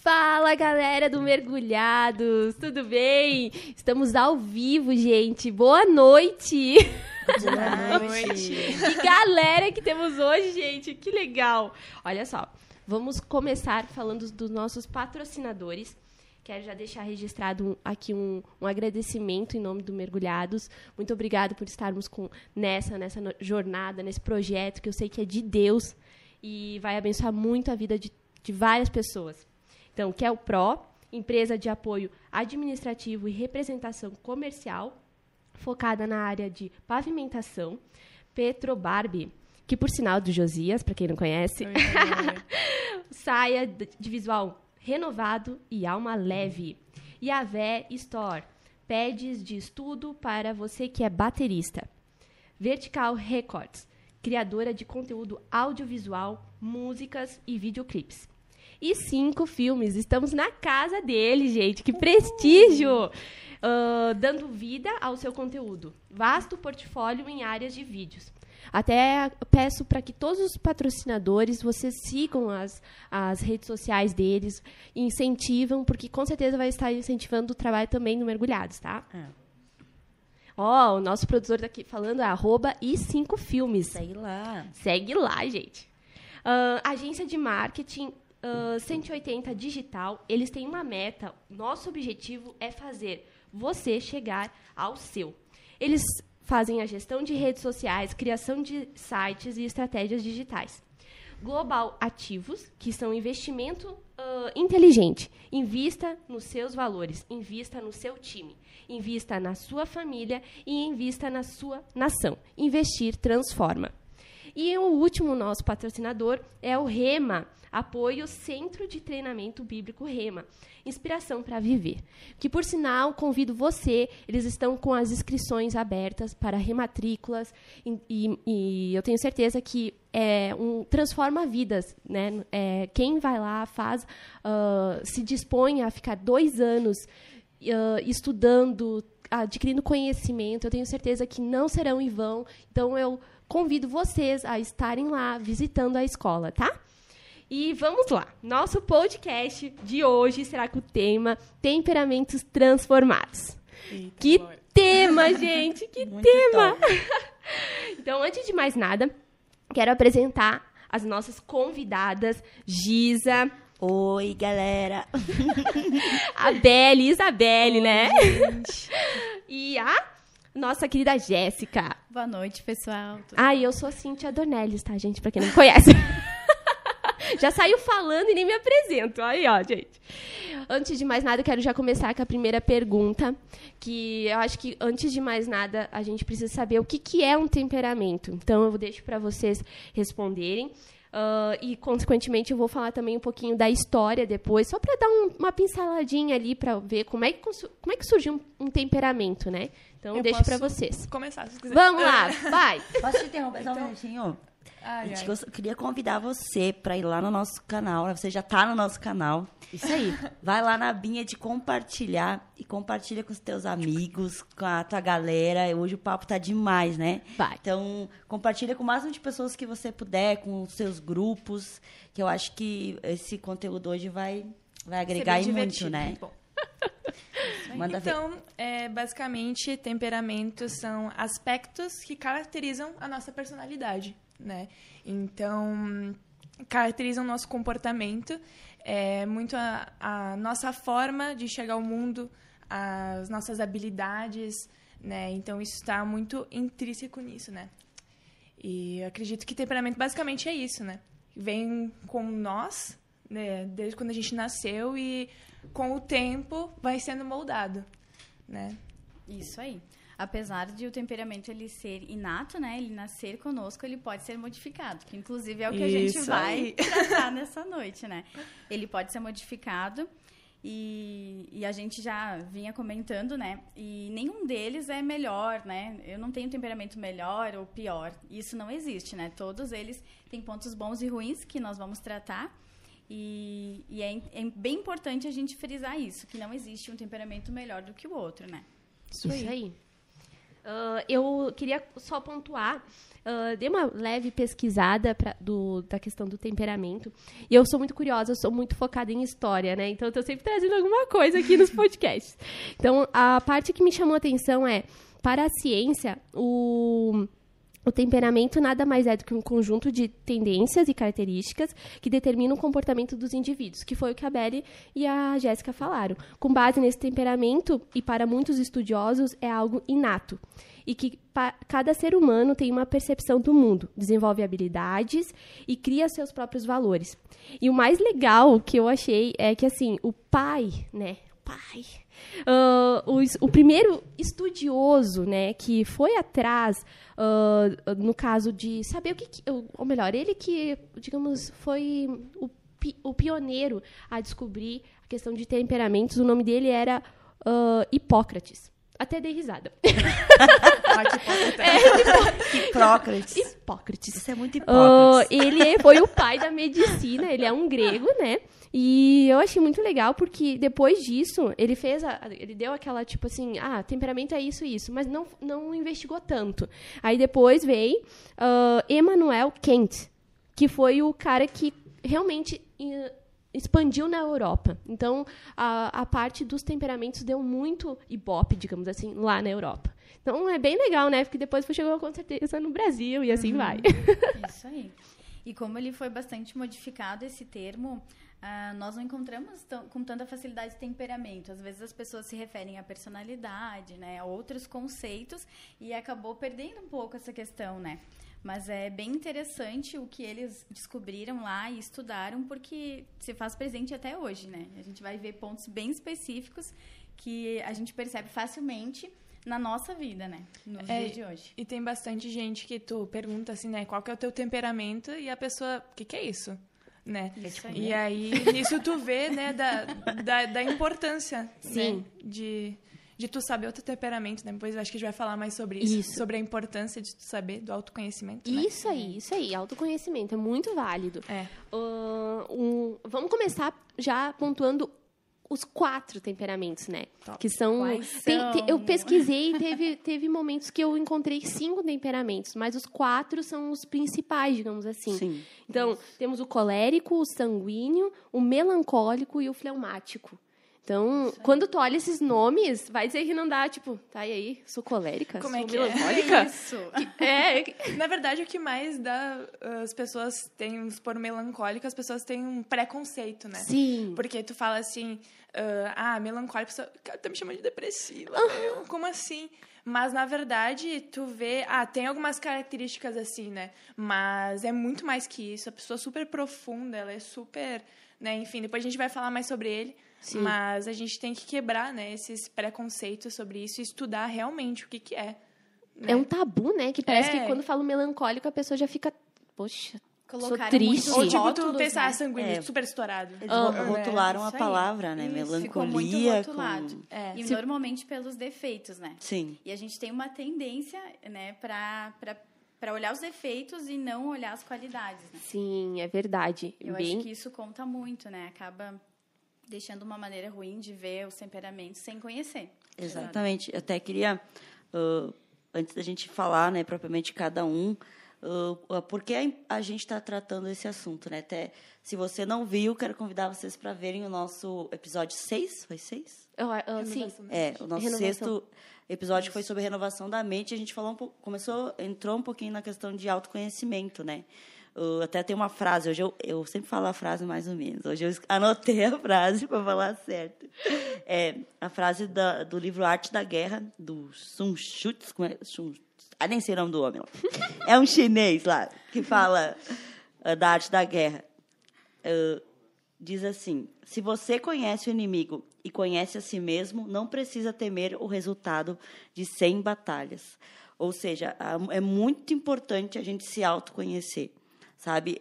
Fala galera do Mergulhados, tudo bem? Estamos ao vivo, gente. Boa noite! Boa noite! Que galera que temos hoje, gente, que legal! Olha só, vamos começar falando dos nossos patrocinadores. Quero já deixar registrado aqui um, um, agradecimento em nome do Mergulhados. Muito obrigado por estarmos com, nessa, nessa jornada, nesse projeto que eu sei que é de Deus e vai abençoar muito a vida de, de várias pessoas. Então, que é o PRO, empresa de apoio administrativo e representação comercial, focada na área de pavimentação. Petrobarbe, que por sinal do Josias, para quem não conhece, saia de visual renovado e alma leve. E a Vé Store, pads de estudo para você que é baterista. Vertical Records, criadora de conteúdo audiovisual, músicas e videoclipes. E cinco filmes, estamos na casa dele, gente, que prestígio! Uh, dando vida ao seu conteúdo. Vasto portfólio em áreas de vídeos. Até peço para que todos os patrocinadores vocês sigam as, as redes sociais deles, incentivam, porque com certeza vai estar incentivando o trabalho também no Mergulhados, tá? É. Ó, o nosso produtor daqui falando é arroba e cinco filmes. Segue lá. Segue lá, gente. Uh, agência de marketing uh, 180 digital, eles têm uma meta. Nosso objetivo é fazer você chegar ao seu. Eles fazem a gestão de redes sociais, criação de sites e estratégias digitais. Global Ativos, que são investimento uh, inteligente. Invista nos seus valores, invista no seu time, invista na sua família e invista na sua nação. Investir transforma. E o último nosso patrocinador é o Rema, apoio Centro de Treinamento Bíblico Rema, inspiração para viver. Que por sinal convido você, eles estão com as inscrições abertas para rematrículas e, e, e eu tenho certeza que é um transforma vidas, né? É, quem vai lá faz, uh, se dispõe a ficar dois anos uh, estudando, adquirindo conhecimento. Eu tenho certeza que não serão em vão. Então eu convido vocês a estarem lá visitando a escola, tá? E vamos lá. Nosso podcast de hoje será com o tema Temperamentos Transformados. Eita, que tema, gente! Que Muito tema! então, antes de mais nada, quero apresentar as nossas convidadas, Giza. Oi, galera! a Belle, Isabelle, Oi, né? Gente. e a nossa querida Jéssica. Boa noite, pessoal. Ah, e eu sou a Cintia Dornelles, tá, gente? Pra quem não conhece. já saiu falando e nem me apresento. Aí, ó, gente. Antes de mais nada, eu quero já começar com a primeira pergunta, que eu acho que, antes de mais nada, a gente precisa saber o que, que é um temperamento. Então, eu deixo para vocês responderem. Uh, e, consequentemente, eu vou falar também um pouquinho da história depois, só para dar um, uma pinceladinha ali para ver como é que, como é que surgiu um, um temperamento, né? Então, eu deixo para vocês. começar, se quiser. Vamos lá, vai. Posso te interromper só um então, minutinho? Ai, ai. Eu queria convidar você para ir lá no nosso canal. Né? Você já está no nosso canal. Isso aí. Vai lá na binha de compartilhar e compartilha com os teus amigos, com a tua galera. Hoje o papo tá demais, né? Vai. Então, compartilha com o máximo de pessoas que você puder, com os seus grupos, que eu acho que esse conteúdo hoje vai, vai agregar e muito, né? Bom. Manda então, é, basicamente, temperamentos são aspectos que caracterizam a nossa personalidade né? Então, caracterizam o nosso comportamento, é, muito a, a nossa forma de chegar ao mundo, as nossas habilidades, né? Então, isso está muito intrínseco nisso, né? E acredito que temperamento basicamente é isso, né? Vem com nós, né? Desde quando a gente nasceu e com o tempo vai sendo moldado, né? Isso aí apesar de o temperamento ele ser inato, né? Ele nascer conosco, ele pode ser modificado, que inclusive é o que a gente vai tratar nessa noite, né? Ele pode ser modificado e, e, a gente já vinha comentando, né? E nenhum deles é melhor, né? Eu não tenho temperamento melhor ou pior. Isso não existe, né? Todos eles têm pontos bons e ruins que nós vamos tratar. E, e é, é, bem importante a gente frisar isso, que não existe um temperamento melhor do que o outro, né? Isso, isso aí. Uh, eu queria só pontuar Uh, dei uma leve pesquisada pra, do, da questão do temperamento. E eu sou muito curiosa, eu sou muito focada em história, né? Então, eu sempre trazendo alguma coisa aqui nos podcasts. Então, a parte que me chamou a atenção é, para a ciência, o o temperamento nada mais é do que um conjunto de tendências e características que determinam o comportamento dos indivíduos, que foi o que a Belle e a Jéssica falaram. Com base nesse temperamento, e para muitos estudiosos, é algo inato. E que cada ser humano tem uma percepção do mundo, desenvolve habilidades e cria seus próprios valores. E o mais legal que eu achei é que, assim, o pai, né? pai. Uh, o, o, primeiro estudioso, né, que foi atrás, uh, no caso de saber o que, que, ou melhor, ele que, digamos, foi o, o pioneiro a descobrir a questão de temperamentos. O nome dele era uh, Hipócrates. Até dei risada. é, Hipócrates. Hipócrates. Isso é muito Hipócrates. Uh, ele foi o pai da medicina, ele é um grego, né? E eu achei muito legal porque depois disso, ele fez a, ele deu aquela tipo assim, ah, temperamento é isso e isso, mas não não investigou tanto. Aí depois veio uh, Emmanuel Kant, que foi o cara que realmente uh, expandiu na Europa. Então, a, a parte dos temperamentos deu muito ibope, digamos assim, lá na Europa. Então, é bem legal, né? Porque depois chegou com certeza no Brasil e assim uhum. vai. Isso aí. E como ele foi bastante modificado, esse termo, Uh, nós não encontramos com tanta facilidade de temperamento. Às vezes as pessoas se referem à personalidade, né, a outros conceitos e acabou perdendo um pouco essa questão, né? Mas é bem interessante o que eles descobriram lá e estudaram, porque se faz presente até hoje, né? A gente vai ver pontos bem específicos que a gente percebe facilmente na nossa vida, né? Nos é, dias de hoje. E tem bastante gente que tu pergunta assim, né? Qual que é o teu temperamento? E a pessoa, o que, que é isso? né? Isso aí. E aí, isso tu vê, né, da, da, da importância, Sim. Né, de, de tu saber o teu temperamento, né? Depois acho que a gente vai falar mais sobre isso, isso. sobre a importância de tu saber do autoconhecimento. Né? Isso aí, isso aí, autoconhecimento é muito válido. É. Uh, um, vamos começar já pontuando os quatro temperamentos, né? Top. Que são. Tem, são? eu pesquisei e teve, teve momentos que eu encontrei cinco temperamentos, mas os quatro são os principais, digamos assim. Sim. Então, Isso. temos o colérico, o sanguíneo, o melancólico e o fleumático. Então, quando tu olha esses nomes, vai dizer que não dá, tipo, tá e aí, sou colérica, Como é sou é que melancólica. É isso. É. Na verdade, o que mais dá, as pessoas têm, vamos supor, melancólica, as pessoas têm um preconceito, né? Sim. Porque tu fala assim, uh, ah, melancólica, pessoa, cara, tá me chamando de depressiva, uhum. como assim? Mas, na verdade, tu vê... Ah, tem algumas características assim, né? Mas é muito mais que isso. A pessoa é super profunda, ela é super... Né? Enfim, depois a gente vai falar mais sobre ele. Sim. Mas a gente tem que quebrar, né, esses preconceitos sobre isso e estudar realmente o que, que é. Né? É um tabu, né? Que parece é. que quando falo melancólico, a pessoa já fica, poxa, Sou triste. Ou tipo, tu pensar né? sanguíneo, é. super estourado. Eles uhum. rotularam é, a palavra, né? Isso. Melancolia. Com... É. E normalmente pelos defeitos, né? Sim. E a gente tem uma tendência, né, pra, pra, pra olhar os defeitos e não olhar as qualidades, né? Sim, é verdade. Eu Bem... acho que isso conta muito, né? Acaba deixando uma maneira ruim de ver os temperamentos sem conhecer. Exatamente. Eu até queria, uh, antes da gente falar, né, propriamente cada um, uh, por que a gente está tratando esse assunto, né? Até se você não viu, quero convidar vocês para verem o nosso episódio 6, foi 6? Uh, sim. É, o nosso renovação. sexto episódio Isso. foi sobre renovação da mente. A gente falou um pouco, começou, entrou um pouquinho na questão de autoconhecimento, né? Até tem uma frase, hoje eu, eu sempre falo a frase mais ou menos. Hoje eu anotei a frase para falar certo. É a frase da, do livro Arte da Guerra, do Sun Tzu. Como é? Sun, ah, nem sei o nome do homem lá. É um chinês lá que fala uh, da arte da guerra. Uh, diz assim: se você conhece o inimigo e conhece a si mesmo, não precisa temer o resultado de 100 batalhas. Ou seja, é muito importante a gente se autoconhecer sabe?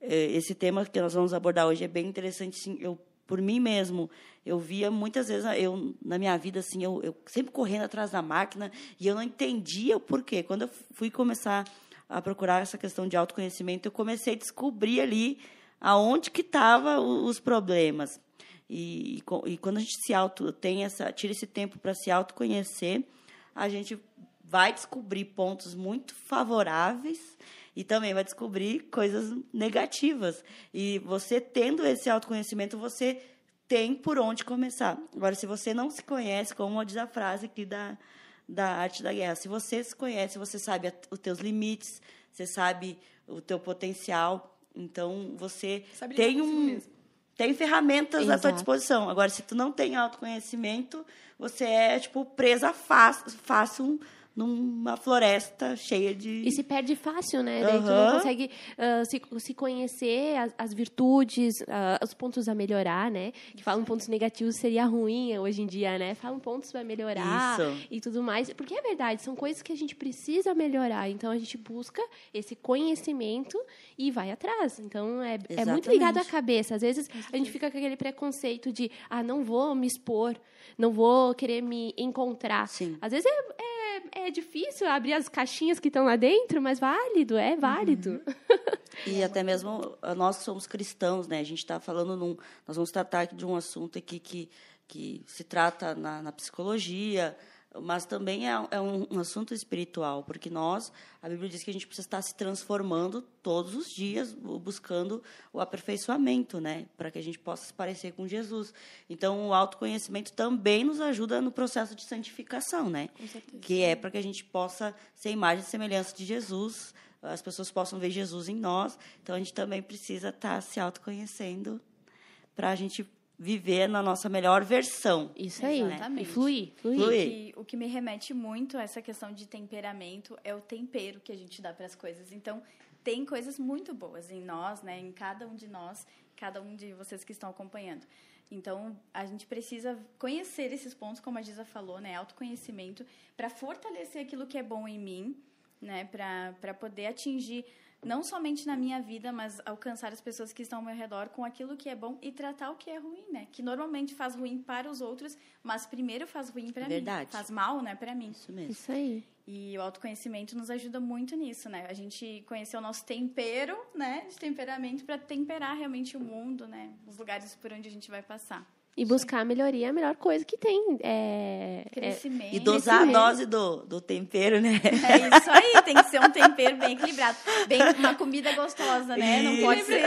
É, esse tema que nós vamos abordar hoje é bem interessante, sim. Eu, por mim mesmo, eu via muitas vezes, eu na minha vida, assim, eu, eu sempre correndo atrás da máquina e eu não entendia o porquê. Quando eu fui começar a procurar essa questão de autoconhecimento, eu comecei a descobrir ali aonde que estavam os problemas. E, e, quando a gente se auto tem essa tira esse tempo para se autoconhecer, a gente vai descobrir pontos muito favoráveis e também vai descobrir coisas negativas. E você tendo esse autoconhecimento, você tem por onde começar. Agora, se você não se conhece, como diz a frase aqui da, da arte da guerra, se você se conhece, você sabe os teus limites, você sabe o teu potencial, então você sabe tem um tem ferramentas Exato. à tua disposição. Agora, se tu não tem autoconhecimento, você é tipo presa fácil, fácil numa floresta cheia de. E se perde fácil, né? Daí tu não consegue uh, se, se conhecer as, as virtudes, uh, os pontos a melhorar, né? Que falam pontos negativos seria ruim hoje em dia, né? Falam pontos para melhorar Isso. e tudo mais. Porque é verdade, são coisas que a gente precisa melhorar. Então a gente busca esse conhecimento e vai atrás. Então é, é muito ligado à cabeça. Às vezes a gente fica com aquele preconceito de, ah, não vou me expor, não vou querer me encontrar. Sim. Às vezes é, é é difícil abrir as caixinhas que estão lá dentro, mas válido, é válido. Uhum. E até mesmo nós que somos cristãos, né? A gente está falando num, nós vamos tratar de um assunto aqui que que se trata na, na psicologia, mas também é, é um, um, assunto espiritual, porque nós, a Bíblia diz que a gente precisa estar se transformando todos os dias, buscando o aperfeiçoamento, né, para que a gente possa se parecer com Jesus. Então, o autoconhecimento também nos ajuda no processo de santificação, né, que é para que a gente possa ser imagem e semelhança de Jesus, as pessoas possam ver Jesus em nós. Então, a gente também precisa estar se autoconhecendo para a gente viver na nossa melhor versão. Isso aí, Exatamente. né? E fluir, fluir. fluir. O, que, o que me remete muito a essa questão de temperamento é o tempero que a gente dá para as coisas. Então, tem coisas muito boas em nós, né? Em cada um de nós, cada um de vocês que estão acompanhando. Então, a gente precisa conhecer esses pontos, como a Giza falou, né? Autoconhecimento, para fortalecer aquilo que é bom em mim, né? Para poder atingir não somente na minha vida, mas alcançar as pessoas que estão ao meu redor com aquilo que é bom e tratar o que é ruim, né? Que normalmente faz ruim para os outros, mas primeiro faz ruim para mim. Faz mal, né, para mim. Isso mesmo. Isso aí. E o autoconhecimento nos ajuda muito nisso, né? A gente conhecer o nosso tempero, né, de temperamento para temperar realmente o mundo, né? Os lugares por onde a gente vai passar. E buscar a melhoria é a melhor coisa que tem. É, é Crescimento. É, e dosar Crescimento. a dose do, do tempero, né? É isso aí, tem que ser um tempero bem equilibrado. Bem, uma comida gostosa, né? Não pode ser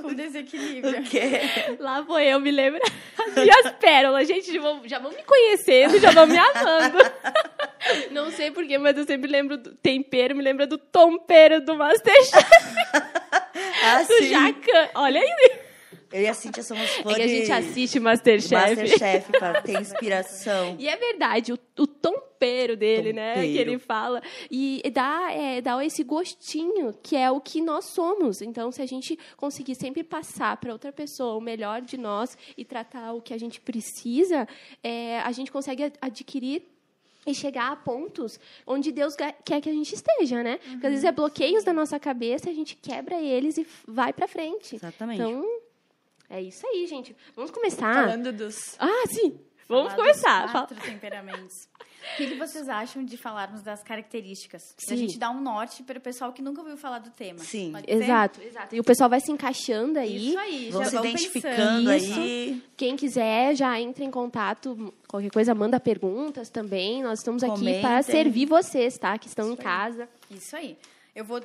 com desequilíbrio. O quê? Lá foi eu, me lembro. As minhas pérolas, gente, já vão, já vão me conhecendo, já vão me amando. Não sei porquê, mas eu sempre lembro do tempero, me lembra do tompero do Masterchef. Ah, do sim. Jacan. Olha aí. Eu e a Cintia somos fãs é que a gente assiste Masterchef. Masterchef para ter inspiração. E é verdade, o, o tompeiro dele, tompeiro. né? Que ele fala. E dá, é, dá esse gostinho, que é o que nós somos. Então, se a gente conseguir sempre passar para outra pessoa o melhor de nós e tratar o que a gente precisa, é, a gente consegue adquirir e chegar a pontos onde Deus quer que a gente esteja, né? Uhum. Porque às vezes é bloqueios da nossa cabeça, a gente quebra eles e vai para frente. Exatamente. Então, é isso aí, gente. Vamos começar. Falando dos. Ah, sim. Vamos Falar começar. quatro temperamentos. O que, que, vocês acham de falarmos das características? Sim. A gente dá um norte para o pessoal que nunca ouviu falar do tema. Sim, exato, exato. E o pessoal vai se encaixando aí. Isso aí, vão já se identificando aí. Quem quiser já entra em contato. Qualquer coisa, manda perguntas também. Nós estamos Comentem. aqui para servir vocês, tá? Que estão Isso em aí. casa. Isso aí. Eu vou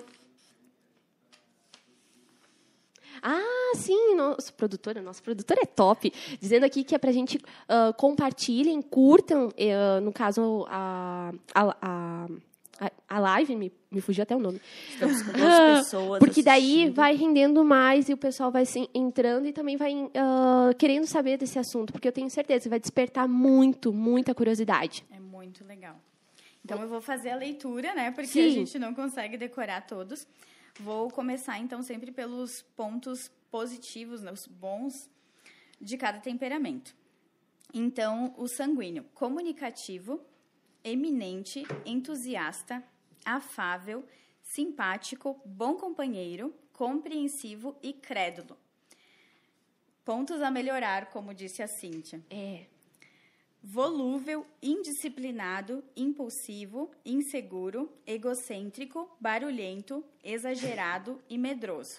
ah, sim, nosso produtor, nosso produtor é top. Dizendo aqui que é para a gente uh, compartilhem, curtam, uh, no caso, a, a, a a live, me, me fugiu até o nome. Estamos com duas pessoas. Porque daí vai rendendo mais e o pessoal vai se entrando e também vai uh, querendo saber desse assunto, porque eu tenho certeza que vai despertar muito, muita curiosidade. É muito legal. Então eu vou fazer a leitura, né? Porque Sim. a gente não consegue decorar todos. Vou começar então sempre pelos pontos positivos, né, os bons de cada temperamento. Então, o sanguíneo, comunicativo, eminente, entusiasta, afável, simpático, bom companheiro, compreensivo e crédulo. Pontos a melhorar, como disse a Cíntia. É volúvel, indisciplinado, impulsivo, inseguro, egocêntrico, barulhento, exagerado e medroso.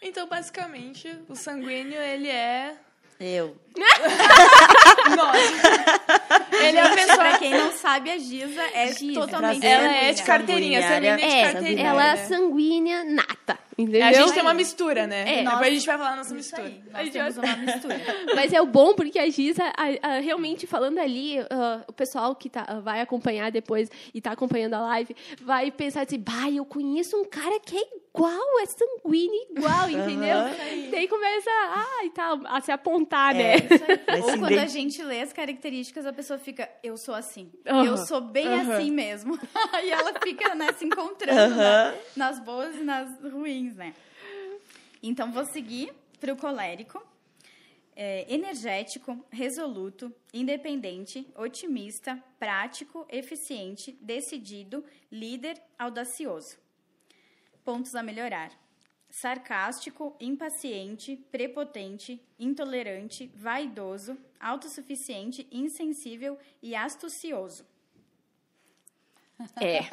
Então, basicamente, o sanguíneo, ele é... Eu. Nossa. Ele é a pessoa... Pra quem não sabe, a Giza é Giza. totalmente Ela é de carteirinha, sanguínea é de carteirinha. Ela é sanguínea nata. Entendeu? A gente tem uma mistura, né? É. Depois a gente vai falar a nossa mistura. Aí, nós temos uma mistura. Mas é o bom porque a Giza, a, a, realmente falando ali, uh, o pessoal que tá, vai acompanhar depois e tá acompanhando a live, vai pensar assim, bah, eu conheço um cara que é igual, é sanguíneo igual, entendeu? Uhum. Daí começa ah, e tal, a se apontar, é, né? Ou quando a gente lê as características, a pessoa fica, eu sou assim. Uhum. Eu sou bem uhum. assim mesmo. e ela fica né, se encontrando né? nas boas e nas ruins, né? Então, vou seguir para o colérico. É, energético, resoluto, independente, otimista, prático, eficiente, decidido, líder, audacioso. Pontos a melhorar: sarcástico, impaciente, prepotente, intolerante, vaidoso, autossuficiente, insensível e astucioso. É.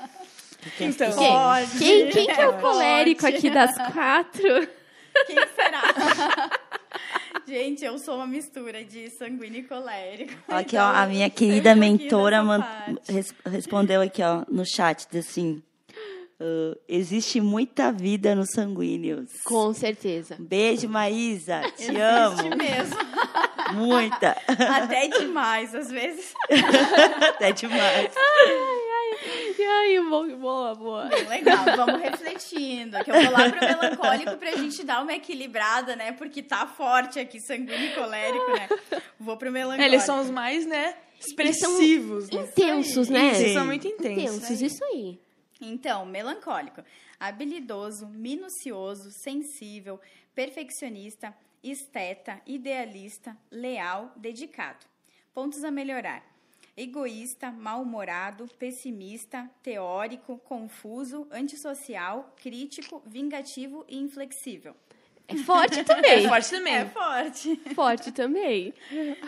Então, quem, quem, quem que é o colérico aqui das quatro? Quem será? Gente, eu sou uma mistura de sanguíneo e colérico. Aqui, então, ó, a minha querida mentora res respondeu aqui, ó, no chat, assim, uh, existe muita vida nos sanguíneos. Com certeza. Beijo, Maísa, te existe amo. Existe mesmo. Muita. Até demais, às vezes. Até demais. Ai, e aí, boa, boa. legal, vamos refletindo. Que eu vou lá pro melancólico pra gente dar uma equilibrada, né? Porque tá forte aqui, sanguíneo e colérico, né? Vou pro melancólico. Eles são os mais, né? Expressivos. Né? Intensos, né? Eles são muito intensos. Intensos, isso aí. Então, melancólico. Habilidoso, minucioso, sensível, perfeccionista, esteta, idealista, leal, dedicado. Pontos a melhorar egoísta, mal-humorado, pessimista, teórico, confuso, antissocial, crítico, vingativo e inflexível. É forte também. É forte também. É forte. Forte também.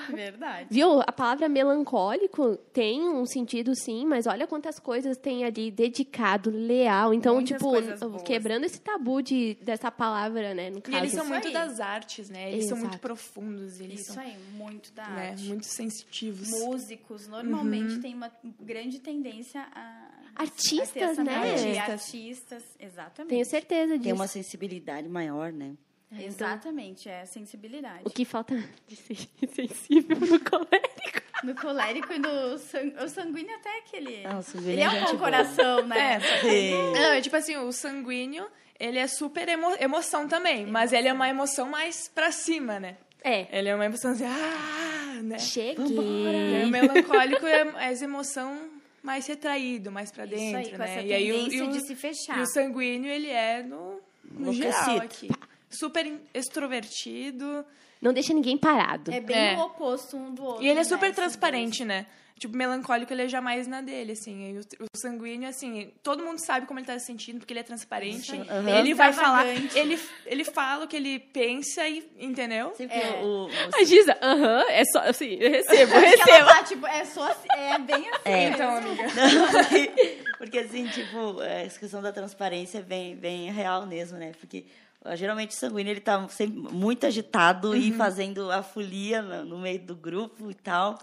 Verdade. Viu? A palavra melancólico tem um sentido sim, mas olha quantas coisas tem ali dedicado, leal. Então, Muitas tipo, quebrando esse tabu de, dessa palavra, né? No caso. E eles são Isso muito aí. das artes, né? Eles Exato. são muito profundos. Eles Isso são, aí, muito da né? arte. Muito sensitivos. Músicos, normalmente, uhum. têm uma grande tendência a artistas, né? Artistas. artistas, exatamente. Tenho certeza disso. Tem uma sensibilidade maior, né? É, então, Exatamente, é sensibilidade. O que falta de ser sensível no colérico. No colérico e no sang... o sanguíneo até aquele. Ah, ele é um bom coração, né? É, Não, é tipo assim, o sanguíneo, ele é super emo... emoção também, mas ele é uma emoção mais pra cima, né? É. Ele é uma emoção assim, ah, né? Cheguei. E o melancólico é a emoção mais retraído, mais pra dentro, Isso aí, né? e aí o, e o, de se fechar. E o sanguíneo, ele é no, no geral aqui. Pá super extrovertido. Não deixa ninguém parado. É bem é. o oposto um do outro. E ele é né, super né, transparente, né? Tipo, melancólico, ele é jamais na dele, assim. O, o, sanguíneo, assim, todo mundo sabe como ele tá se sentindo, porque ele é transparente. Uhum. Ele vai falar, ele, ele fala o que ele pensa e, entendeu? É. O, o, a Giza, aham, uh -huh, é só, assim, eu recebo, eu recebo. Tá, tipo, é só assim, é bem assim. É. Então, amiga. porque, porque, assim, tipo, essa questão da transparência é bem, bem real mesmo, né? Porque Geralmente o sanguíneo ele tá sempre muito agitado uhum. e fazendo a folia no, no, meio do grupo e tal.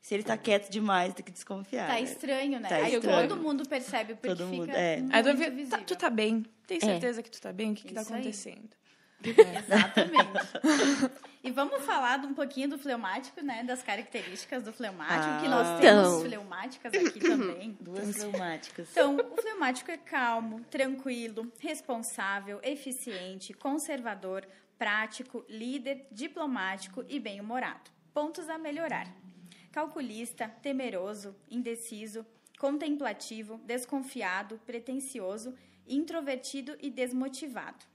Se ele tá quieto demais, tem que desconfiar. Tá né? estranho, né? Tá Aí estranho. todo mundo percebe porque todo mundo, fica é. muito tá, tu tá bem? Tem é. certeza é. que tu tá bem? O que, que tá acontecendo? Exatamente. e vamos falar um pouquinho do fleumático, né? Das características do fleumático, ah, que nós ah. temos então. fleumáticas aqui também. Duas fleumáticas. Então, o fleumático é calmo, tranquilo, responsável, eficiente, conservador, prático, líder, diplomático e bem-humorado. Pontos a melhorar. Calculista, temeroso, indeciso, contemplativo, desconfiado, pretensioso, introvertido e desmotivado.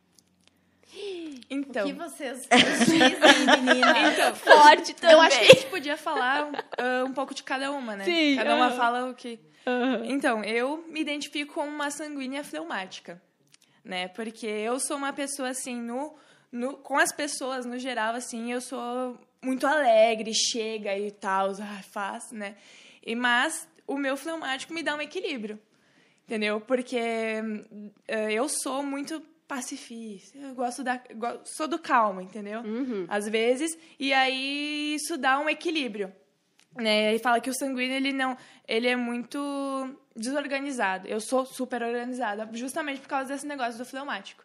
Então. O que vocês dizem, menina? Então, forte também. Eu acho que a gente podia falar uh, um pouco de cada uma, né? Sim. Cada uma fala o que. Então, eu me identifico como uma sanguínea fleumática, né? Porque eu sou uma pessoa assim, no, no, com as pessoas no geral, assim, eu sou muito alegre, chega e tal, ah, faz, né? E, mas o meu fleumático me dá um equilíbrio, entendeu? Porque uh, eu sou muito pacifista, eu gosto da. Sou do calmo, entendeu? Uhum. Às vezes. E aí isso dá um equilíbrio. Né? E fala que o sanguíneo, ele não. Ele é muito desorganizado. Eu sou super organizada, justamente por causa desse negócio do fleumático.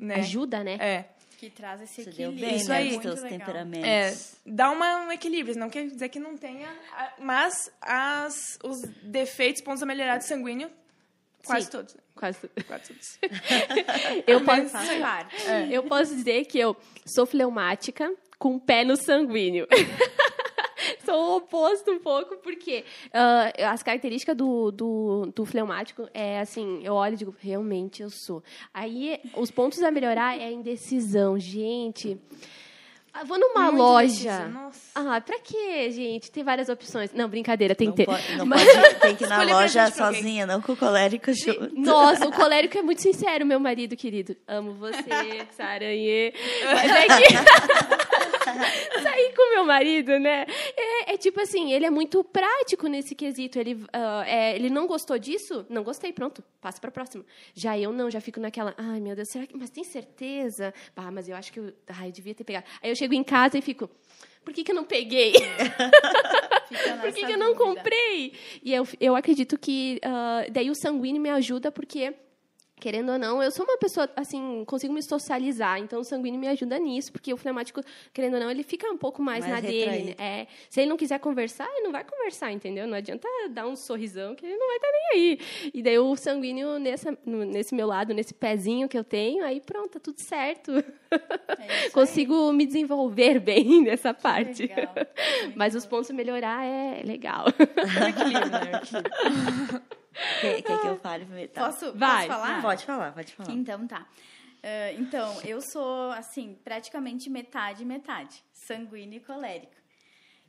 Né? Ajuda, né? É. Que traz esse Você equilíbrio. Bem, Isso né? aí. Teus temperamentos. É, dá uma, um equilíbrio. Não quer dizer que não tenha, mas as, os defeitos, pontos a melhorar de sanguíneo, quase Sim. todos. Quase, quase todos. eu, posso, é. eu posso dizer que eu sou fleumática com o pé no sanguíneo. sou o oposto um pouco, porque uh, as características do, do, do, fleumático é assim, eu olho e digo, realmente eu sou. Aí, os pontos a melhorar é a indecisão. Gente, ah, vou numa Muito loja. Ah, pra quê, gente? Tem várias opções. Não, brincadeira, tem não que ter. Pode, não Mas... pode, tem que ir na loja sozinha, não com o colérico junto. Nossa, o colérico é muito sincero, meu marido querido. Amo você, Saranhê. Mas é que... sair com meu marido, né? É, é, tipo assim, ele é muito prático nesse quesito. Ele, uh, é, ele não gostou disso? Não gostei, pronto, passa para próxima. Já eu não, já fico naquela, ai meu Deus, será que, mas tem certeza? Ah, mas eu acho que eu, ai, eu devia ter pegado. Aí eu chego em casa e fico, por que, que eu não peguei? por que, que eu não comprei? E eu, eu acredito que uh, daí o sanguíneo me ajuda porque querendo ou não, eu sou uma pessoa, assim, consigo me socializar, então o sanguíneo me ajuda nisso, porque o fleumático, querendo ou não, ele fica um pouco mais, mais na retraído. dele. É, se ele não quiser conversar, ele não vai conversar, entendeu? Não adianta dar um sorrisão que ele não vai estar nem aí. E daí o sanguíneo, nessa, nesse meu lado, nesse pezinho que eu tenho, aí pronto, tá tudo certo. É consigo me desenvolver bem nessa parte. Mas os pontos melhorar é legal. É equilíbrio, né? Quer, quer que eu fale primeiro? Tá. Posso, Vai. posso falar? Pode falar, pode falar. Então tá. Uh, então, eu sou, assim, praticamente metade, metade. Sanguíneo e colérico.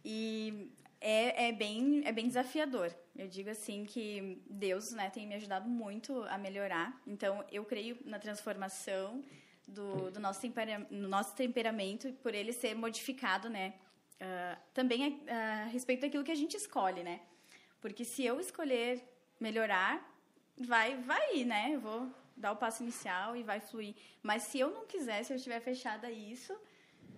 E é, é, bem, é bem desafiador. Eu digo assim que Deus né, tem me ajudado muito a melhorar. Então, eu creio na transformação do, do nosso, tempera no nosso temperamento por ele ser modificado, né? Uh, também a, a respeito daquilo que a gente escolhe, né? Porque se eu escolher melhorar, vai, vai ir, né? Eu vou dar o passo inicial e vai fluir. Mas se eu não quiser, se eu estiver fechada a isso,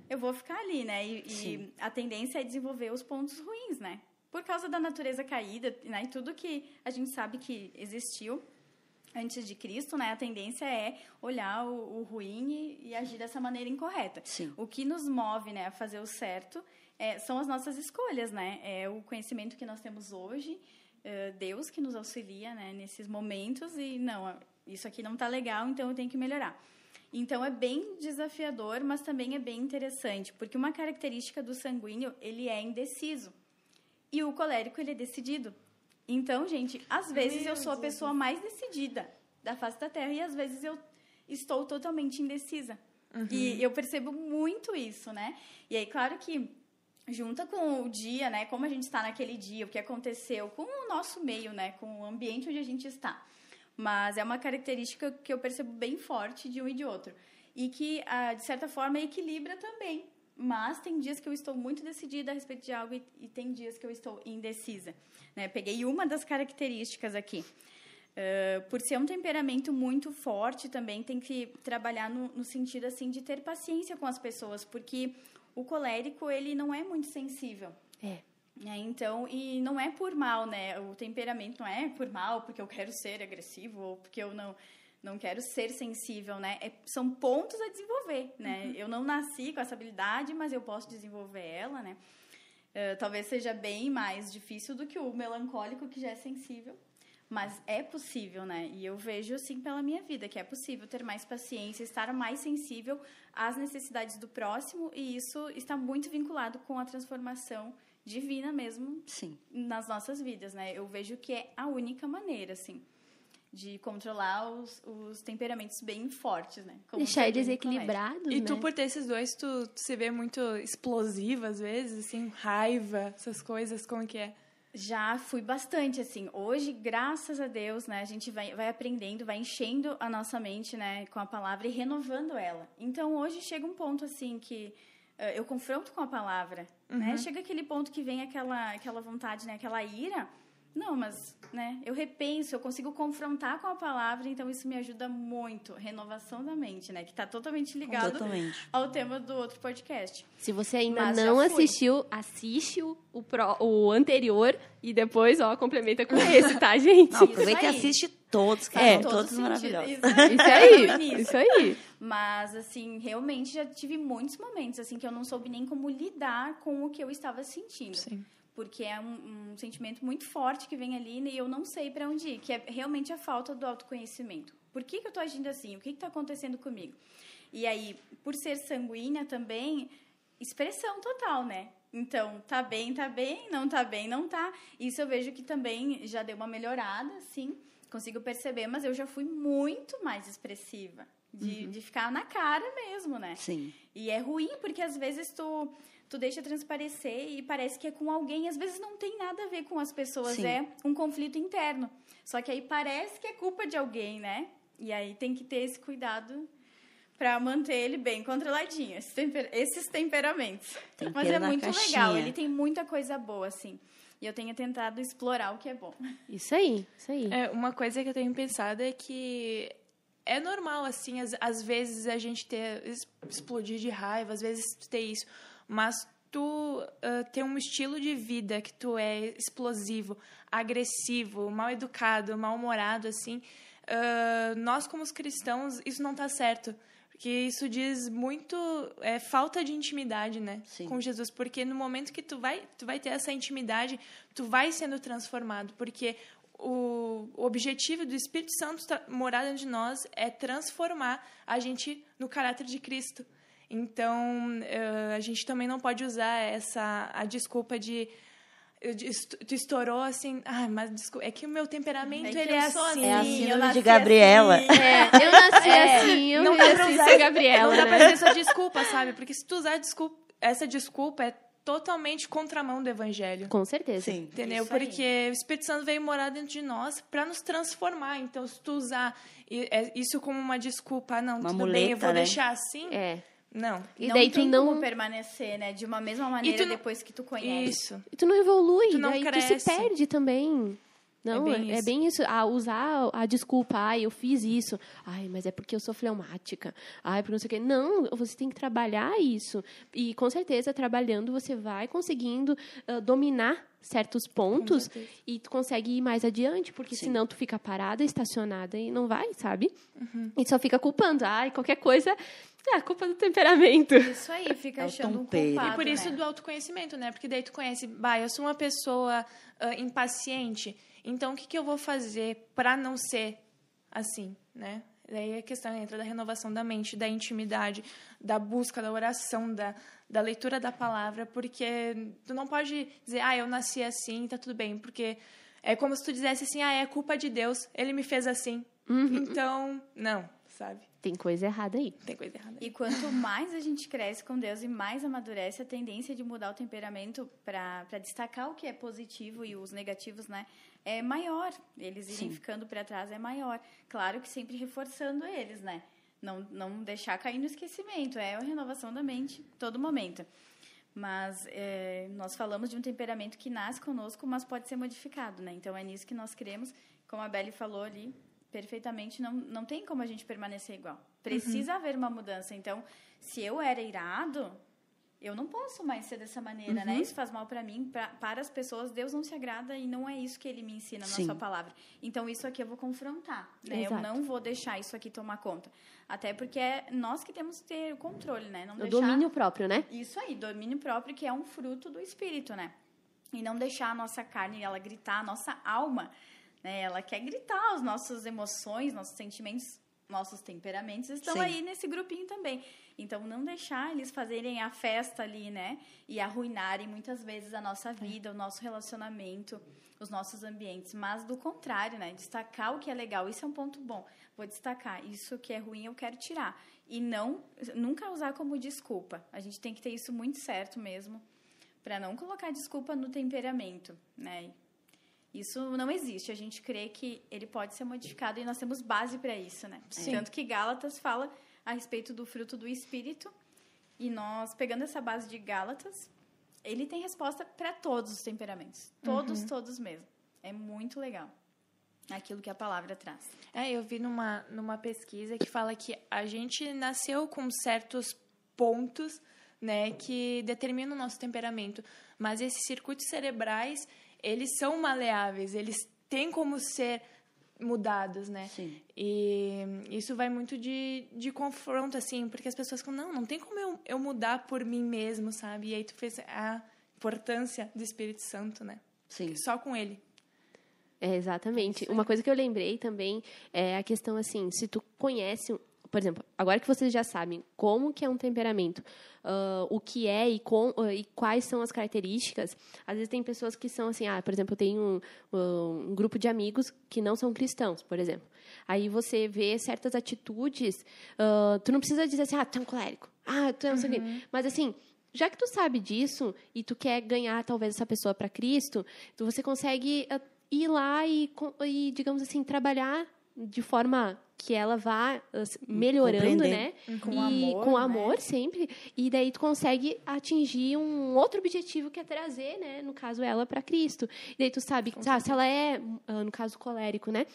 eu vou ficar ali, né? E, e, a tendência é desenvolver os pontos ruins, né? Por causa da natureza caída, né? E tudo que a gente sabe que existiu antes de Cristo, né? A tendência é olhar o, o ruim e, e, agir dessa maneira incorreta. Sim. O que nos move, né, a fazer o certo é, são as nossas escolhas, né? É o conhecimento que nós temos hoje Deus que nos auxilia né, nesses momentos e não, isso aqui não está legal, então eu tenho que melhorar. Então é bem desafiador, mas também é bem interessante, porque uma característica do sanguíneo, ele é indeciso. E o colérico, ele é decidido. Então, gente, às vezes Meu eu sou a pessoa mais decidida da face da Terra e às vezes eu estou totalmente indecisa. Uhum. E eu percebo muito isso, né? E aí, claro que junta com o dia, né? Como a gente está naquele dia, o que aconteceu com o nosso meio, né? Com o ambiente onde a gente está. Mas é uma característica que eu percebo bem forte de um e de outro. E que, ah, de certa forma, equilibra também. Mas tem dias que eu estou muito decidida a respeito de algo e, tem dias que eu estou indecisa. Né? Peguei uma das características aqui. Uh, por ser um temperamento muito forte, também tem que trabalhar no, no sentido assim de ter paciência com as pessoas, porque o colérico, ele não é muito sensível. É. é. Então, e não é por mal, né? O temperamento não é por mal, porque eu quero ser agressivo ou porque eu não não quero ser sensível, né? É, são pontos a desenvolver, né? Uhum. Eu não nasci com essa habilidade, mas eu posso desenvolver ela, né? Uh, talvez seja bem mais difícil do que o melancólico que já é sensível, mas é possível, né? E eu vejo assim pela minha vida que é possível ter mais paciência, estar mais sensível às necessidades do próximo e isso está muito vinculado com a transformação divina mesmo Sim. nas nossas vidas, né? Eu vejo que é a única maneira, assim, de controlar os, os temperamentos bem fortes, né? Como Deixar eles equilibrados, E né? tu, por ter esses dois, tu se vê muito explosiva às vezes, assim, raiva, essas coisas, como que é? Já fui bastante, assim. Hoje, graças a Deus, né, a gente vai, vai aprendendo, vai enchendo a nossa mente, né, com a palavra e renovando ela. Então, hoje chega um ponto, assim, que uh, eu confronto com a palavra, né? uhum. né? Chega aquele ponto que vem aquela, aquela vontade, né, aquela ira, não, mas, né, eu repenso, eu consigo confrontar com a palavra, então isso me ajuda muito. Renovação da mente, né, que está totalmente ligado totalmente. ao tema do outro podcast. Se você ainda mas não assistiu, assiste o, o, pro, o anterior e depois, ó, complementa com esse, tá, gente? Não, aproveita e assiste todos, cara, é, todos maravilhosos. Isso aí, isso aí. Mas, assim, realmente já tive muitos momentos, assim, que eu não soube nem como lidar com o que eu estava sentindo. Sim porque é um, um, sentimento muito forte que vem ali e eu não sei para onde ir, que é realmente a falta do autoconhecimento. Por que, que eu estou agindo assim? O que está acontecendo comigo? E aí, por ser sanguínea também, expressão total, né? Então, tá bem, tá bem, não tá bem, não tá. Isso eu vejo que também já deu uma melhorada, sim, consigo perceber, mas eu já fui muito mais expressiva. De, uhum. de ficar na cara mesmo, né? Sim. E é ruim, porque às vezes tu tu deixa transparecer e parece que é com alguém, às vezes não tem nada a ver com as pessoas, Sim. é um conflito interno. Só que aí parece que é culpa de alguém, né? E aí tem que ter esse cuidado para manter ele bem controladinho, esses, temper esses temperamentos. Tempero Mas é muito caixinha. legal, ele tem muita coisa boa, assim. E eu tenho tentado explorar o que é bom. Isso aí, isso aí. É, uma coisa que eu tenho pensado é que é normal, assim, às, às vezes a gente ter, explodir de raiva, às vezes ter isso mas tu uh, tem um estilo de vida que tu é explosivo, agressivo, mal educado, mal humorado, assim, uh, nós como os cristãos isso não está certo, porque isso diz muito é, falta de intimidade, né, Sim. com Jesus, porque no momento que tu vai, tu vai ter essa intimidade, tu vai sendo transformado, porque o, o objetivo do Espírito Santo morar dentro de nós é transformar a gente no caráter de Cristo. Então, uh, a gente também não pode usar essa a desculpa de tu estourou assim, ah, mas desculpa, é que o meu temperamento é ele é assim. assim. É a síndrome de Gabriela. Assim. É, eu nasci é, assim, eu não dá pra usar ser Gabriela. Não dá né? pra essa desculpa, sabe? Porque se tu usar desculpa, essa desculpa é totalmente contramão do evangelho. Com certeza. Sim. Entendeu? Porque o Espírito Santo veio morar dentro de nós para nos transformar. Então, se tu usar é, isso como uma desculpa, ah, não, uma tudo muleta, bem, eu vou né? deixar assim. É não. E não daí tem tu não como permanecer, né? De uma mesma maneira não... depois que tu conhece. Isso. E tu não evolui, tu não daí cresce. tu se perde também. Não, é bem, é, é bem isso. Ah, usar a desculpa, ai, eu fiz isso. Ai, mas é porque eu sou fleumática. Ai, porque não sei o quê. Não, você tem que trabalhar isso. E com certeza, trabalhando, você vai conseguindo uh, dominar certos pontos e tu consegue ir mais adiante, porque Sim. senão tu fica parada, estacionada e não vai, sabe? Uhum. E só fica culpando. Ai, qualquer coisa é a culpa do temperamento. Isso aí, fica é achando um culpado, E por isso né? do autoconhecimento, né? Porque daí tu conhece, bah, eu sou uma pessoa uh, impaciente, então o que, que eu vou fazer para não ser assim, né? Daí a questão entra da renovação da mente, da intimidade, da busca, da oração, da, da leitura da palavra, porque tu não pode dizer, ah, eu nasci assim, tá tudo bem, porque é como se tu dissesse assim, ah, é culpa de Deus, ele me fez assim. Uhum. Então, não, sabe? Tem coisa errada aí. Tem coisa errada. Aí. E quanto mais a gente cresce com Deus e mais amadurece, a tendência de mudar o temperamento para destacar o que é positivo e os negativos, né? É maior. Eles irem Sim. ficando para trás é maior. Claro que sempre reforçando eles, né? Não, não deixar cair no esquecimento. É a renovação da mente todo momento. Mas é, nós falamos de um temperamento que nasce conosco, mas pode ser modificado, né? Então é nisso que nós queremos. Como a Belle falou ali, perfeitamente, não, não tem como a gente permanecer igual. Precisa uhum. haver uma mudança. Então, se eu era irado, eu não posso mais ser dessa maneira, né? uhum. né? Isso faz mal para mim, pra, para as pessoas. Deus não se agrada e não é isso que Ele me ensina na Sim. sua palavra. Então, isso aqui eu vou confrontar, né? Exato. Eu não vou deixar isso aqui tomar conta. Até porque é nós que temos que ter o controle, né? Não o deixar... domínio próprio, né? Isso aí, domínio próprio, que é um fruto do Espírito, né? E não deixar a nossa carne, ela gritar, a nossa alma né? Ela quer gritar, as nossas emoções, nossos sentimentos, nossos temperamentos estão Sim. aí nesse grupinho também. Então, não deixar eles fazerem a festa ali, né? E arruinarem muitas vezes a nossa vida, o nosso relacionamento, os nossos ambientes. Mas, do contrário, né? Destacar o que é legal. Isso é um ponto bom. Vou destacar. Isso que é ruim, eu quero tirar. E não, nunca usar como desculpa. A gente tem que ter isso muito certo mesmo. Para não colocar desculpa no temperamento, né? Isso não existe. A gente crê que ele pode ser modificado e nós temos base para isso, né? Sim. Tanto que Gálatas fala a respeito do fruto do Espírito. E nós, pegando essa base de Gálatas, ele tem resposta para todos os temperamentos. Todos, uhum. todos mesmo. É muito legal aquilo que a palavra traz. É, eu vi numa, numa pesquisa que fala que a gente nasceu com certos pontos, né, que determinam o nosso temperamento, mas esses circuitos cerebrais, eles são maleáveis, eles têm como ser mudados, né? Sim. E isso vai muito de, de confronto, assim, porque as pessoas falam, não, não tem como eu, eu mudar por mim mesmo, sabe? E aí tu fez a importância do Espírito Santo, né? Sim. Só com ele. É, exatamente. Uma coisa que eu lembrei também é a questão assim, se tu conhece, por exemplo, agora que vocês já sabem como que é um temperamento, uh, o que é e, com, uh, e quais são as características, às vezes tem pessoas que são assim, ah, por exemplo, eu tenho um, um, um grupo de amigos que não são cristãos, por exemplo. Aí você vê certas atitudes, uh, tu não precisa dizer assim, ah, tu é um colérico, ah, tu é um uhum. mas assim, já que tu sabe disso e tu quer ganhar talvez essa pessoa para Cristo, tu, você consegue ir lá e, e, digamos assim, trabalhar de forma que ela vá melhorando, né? Com e, amor, com amor né? sempre. E daí tu consegue atingir um outro objetivo que é trazer, né? No caso, ela para Cristo. E daí tu sabe, ah, se ela é, ah, no caso, colérico, né?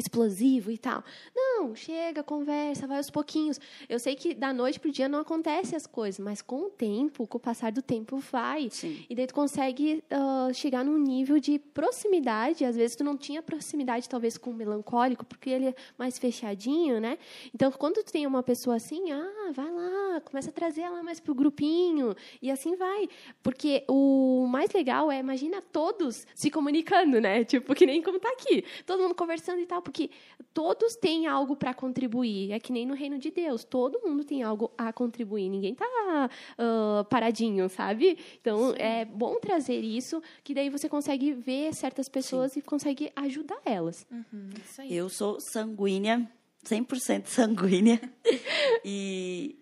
Explosivo e tal. Não, chega, conversa, vai aos pouquinhos. Eu sei que da noite pro dia não acontece as coisas, mas com o tempo, com o passar do tempo, vai. Sim. E daí tu consegue uh, chegar num nível de proximidade. Às vezes tu não tinha proximidade, talvez, com o melancólico, porque ele é mais fechadinho, né? Então, quando tu tem uma pessoa assim, ah, vai lá, começa a trazer ela mais pro grupinho. E assim vai. Porque o mais legal é, imagina todos se comunicando, né? Tipo, que nem como tá aqui. Todo mundo conversando e tal porque todos têm algo para contribuir. É que nem no reino de Deus, todo mundo tem algo a contribuir. Ninguém está uh, paradinho, sabe? Então Sim. é bom trazer isso, que daí você consegue ver certas pessoas Sim. e consegue ajudar elas. Uhum. Eu sou sanguínea, 100% sanguínea. e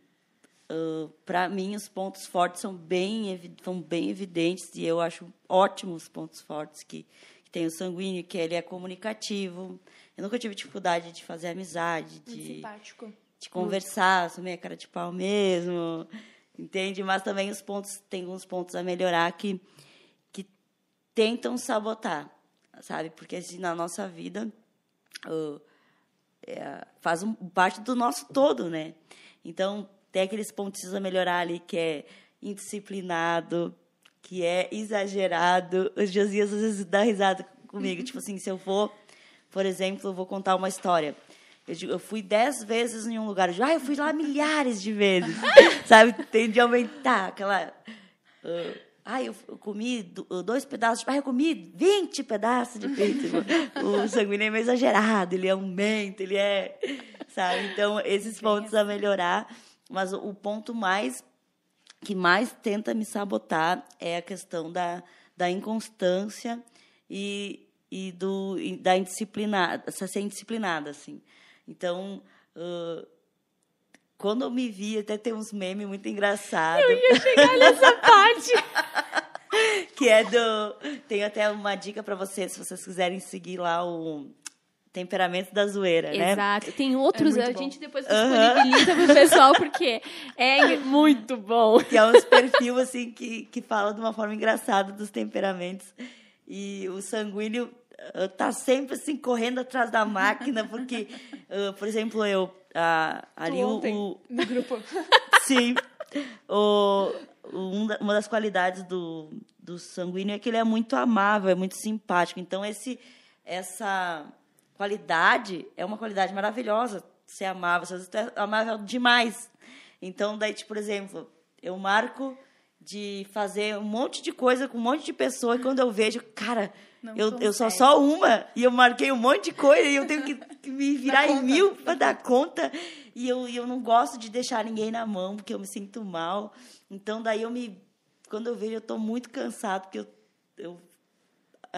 Uh, para mim os pontos fortes são bem são bem evidentes e eu acho ótimos pontos fortes que tem o sanguíneo que ele é comunicativo eu nunca tive dificuldade de fazer amizade, de, de conversar, sou meio cara de pau mesmo, entende? Mas também os pontos, tem alguns pontos a melhorar que, que tentam sabotar, sabe? Porque assim, na nossa vida uh, é, faz um, parte do nosso todo, né? Então, tem aqueles pontos a melhorar ali que é indisciplinado, que é exagerado. O Josias às vezes dá risada comigo, tipo assim, se eu for por exemplo, eu vou contar uma história. Eu, digo, eu fui dez vezes em um lugar. Eu digo, ah, eu fui lá milhares de vezes. Sabe? Tem de aumentar aquela... Uh, ah, eu, eu comi dois pedaços. Ah, eu comi 20 pedaços de peito. o sanguíneo é meio exagerado. Ele aumenta, ele é... Sabe? Então, esses pontos a melhorar. Mas o ponto mais que mais tenta me sabotar é a questão da, da inconstância e e do da indisciplinada, ser indisciplinada assim. Então, uh, quando eu me vi, até tem uns memes muito engraçados. Eu ia chegar nessa parte. que é do tem até uma dica para vocês, se vocês quiserem seguir lá o Temperamento da Zoeira, né? Exato. Tem outros, é a bom. gente depois disponibiliza uhum. pro pessoal, porque é muito bom. Que é uns perfil, assim, que, que fala de uma forma engraçada dos temperamentos. E o sanguíneo está sempre assim correndo atrás da máquina, porque, uh, por exemplo, eu uh, ali o, o, no grupo. Sim. O, um, uma das qualidades do, do sanguíneo é que ele é muito amável, é muito simpático. Então esse essa qualidade é uma qualidade maravilhosa, ser amável, você é amável demais. Então daí, tipo, por exemplo, eu marco de fazer um monte de coisa com um monte de pessoa e quando eu vejo, cara, eu, eu sou só uma e eu marquei um monte de coisa e eu tenho que, que me virar em mil para dar conta e eu, eu não gosto de deixar ninguém na mão porque eu me sinto mal. Então daí eu me quando eu vejo eu estou muito cansado porque eu, eu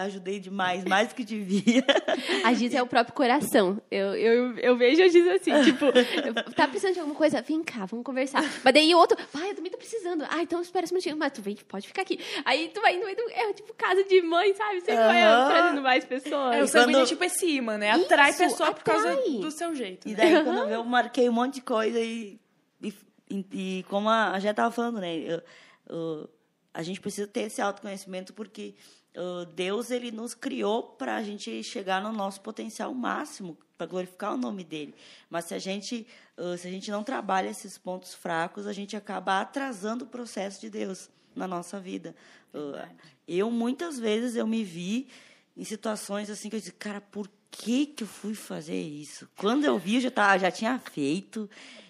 ajudei demais, mais do que devia. A Giz é o próprio coração. Eu, eu, eu vejo a Giz assim, tipo, tá precisando de alguma coisa? Vem cá, vamos conversar. Mas daí o outro, pai, eu também tô precisando. Ah, então espera um minutinho. Mas tu vem, pode ficar aqui. Aí tu vai indo, é tipo casa de mãe, sabe? Sempre vai trazendo mais pessoas. É, o sanguíneo quando... é tipo esse imã, né? Atrai Isso, pessoa atrai. por causa do seu jeito. Né? E daí, quando eu marquei um monte de coisa e, e, e, e como a, a gente tava falando, né? Eu, eu, a gente precisa ter esse autoconhecimento porque Deus ele nos criou para a gente chegar no nosso potencial máximo, para glorificar o nome dele. Mas se a gente uh, se a gente não trabalha esses pontos fracos, a gente acaba atrasando o processo de Deus na nossa vida. Uh, eu muitas vezes eu me vi em situações assim que eu disse, cara, por que que eu fui fazer isso? Quando eu vi, eu já, tava, já tinha feito.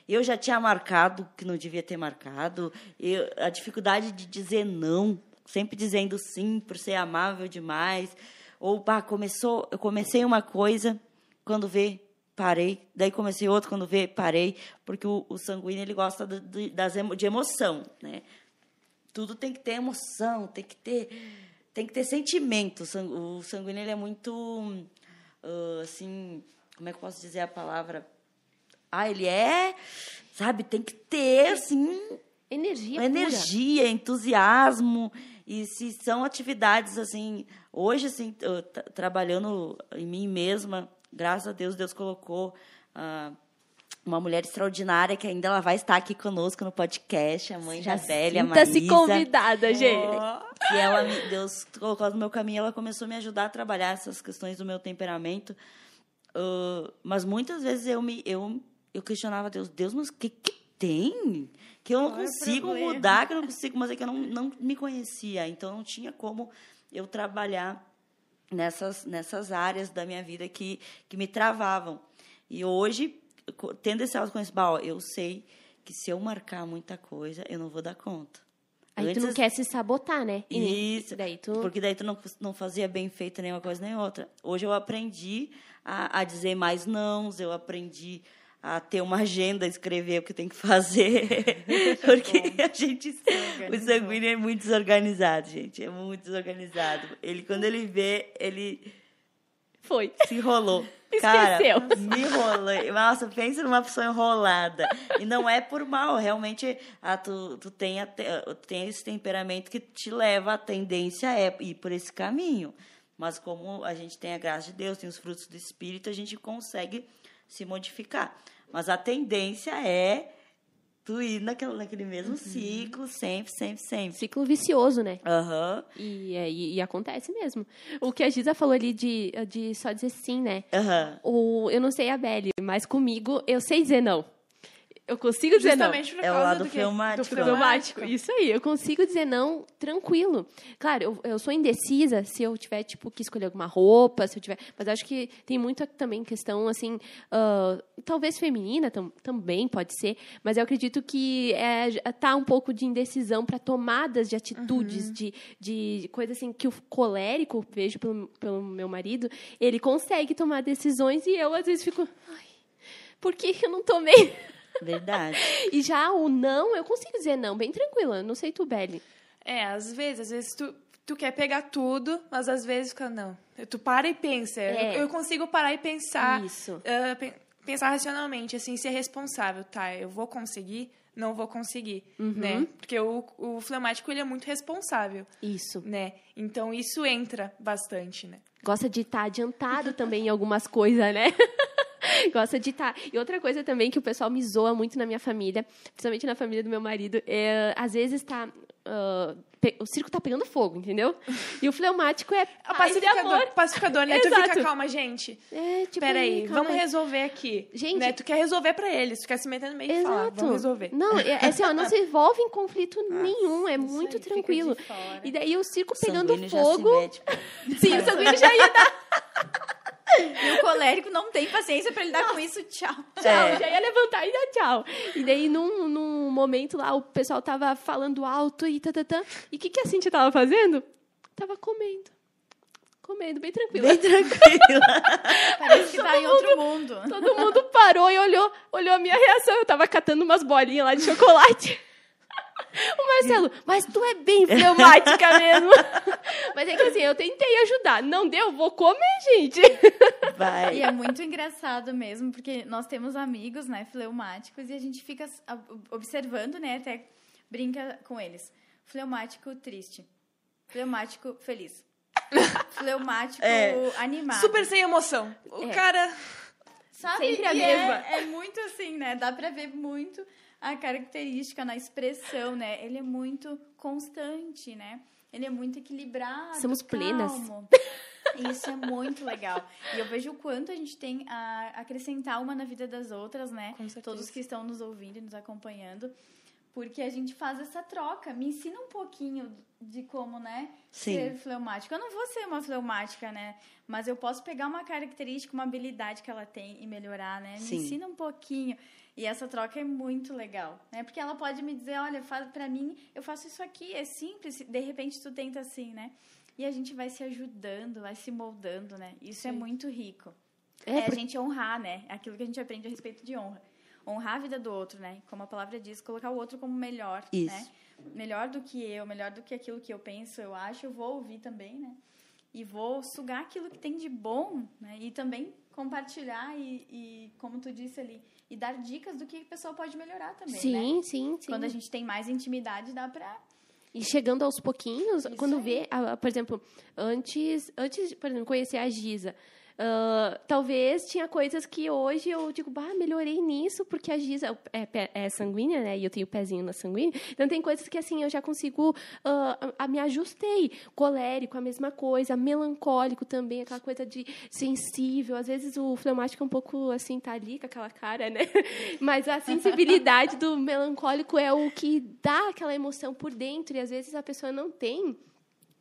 Eu já tinha marcado que não devia ter marcado. Eu, a dificuldade de dizer não, sempre dizendo sim por ser amável demais. Ou, pá, começou, eu comecei uma coisa, quando vê, parei. Daí comecei outra, quando vê, parei. Porque o, o sanguíneo, ele gosta de, das, de emoção, né? Tudo tem que ter emoção, tem que ter, tem que ter sentimento. O sanguíneo, ele é muito, uh, assim, como é que eu posso dizer a palavra? Ah, ele é, sabe, tem que ter, assim... Energia Energia, pura. entusiasmo. E se são atividades, assim... Hoje, assim, trabalhando em mim mesma, graças a Deus, Deus colocou... Uh, uma mulher extraordinária que ainda ela vai estar aqui conosco no podcast, a mãe Já velha, Marisa. se convidada, gente. Que ela, Deus colocou no meu caminho, ela começou a me ajudar a trabalhar essas questões do meu temperamento. Uh, mas muitas vezes eu me eu eu questionava Deus, Deus, mas o que, que tem? Que eu não Qual consigo é mudar, que eu não consigo, mas é que eu não, não me conhecia. Então, não tinha como eu trabalhar nessas, nessas áreas da minha vida que, que me travavam. E hoje, tendo esse autoconhecimento, eu sei que se eu marcar muita coisa, eu não vou dar conta. Aí Antes, tu não quer se sabotar, né? Isso. Daí tu... Porque daí tu não, não fazia bem feito nenhuma coisa nem outra. Hoje eu aprendi a, a dizer mais nãos, eu aprendi a ter uma agenda, escrever o que tem que fazer. Porque a gente. O sanguíneo é muito desorganizado, gente. É muito desorganizado. Ele, quando ele vê, ele. Foi. Se enrolou. Cara, me enrolei. Nossa, pensa numa pessoa enrolada. E não é por mal, realmente ah, tu, tu, tem a, tu tem esse temperamento que te leva, a tendência é ir por esse caminho. Mas como a gente tem a graça de Deus, tem os frutos do Espírito, a gente consegue se modificar. Mas a tendência é tu ir naquele, naquele mesmo uhum. ciclo, sempre, sempre, sempre. Ciclo vicioso, né? Aham. Uhum. E, é, e, e, acontece mesmo. O que a Giza falou ali de, de só dizer sim, né? Aham. Uhum. O, eu não sei a Belle, mas comigo eu sei dizer não. Eu consigo dizer Justamente não. Por causa é o lado do filmático. Do filmático. Isso aí, eu consigo dizer não tranquilo. Claro, eu, eu sou indecisa se eu tiver, tipo, que escolher alguma roupa, se eu tiver... Mas acho que tem muita também questão, assim, uh, talvez feminina tam, também pode ser, mas eu acredito que é, tá um pouco de indecisão para tomadas de atitudes, uhum. de, de coisa assim, que o colérico, vejo pelo, pelo meu marido, ele consegue tomar decisões e eu, às vezes, fico... Ai, por que eu não tomei? Verdade. e já o não, eu consigo dizer não, bem tranquila. Não sei tu, Belly. É, às vezes, às vezes tu, tu quer pegar tudo, mas às vezes fica, não. Tu para e pensa. É. Eu, eu, consigo parar e pensar. Isso. Uh, pensar racionalmente, assim, ser responsável. Tá, eu vou conseguir, não vou conseguir, uhum. né? Porque o, o fleumático, ele é muito responsável. Isso. Né? Então, isso entra bastante, né? Gosta de estar tá adiantado também em algumas coisas, né? Gosta de estar. Tá. E outra coisa também que o pessoal me zoa muito na minha família, principalmente na família do meu marido, é, às vezes está Uh, o circo tá pegando fogo, entendeu? E o fleumático é o pacificador, pacificador, né? Exato. Tu fica calma, gente. É, tipo, Peraí, vamos resolver aqui. Gente, né? tu quer resolver pra eles, tu quer se meter no meio Exato. e falar, vamos resolver. Não, é, é assim, ó, não se envolve em conflito Nossa, nenhum, é muito aí, tranquilo. E daí o circo o pegando fogo. Mete, Sim, o sanguíneo já ia dar. E o colérico não tem paciência pra lidar com isso. Tchau. Tchau. É. Já ia levantar e dar tchau. E daí, num, num momento lá, o pessoal tava falando alto e tatatã. E o que, que a Cintia tava fazendo? Tava comendo. Comendo, bem tranquila. Bem tranquila. Parece que tá em outro mundo. Todo mundo parou e olhou, olhou a minha reação. Eu tava catando umas bolinhas lá de chocolate. O Marcelo, mas tu é bem fleumática mesmo. mas é que assim, eu tentei ajudar. Não deu, vou comer, gente. Vai. E é muito engraçado mesmo, porque nós temos amigos, né, fleumáticos, e a gente fica observando, né, até brinca com eles. Fleumático triste. Fleumático feliz. Fleumático é. animado. Super sem emoção. O é. cara. Sabe? Sempre a mesma. É, é muito assim, né? Dá pra ver muito a característica, na expressão, né? Ele é muito constante, né? Ele é muito equilibrado. Somos plenas. Isso é muito legal. E eu vejo o quanto a gente tem a acrescentar uma na vida das outras, né? Todos que estão nos ouvindo e nos acompanhando. Porque a gente faz essa troca. Me ensina um pouquinho de como, né? Sim. Ser fleumática. Eu não vou ser uma fleumática, né? Mas eu posso pegar uma característica, uma habilidade que ela tem e melhorar, né? Me Sim. ensina um pouquinho. E essa troca é muito legal, né? Porque ela pode me dizer, olha, para mim, eu faço isso aqui, é simples, de repente tu tenta assim, né? E a gente vai se ajudando, vai se moldando, né? Isso é Sim. é muito rico. É, é a gente honrar, né? Aquilo que a gente aprende a respeito de honra. Honrar a vida do outro, né? Como a palavra diz, colocar o outro como melhor, Isso. né? Melhor do que eu, melhor do que aquilo que eu penso, eu acho, eu vou ouvir também, né? E vou sugar aquilo que tem de bom, né? E também compartilhar e, e como tu disse ali, e dar dicas do que a pessoa pode melhorar também, sim, né? Sim, sim, Quando a gente tem mais intimidade, dá pra e chegando aos pouquinhos, Isso quando vê, por exemplo, antes, antes, por exemplo, conhecer a Giza, Uh, talvez tinha coisas que hoje eu digo, bah, melhorei nisso, porque a Giza é, é, sanguínea, né? E eu tenho pezinho na sanguínea. Então, tem coisas que, assim, eu já consigo... Uh, a, me ajustei. Colérico, a mesma coisa. Melancólico também, aquela coisa de sensível. Às vezes, o fleumático é um pouco, assim, tá ali com aquela cara, né? Mas a sensibilidade do melancólico é o que dá aquela emoção por dentro. E, às vezes, a pessoa não tem.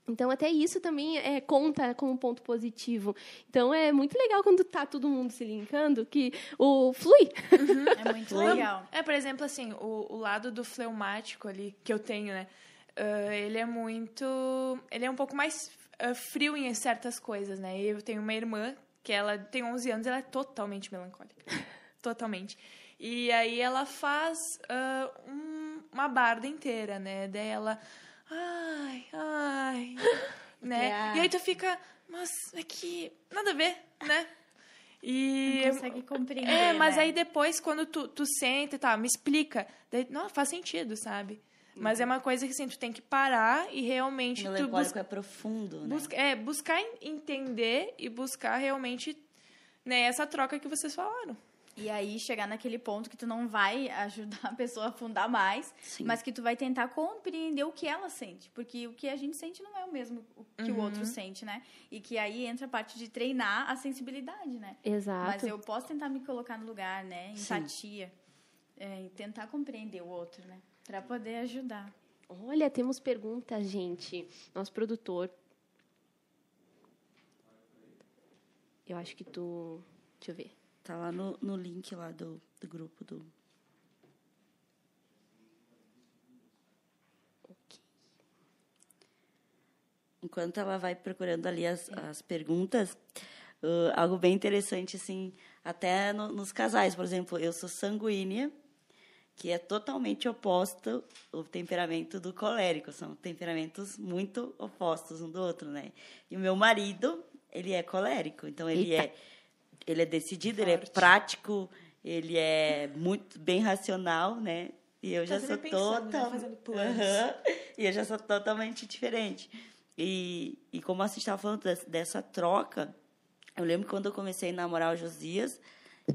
Então, até isso também é, conta como ponto positivo. Então, é muito legal quando tá todo mundo se linkando, que o flui. Uhum, é muito legal. É, por exemplo, assim, o, o lado do fleumático ali, que eu tenho, né? Uh, ele é muito... Ele é um pouco mais uh, frio em certas coisas, né? Eu tenho uma irmã que ela tem 11 anos ela é totalmente melancólica. totalmente. E aí ela faz uh, um, uma barda inteira, né? Daí ela ai, ai, né? E aí tu fica, mas é que nada a ver, né? E não consegue compreender. É, mas né? aí depois, quando tu, tu senta e tá, me explica, daí, não, faz sentido, sabe? Mas é uma coisa que assim, tu tem que parar e realmente. O busca... é profundo, né? Busca, é, buscar entender e buscar realmente né, essa troca que vocês falaram. E aí chegar naquele ponto que tu não vai ajudar a pessoa a afundar mais, Sim. mas que tu vai tentar compreender o que ela sente, porque o que a gente sente não é o mesmo que uhum. o outro sente, né? E que aí entra a parte de treinar a sensibilidade, né? Exato. Mas eu posso tentar me colocar no lugar, né? Empatia, é, tentar compreender o outro, né? Para poder ajudar. Olha, temos perguntas, gente. Nosso produtor. Eu acho que tu. Deixa eu ver. Tá lá no, no link lá do, do grupo do. Enquanto ela vai procurando ali as, as perguntas, uh, algo bem interessante, assim, até no, nos casais, por exemplo, eu sou sanguínea, que é totalmente oposto o temperamento do colérico, são temperamentos muito opostos um do outro, né? E o meu marido, ele é colérico, então ele Eita. é ele é decidido, Forte. ele é prático, ele é muito bem racional, né? E eu já sou total... Uhum. E eu já sou totalmente diferente. E, e como a gente estava falando dessa troca, eu lembro quando eu comecei a namorar o Josias,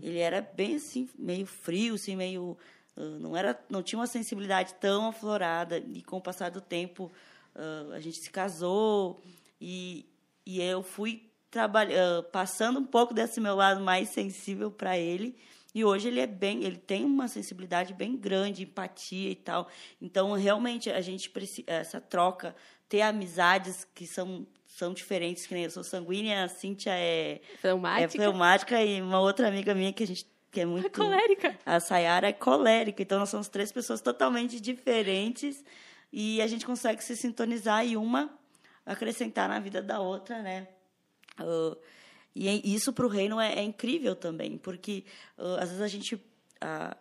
ele era bem assim, meio frio, assim, meio uh, não era, não tinha uma sensibilidade tão aflorada. E com o passar do tempo, uh, a gente se casou e, e eu fui trabalhando, passando um pouco desse meu lado mais sensível para ele. E hoje ele é bem, ele tem uma sensibilidade bem grande, empatia e tal. Então, realmente, a gente precisa, essa troca, ter amizades que são, são diferentes, que nem eu sou sanguínea, a Cíntia é fleumática. é fleumática e uma outra amiga minha que a gente que é muito. É colérica. A Sayara é colérica. Então, nós somos três pessoas totalmente diferentes e a gente consegue se sintonizar e uma acrescentar na vida da outra, né? Uh, e isso para o reino é, é, incrível também, porque uh, às vezes a gente. A,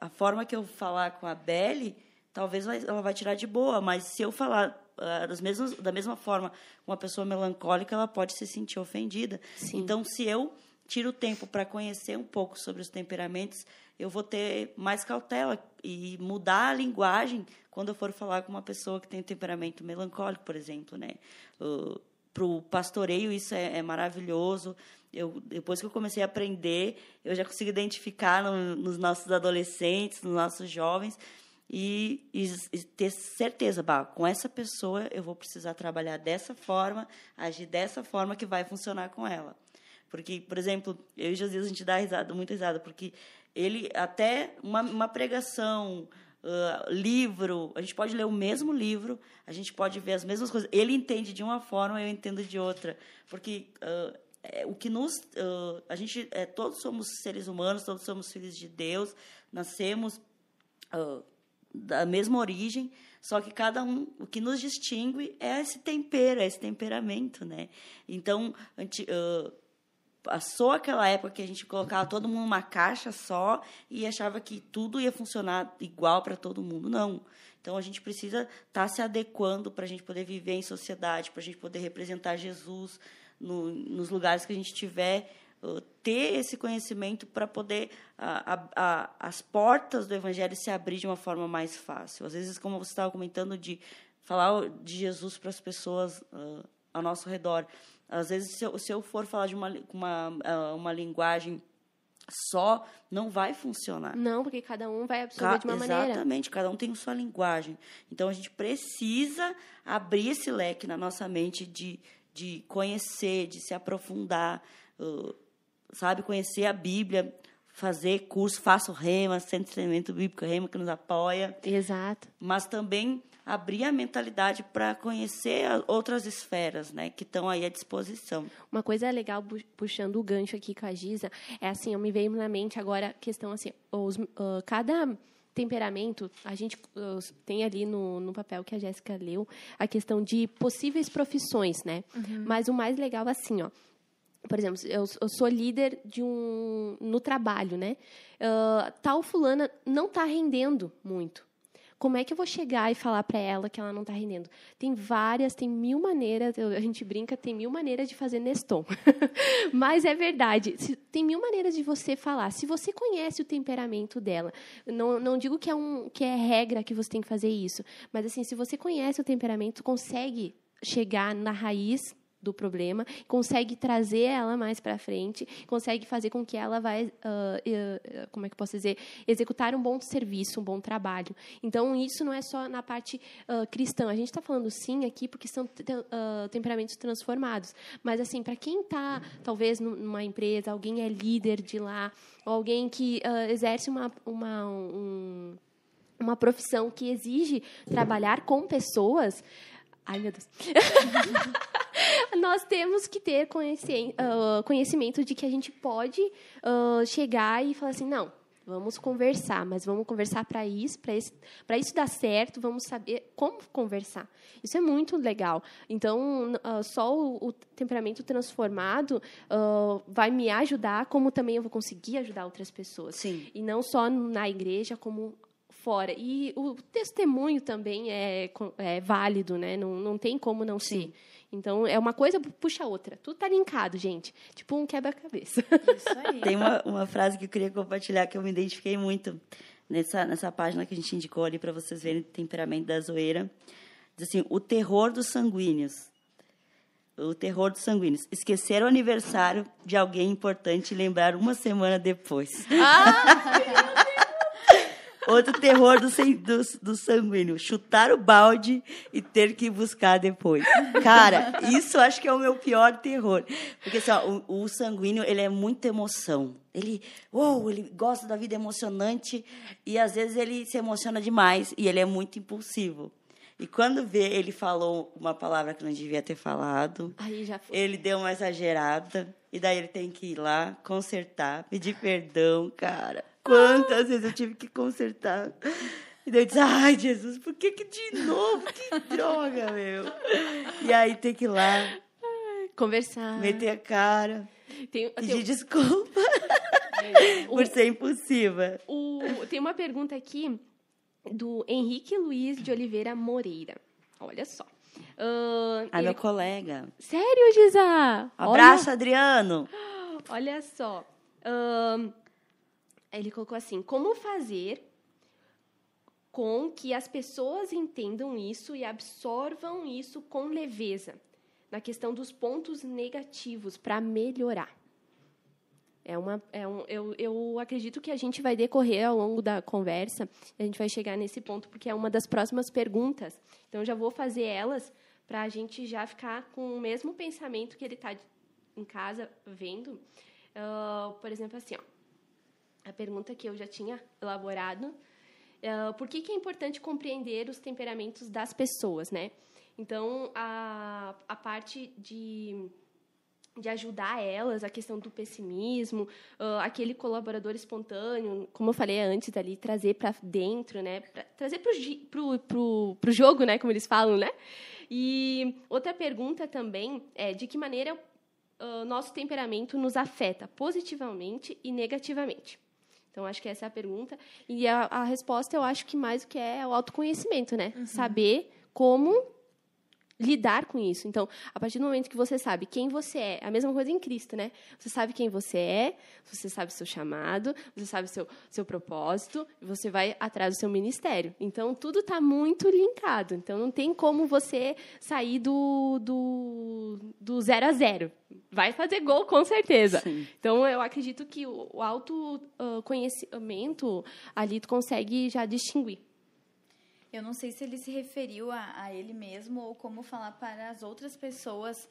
a forma que eu falar com a Belle, talvez vai, ela vai tirar de boa, mas se eu falar uh, das mesmas, da mesma forma com uma pessoa melancólica, ela pode se sentir ofendida. Sim. Então, se eu tiro o tempo para conhecer um pouco sobre os temperamentos, eu vou ter mais cautela e mudar a linguagem quando eu for falar com uma pessoa que tem temperamento melancólico, por exemplo, né? Uh, para o pastoreio isso é, é, maravilhoso. eu, depois que eu comecei a aprender, eu já consigo identificar no, nos nossos adolescentes, nos nossos jovens, e, e, e, ter certeza, bah, com essa pessoa eu vou precisar trabalhar dessa forma, agir dessa forma que vai funcionar com ela. Porque, por exemplo, eu e Josias, a gente dá risada, muita risada, porque ele, até uma, uma pregação, livro, a gente pode ler o mesmo livro, a gente pode ver as mesmas coisas. Ele entende de uma forma, eu entendo de outra. Porque uh, é, o que nos. Uh, a gente. É, todos somos seres humanos, todos somos filhos de Deus, nascemos da mesma origem, só que cada um, o que nos distingue é esse tempero, é esse temperamento, né? Então, uh, passou aquela época que a gente colocava todo mundo numa caixa só e achava que tudo ia funcionar igual para todo mundo. Não. Então, a gente precisa estar tá se adequando para a gente poder viver em sociedade, para a gente poder representar Jesus no, nos lugares que a gente estiver ter esse conhecimento para poder a, a, a, as portas do evangelho se abrir de uma forma mais fácil. Às vezes, como você estava comentando, de falar de Jesus para as pessoas uh, ao nosso redor. Às vezes, se eu, se eu for falar de uma, uma, uh, uma linguagem só, não vai funcionar. Não, porque cada um vai absorver Ca de uma exatamente, maneira. Exatamente, cada um tem sua linguagem. Então, a gente precisa abrir esse leque na nossa mente de, de conhecer, de se aprofundar. Uh, sabe, conhecer a Bíblia, fazer curso, faço Rema, Centro de Treinamento Bíblico Rema, que nos apoia. Exato. Mas também abrir a mentalidade para conhecer outras esferas, né, que estão aí à disposição. Uma coisa legal, puxando o gancho aqui com a Giza, é assim, eu me veio na mente agora a questão assim, os, uh, cada temperamento, a gente uh, tem ali no, no papel que a Jéssica leu, a questão de possíveis profissões, né? Uhum. Mas o mais legal, assim, ó, por exemplo, eu, eu, sou líder de um no trabalho, né? Uh, tal fulana não está rendendo muito. Como é que eu vou chegar e falar para ela que ela não está rendendo? Tem várias, tem mil maneiras. a gente brinca, tem mil maneiras de fazer Neston. Mas é verdade. tem mil maneiras de você falar. Se você conhece o temperamento dela, não, não digo que é um que é regra que você tem que fazer isso, mas assim, se você conhece o temperamento, consegue chegar na raiz do problema, consegue trazer ela mais para frente, consegue fazer com que ela vai, uh, uh, como é que posso dizer, executar um bom serviço, um bom trabalho. Então isso não é só na parte uh, cristã. A gente está falando sim aqui porque são temperamentos transformados, mas assim para quem está talvez numa empresa, alguém é líder de lá, alguém que exerce uma, uma um, uma profissão que exige trabalhar com pessoas. Ai, meu Deus. nós temos que ter ah, conhecimento de que a gente pode uh, chegar e falar assim, não, vamos conversar, mas vamos conversar para isso, para isso, para isso dar certo, vamos saber como conversar. Isso é muito legal. Então, uh, só o, o, temperamento transformado uh, vai me ajudar, como também eu vou conseguir ajudar outras pessoas. Sim. E não só na igreja, como fora. E o testemunho também é, é válido, né? Não, não tem como não Sim. ser. Então, é uma coisa puxa a outra. Tudo tá linkado, gente. Tipo um quebra-cabeça. Isso aí. Tem uma, uma frase que eu queria compartilhar que eu me identifiquei muito nessa, nessa página que a gente indicou ali para vocês verem o temperamento da zoeira. Diz assim: o terror dos sanguíneos. O terror dos sanguíneos. Esquecer o aniversário de alguém importante e lembrar uma semana depois. Ah! Outro terror do, do, do sanguíneo, chutar o balde e ter que buscar depois. Cara, isso acho que é o meu pior terror. Porque assim, ó, o, o sanguíneo, ele é muita emoção. Ele, uou, ele gosta da vida emocionante e às vezes ele se emociona demais e ele é muito impulsivo. E quando vê, ele falou uma palavra que não devia ter falado. Ele deu uma exagerada. E daí ele tem que ir lá, consertar, pedir perdão, cara. Quantas vezes eu tive que consertar. E daí eu disse, ai, Jesus, por que que de novo? Que droga, meu. E aí tem que ir lá. Conversar. Meter a cara. Tem, pedir tem... desculpa. por ser impulsiva. O, tem uma pergunta aqui do Henrique Luiz de Oliveira Moreira. Olha só. Uh, ah, ele... meu colega. Sério, Gisa? Abraço, Olha... Adriano. Olha só. Uh, ele colocou assim: como fazer com que as pessoas entendam isso e absorvam isso com leveza, na questão dos pontos negativos para melhorar. É uma, é um, eu, eu acredito que a gente vai decorrer ao longo da conversa, a gente vai chegar nesse ponto, porque é uma das próximas perguntas. Então, já vou fazer elas para a gente já ficar com o mesmo pensamento que ele está em casa vendo. Uh, por exemplo, assim, ó, a pergunta que eu já tinha elaborado, uh, por que, que é importante compreender os temperamentos das pessoas, né? Então, a, a parte de de ajudar elas, a questão do pessimismo, uh, aquele colaborador espontâneo, como eu falei antes ali, trazer para dentro, né, pra, trazer para o jogo, né, como eles falam, né. E outra pergunta também é de que maneira uh, nosso temperamento nos afeta positivamente e negativamente. Então, acho que essa é a pergunta. E a, a resposta, eu acho que mais do que é o autoconhecimento, né? Uhum. Saber como lidar com isso. Então, a partir do momento que você sabe quem você é, a mesma coisa em Cristo, né? Você sabe quem você é, você sabe seu chamado, você sabe seu seu propósito, e você vai atrás do seu ministério. Então, tudo está muito linkado. Então, não tem como você sair do, do, do zero a zero. Vai fazer gol, com certeza. Sim. Então, eu acredito que o, o autoconhecimento ali tu consegue já distinguir. Eu não sei se ele se referiu a, a ele mesmo ou como falar para as outras pessoas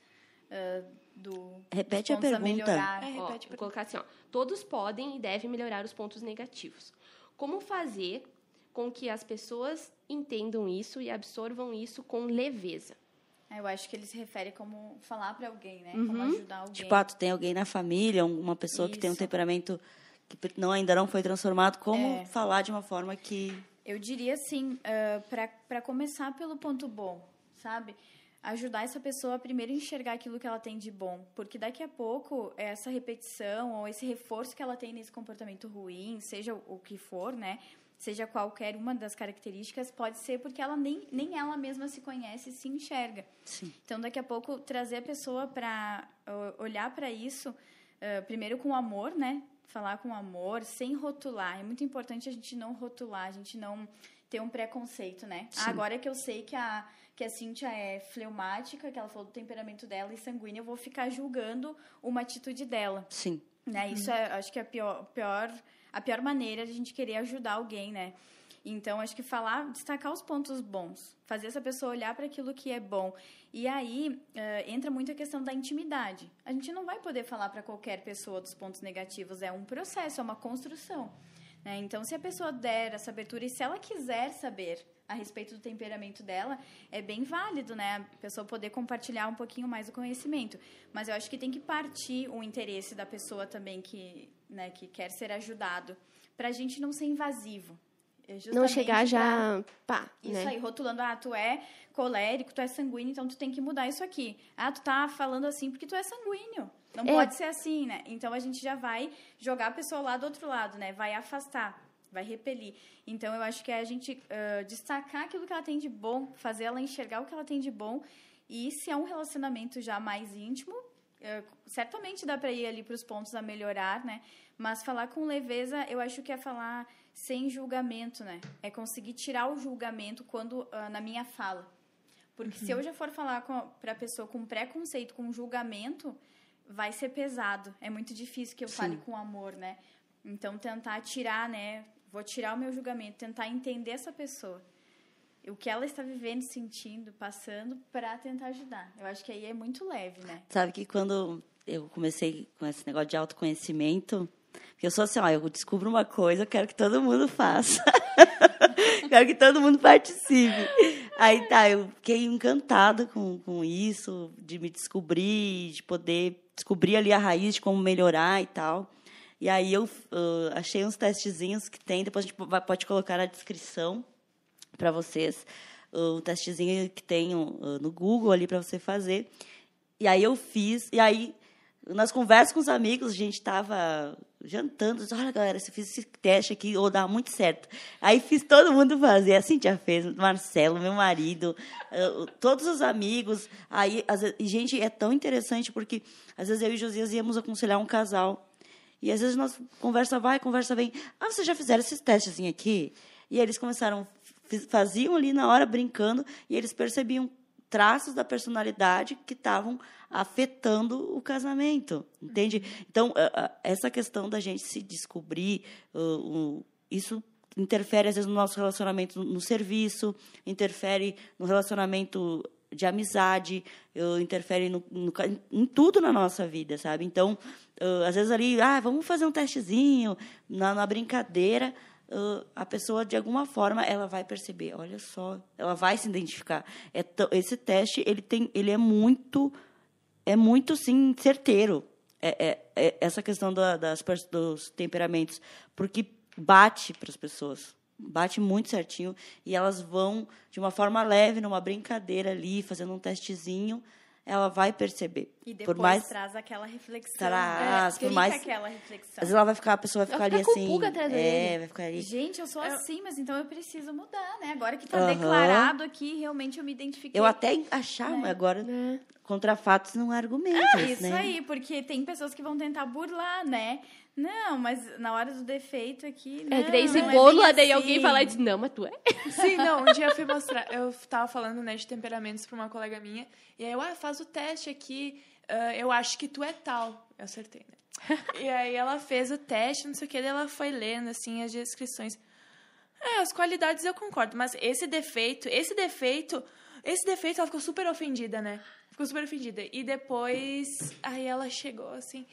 uh, do. Repete a pergunta. A é, repete ó, vou colocar assim: ó, todos podem e devem melhorar os pontos negativos. Como fazer com que as pessoas entendam isso e absorvam isso com leveza? É, eu acho que ele se refere como falar para alguém, né? Uhum. Como ajudar alguém. Tipo, ah, tu tem alguém na família, uma pessoa Isso. que tem um temperamento que não, ainda não foi transformado. Como é. falar de uma forma que eu diria assim, uh, para começar pelo ponto bom, sabe? Ajudar essa pessoa a primeiro enxergar aquilo que ela tem de bom, porque daqui a pouco essa repetição ou esse reforço que ela tem nesse comportamento ruim, seja o que for, né? Seja qualquer uma das características, pode ser porque ela nem, nem ela mesma se conhece e se enxerga. Sim. Então, daqui a pouco, trazer a pessoa para olhar para isso, uh, primeiro com amor, né? Falar com amor, sem rotular. É muito importante a gente não rotular, a gente não ter um preconceito, né? Ah, agora que eu sei que a, que a Cíntia é fleumática, que ela falou do temperamento dela e sanguínea, eu vou ficar julgando uma atitude dela. Sim. Né? Isso uhum. é, acho que é a pior, pior, a pior maneira de a gente querer ajudar alguém, né? Então, acho que falar, destacar os pontos bons, fazer essa pessoa olhar para aquilo que é bom. E aí uh, entra muito a questão da intimidade. A gente não vai poder falar para qualquer pessoa dos pontos negativos, é um processo, é uma construção. Né? Então, se a pessoa der essa abertura e se ela quiser saber a respeito do temperamento dela, é bem válido, né? A pessoa poder compartilhar um pouquinho mais o conhecimento. Mas eu acho que tem que partir o interesse da pessoa também que, né, que quer ser ajudado, para a gente não ser invasivo. É não chegar já, pá, Isso né? aí, rotulando, ah, tu é colérico, tu é sanguíneo, então tu tem que mudar isso aqui. Ah, tu tá falando assim porque tu é sanguíneo. Não é. pode ser assim, né? Então a gente já vai jogar a pessoa lá do outro lado, né? Vai afastar, vai repelir. Então eu acho que é a gente uh, destacar aquilo que ela tem de bom, fazer ela enxergar o que ela tem de bom. E se é um relacionamento já mais íntimo, uh, certamente dá para ir ali para os pontos a melhorar, né? Mas falar com leveza, eu acho que é falar sem julgamento, né? É conseguir tirar o julgamento quando uh, na minha fala. Porque uhum. se eu já for falar para a pessoa com preconceito, com julgamento, vai ser pesado. É muito difícil que eu Sim. fale com amor, né? Então tentar tirar, né? Vou tirar o meu julgamento, tentar entender essa pessoa. O que ela está vivendo, sentindo, passando, para tentar ajudar. Eu acho que aí é muito leve, né? Sabe que quando eu comecei com esse negócio de autoconhecimento, eu sou assim, ó, eu descubro uma coisa, eu quero que todo mundo faça. quero que todo mundo participe. Aí tá, eu fiquei encantada com, com isso, de me descobrir, de poder descobrir ali a raiz de como melhorar e tal. E aí eu uh, achei uns testezinhos que tem, depois a gente pode colocar na descrição para vocês o testezinho que tem no Google ali para você fazer. E aí eu fiz, e aí nas conversas com os amigos, a gente estava jantando. Olha, galera, se eu fiz esse teste aqui, ou dá muito certo. Aí fiz todo mundo fazer. A Cintia fez, Marcelo, meu marido, todos os amigos. Aí, vezes, gente, é tão interessante porque às vezes eu e Josias íamos aconselhar um casal. E às vezes nós conversa vai, conversa vem. Ah, vocês já fizeram esses testes aqui? E eles começaram, faziam ali na hora brincando e eles percebiam traços da personalidade que estavam afetando o casamento, entende? Então, essa questão da gente se descobrir, isso interfere às vezes no nosso relacionamento no serviço, interfere no relacionamento de amizade, interfere no, no, em tudo na nossa vida, sabe? Então, às vezes ali, ah, vamos fazer um testezinho, na, na brincadeira, a pessoa, de alguma forma, ela vai perceber, olha só, ela vai se identificar. É esse teste, ele, tem, ele é muito, é muito, sim, certeiro. É, é, é essa questão da, das, dos temperamentos, porque bate para as pessoas bate muito certinho e elas vão de uma forma leve, numa brincadeira ali, fazendo um testezinho, ela vai perceber. E depois por mais, traz aquela reflexão. Traz, é, por mais, aquela reflexão. Às vezes ela vai ficar, a pessoa vai ficar ali assim. Atrás é, vai ficar ali. Gente, eu sou assim, mas então eu preciso mudar, né? Agora que está uhum. declarado aqui, realmente eu me identifiquei. Eu até achava, né? agora, é. contra fatos não argumentos. É, isso né? aí, porque tem pessoas que vão tentar burlar, né? Não, mas na hora do defeito aqui. Não, é, que daí esse bolo, é daí assim. alguém fala e diz, não, mas tu é. Sim, não, um dia eu fui mostrar, eu tava falando, né, de temperamentos pra uma colega minha, e aí eu, ah, faz o teste aqui, uh, eu acho que tu é tal. Eu acertei, né? e aí ela fez o teste, não sei o que, daí ela foi lendo, assim, as descrições. É, as qualidades eu concordo, mas esse defeito, esse defeito, esse defeito ela ficou super ofendida, né? Ficou super ofendida. E depois, aí ela chegou assim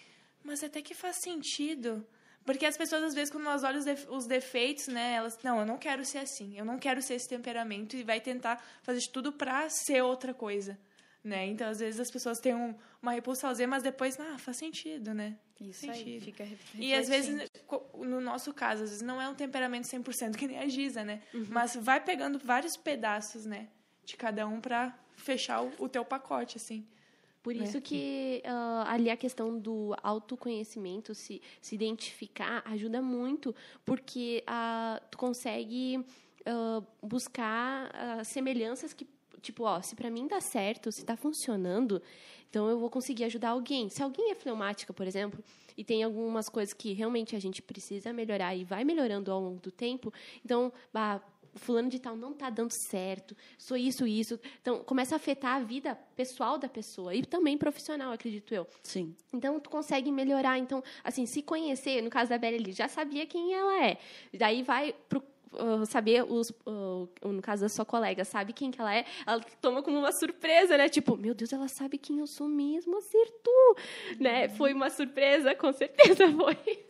mas até que faz sentido. Porque as pessoas, às vezes, quando elas olham os defeitos, né? Elas, não, eu não quero ser assim, eu não quero ser esse temperamento e vai tentar fazer de tudo pra ser outra coisa, né? Então, às vezes, as pessoas têm um, uma repulsa a fazer, mas depois, ah, faz sentido, né? Isso sentido. aí, fica E, às vezes, no nosso caso, às vezes, não é um temperamento 100% que nem a Giza, né? Uhum. Mas vai pegando vários pedaços, né? De cada um pra fechar o, o teu pacote, assim. Por né? isso que uh, ali a questão do autoconhecimento, se, se identificar, ajuda muito, porque uh, tu consegue uh, buscar semelhanças que, tipo, ó, se para mim dá certo, se está funcionando, então eu vou conseguir ajudar alguém. Se alguém é fleumática, por exemplo, e tem algumas coisas que realmente a gente precisa melhorar e vai melhorando ao longo do tempo, então, bah, fulano de tal não está dando certo, sou isso, isso. Então, começa a afetar a vida pessoal da pessoa e também profissional, acredito eu. Sim. Então, tu consegue melhorar. Então, assim, se conhecer, no caso da Bela ali, já sabia quem ela é. Daí vai pro Uh, saber os uh, no caso da sua colega sabe quem que ela é ela toma como uma surpresa né tipo meu Deus ela sabe quem eu sou mesmo acertou né foi uma surpresa com certeza foi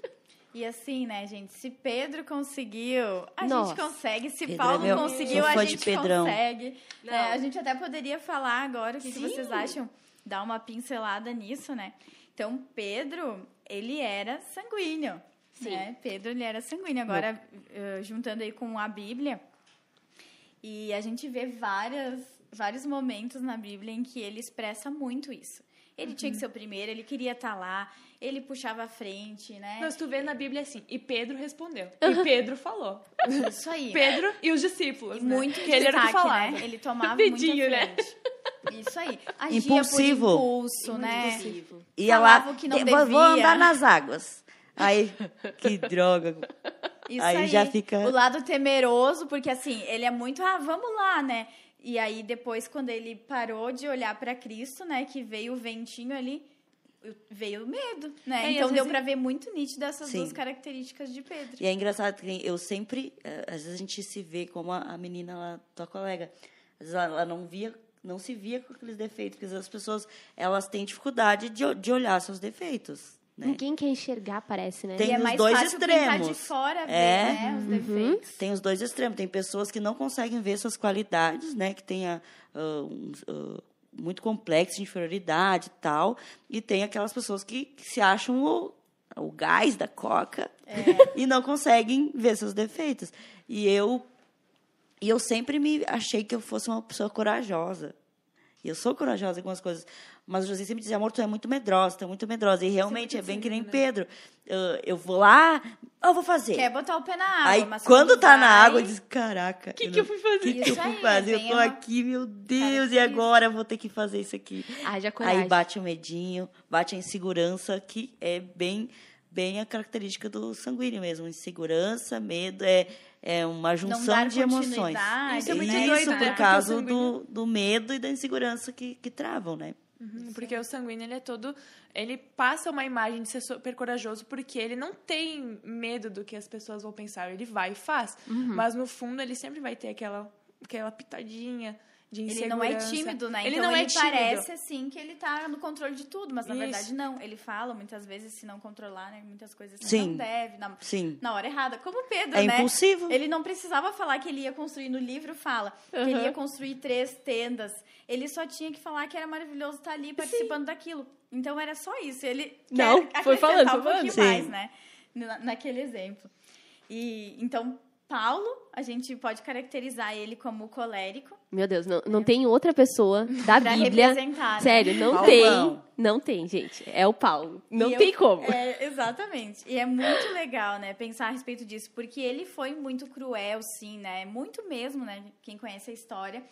e assim, né, gente, se Pedro conseguiu, a Nossa, gente consegue. Se Pedro é Paulo é meu, conseguiu, a gente consegue. É, a gente até poderia falar agora o que, que, vocês acham, dar uma pincelada nisso, né? Então, Pedro, ele era sanguíneo. Sim. Né? Pedro, ele era sanguíneo. Agora, uh, juntando aí com a Bíblia, e a gente vê várias, vários momentos na Bíblia em que ele expressa muito isso. Ele uhum. tinha que uhum. ser o primeiro, ele queria estar tá lá, ele puxava a frente, né? Mas tu vê na Bíblia assim, e Pedro respondeu. E Pedro falou. Isso aí. Pedro e os discípulos. E né? muito que destaque, ele era o que falava. né? Ele tomava Pedinho, né? Isso aí. Agia Impulsivo. por impulso, né? Impulsivo. Ia Falava lá, que não devia. vou andar nas águas. Aí, que droga. Isso aí, aí já fica... O lado temeroso, porque assim, ele é muito, ah, vamos lá, né? E aí depois quando ele parou de olhar para Cristo, né, que veio o ventinho ali, veio o medo, né? É, então deu para ver muito nítido essas Sim. duas características de Pedro. E é engraçado que eu sempre, eh, às vezes a gente se vê como a menina lá, tua colega, às vezes ela não via, não se via com aqueles defeitos, porque as pessoas elas têm dificuldade de, de olhar seus defeitos. Né? Ninguém quer enxergar, parece, né? Tem e é os dois extremos. Quem tá de fora ver, é. né, os uhum. defeitos. Tem os dois extremos. Tem pessoas que não conseguem ver suas qualidades, né? Que tenha uh, uh, muito complexo de inferioridade e tal. E tem aquelas pessoas que, que se acham o, o gás da coca é. e não conseguem ver seus defeitos. E eu, e eu sempre me achei que eu fosse uma pessoa corajosa. E eu sou corajosa em algumas coisas. Mas o José sempre dizia, amor, tu é muito medrosa, tu é muito medrosa. E realmente é bem que nem Pedro. Eu, eu vou lá, eu vou fazer. Quer botar o pé na água. Aí, quando, quando tá vai... na água, eu diz, caraca. O que, que eu fui fazer? O que, que eu fui fazer? Eu tô aqui, meu Deus, e agora eu vou ter que fazer isso aqui. Já coragem. Aí bate o medinho, bate a insegurança, que é bem, bem a característica do sanguíneo mesmo. Insegurança, medo, é, é uma junção de emoções. Isso é muito Isso doido, por né? causa Porque o sanguíneo- do, do medo e da insegurança que, que travam, né? Uhum, Porque o sanguíneo, ele é todo... Ele passa uma imagem de ser super corajoso porque ele não tem medo do que as pessoas vão pensar. Ele vai e faz. Uhum. Mas, no fundo, ele sempre vai ter aquela, aquela pitadinha de Ele insegurança. não é tímido, né? Ele então não é ele tímido. parece assim que ele tá no controle de tudo, mas na Isso. verdade não. Ele fala muitas vezes se não controlar, né? Muitas coisas que Sim. não deve, na, Sim. na hora errada. Como o Pedro, É né? impulsivo. Ele não precisava falar que ele ia construir no livro, fala que ele Uhum. ia construir três tendas. Ele só tinha que falar que era maravilhoso estar ali participando daquilo. Então era só isso. Ele Não, foi falando, foi um pouquinho falando. mais, Sim. né? Na- naquele exemplo. E então Paulo, a gente pode caracterizar ele como colérico. Meu Deus, não, não tem outra pessoa da Pra Bíblia. representar, né? Sério, não Paulão. tem. Não tem, gente. É o Paulo. Não E eu- tem como. É, exatamente. E é muito legal, né, pensar a respeito disso, porque ele foi muito cruel, sim, né? Muito mesmo, né? Quem conhece a história.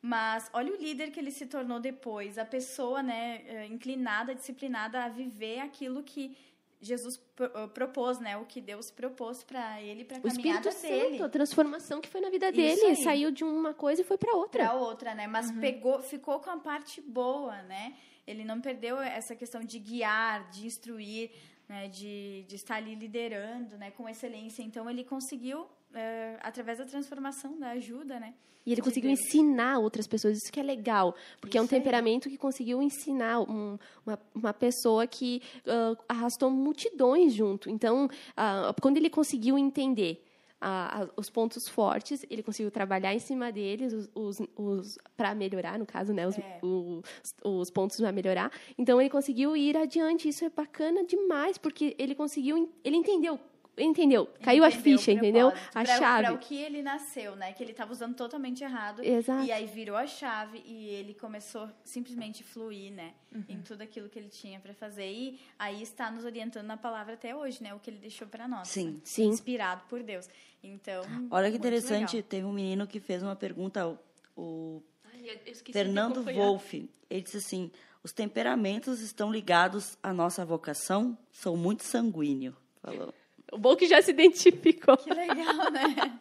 Mas olha o líder que ele se tornou depois, a pessoa, né, eh, inclinada, disciplinada a viver aquilo que Jesus eh, propôs, né? O que Deus propôs para ele, para a caminhada Espírito dele. Santo, a transformação que foi na vida dele. Saiu de uma coisa e foi pra outra. para outra, né? Mas pegou, ficou com a parte boa, né? Ele não perdeu essa questão de guiar, de instruir, né? De, de estar ali liderando, né? Com excelência. Então ele conseguiu, eh, através da transformação, da ajuda, né? E ele conseguiu Deus. ensinar outras pessoas. Isso que é legal. Porque é um Isso temperamento que conseguiu ensinar um- uma, uma pessoa que ah, arrastou multidões junto. Então, ah, quando ele conseguiu entender ah, os pontos fortes, ele conseguiu trabalhar em cima deles, os, os, os para melhorar, no caso, né? Os, É. os, os pontos para melhorar. Então, ele conseguiu ir adiante. Isso é bacana demais, porque ele conseguiu... Ele entendeu. Entendeu. Caiu a Entendeu o ficha, entendeu? A pra- chave. Pra o que ele nasceu, né? Que ele estava usando totalmente errado. Exato. E aí virou a chave e ele começou simplesmente fluir, né? Em tudo aquilo que ele tinha para fazer. E aí está nos orientando na palavra até hoje, né? O que ele deixou para nós. Sim. né? Sim. Inspirado por Deus. Então. Olha que interessante, legal. teve um menino que fez uma pergunta, o, o Ai, Fernando. Wolff. Ele disse assim: os temperamentos estão ligados à nossa vocação? Sou muito sanguíneo. Falou. O bom que já se identificou. Que legal, né?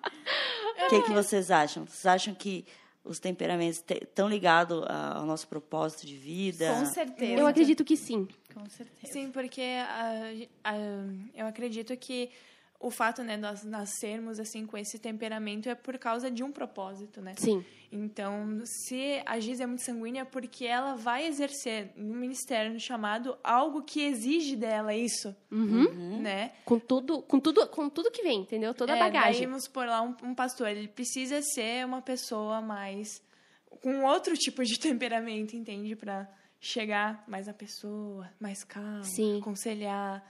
O que, que vocês acham? Vocês acham que os temperamentos estão ligados ao nosso propósito de vida? Com certeza. Eu acredito que sim. Com certeza. Sim, porque ah, ah, eu acredito que o fato, né, nós nascermos assim com esse temperamento é por causa de um propósito, né? Sim. Então, se a Giz é muito sanguínea, é porque ela vai exercer no ministério, no chamado, algo que exige dela isso, Uhum. né? Com tudo, com tudo, com tudo que vem, entendeu? Toda a É, bagagem. Daí, vamos por lá, um, um pastor, ele precisa ser uma pessoa mais... com outro tipo de temperamento, entende? Pra chegar mais na pessoa, mais calma, Sim. aconselhar,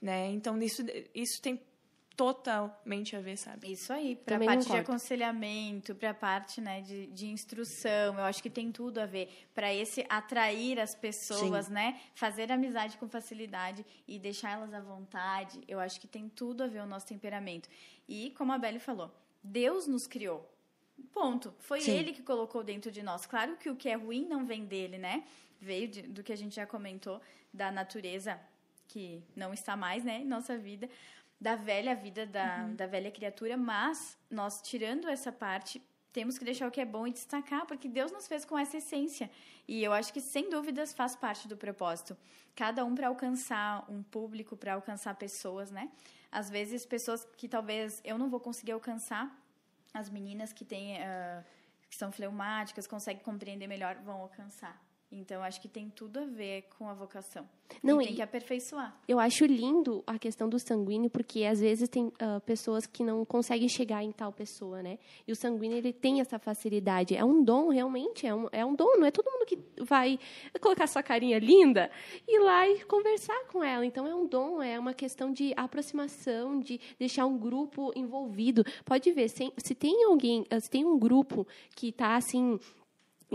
né? Então, isso, isso tem totalmente a ver, sabe? Isso aí, para a parte de aconselhamento, para a parte né, de, de instrução, eu acho que tem tudo a ver. Para esse atrair as pessoas, né? Fazer amizade com facilidade e deixar elas à vontade, eu acho que tem tudo a ver o nosso temperamento. E, como a Belle falou, Deus nos criou. Ponto. Foi Sim. ele que colocou dentro de nós. Claro que o que é ruim não vem dele, né? Veio de- do que a gente já comentou, da natureza que não está mais, né, em nossa vida, da velha vida da, da velha criatura, mas nós tirando essa parte, temos que deixar o que é bom e destacar, porque Deus nos fez com essa essência. E eu acho que sem dúvidas faz parte do propósito. Cada um para alcançar um público, para alcançar pessoas, né? Às vezes pessoas que talvez eu não vou conseguir alcançar, as meninas que têm ah, que são fleumáticas, conseguem compreender melhor, vão alcançar. Então, acho que tem tudo a ver com a vocação. Não, e tem e- que aperfeiçoar. Eu acho lindo a questão do sanguíneo, porque às vezes tem ah, pessoas que não conseguem chegar em tal pessoa, né? E o sanguíneo, ele tem essa facilidade. É um dom, realmente, é um, é um dom. Não é todo mundo que vai colocar sua carinha linda e ir lá e conversar com ela. Então, é um dom, é uma questão de aproximação, de deixar um grupo envolvido. Pode ver, se, se tem alguém, ah, se tem um grupo que está, assim,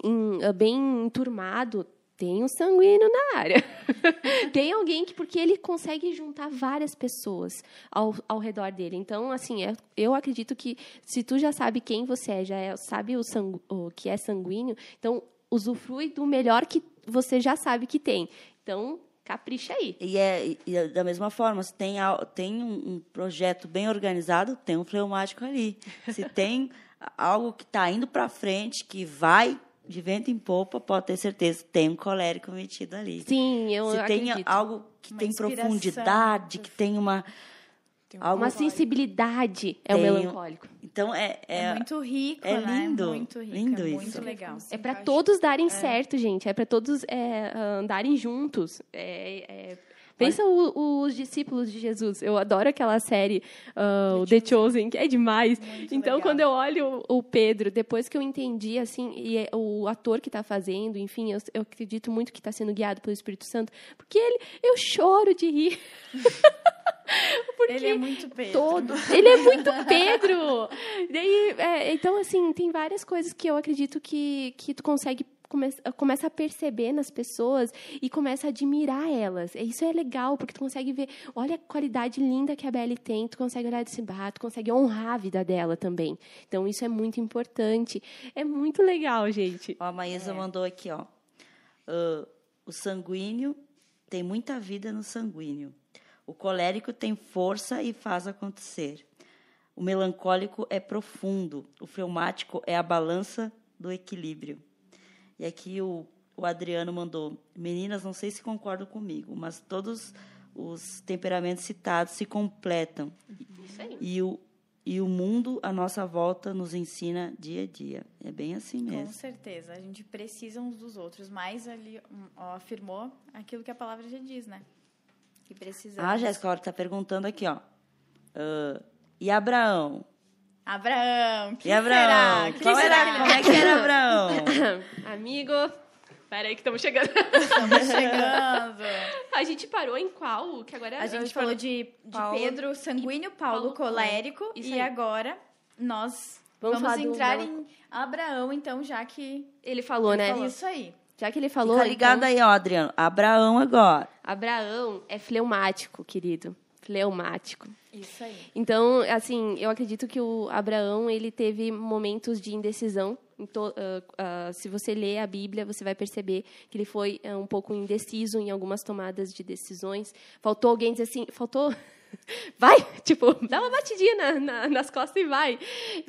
em- ah, bem enturmado, tem um sanguíneo na área. tem alguém que, porque ele consegue juntar várias pessoas ao, ao redor dele. Então, assim, é- eu acredito que se tu já sabe quem você é, já é- sabe o, sangu, o que é sanguíneo, então usufrui do melhor que você já sabe que tem. Então, capricha aí. E, é, e é da mesma forma, se tem, tem um, um projeto bem organizado, tem um fleumático ali. Se tem algo que está indo para frente, que vai de vento em popa, pode ter certeza que tem um colérico metido ali. Sim, eu Se acredito. tem algo que uma tem profundidade, que tem uma... Tem algo uma sensibilidade é o melancólico. Então é, é, é muito rico, é né? lindo, muito rico, lindo é isso. muito legal. É para todos darem é. certo, gente. É para todos é, andarem juntos. É, é Pensa o, os discípulos de Jesus. Eu adoro aquela série, uh, The, The Chosen, que é demais. Muito então, legal. quando eu olho o, o, Pedro, depois que eu entendi, assim, e é o ator que está fazendo, enfim, eu, eu, acredito muito que está sendo guiado pelo Espírito Santo, porque ele, eu choro de rir. Porque ele é muito Pedro. Todo, ele é muito Pedro. Daí, é, então, assim, tem várias coisas que eu acredito que, que tu consegue começa, começa a perceber nas pessoas e começa a admirar elas. Isso é legal, porque tu consegue ver, olha a qualidade linda que a Belle tem, tu consegue olhar desse bar, tu consegue honrar a vida dela também. Então, isso é muito importante. É muito legal, gente. Ó, a Maísa é. mandou aqui, ó. Uh, o sanguíneo tem muita vida no sanguíneo. O colérico tem força e faz acontecer. O melancólico é profundo. O fleumático é a balança do equilíbrio. E aqui o, o Adriano mandou: Meninas, não sei se concordam comigo, mas todos os temperamentos citados se completam. Isso aí. E o, e o mundo à nossa volta nos ensina dia a dia. É bem assim mesmo. Com certeza. A gente precisa uns dos outros. Mas ali ó, afirmou aquilo que a palavra já diz, né? Que precisamos. Ah, Jéssica, está perguntando aqui, ó. Uh, e Abraão? Abraão, que e Abraão? Será? Qual era, como é que era Abraão? Amigo, Peraí que estamos chegando. Estamos chegando. A gente parou em qual? Que agora a gente falou de, de Pedro sanguíneo, Paulo, Paulo colérico e agora nós vamos, vamos entrar em Abraão, então, já que ele falou, ele né? Falou. Isso aí. Já que ele falou. Fica ligado então... aí, ó, Adriano. Abraão agora. Abraão é fleumático, querido. Fleumático. Isso aí. Então, assim, eu acredito que o Abraão ele teve momentos de indecisão. Então, uh, uh, se você lê a Bíblia, você vai perceber que ele foi uh, um pouco indeciso em algumas tomadas de decisões. Faltou alguém dizer assim, faltou vai, tipo, dá uma batidinha na, na, nas costas e vai.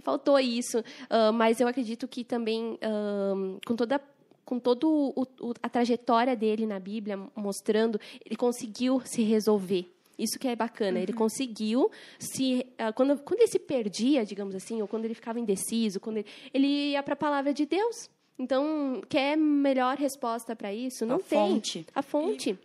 Faltou isso, uh, mas eu acredito que também, uh, com toda com toda a trajetória dele na Bíblia mostrando, ele conseguiu se resolver. Isso que é bacana. Uhum. Ele conseguiu se uh, quando quando ele se perdia, digamos assim, ou quando ele ficava indeciso, quando ele, ele ia para a palavra de Deus. Então, quer melhor resposta para isso? Não a tem. Fonte. A fonte.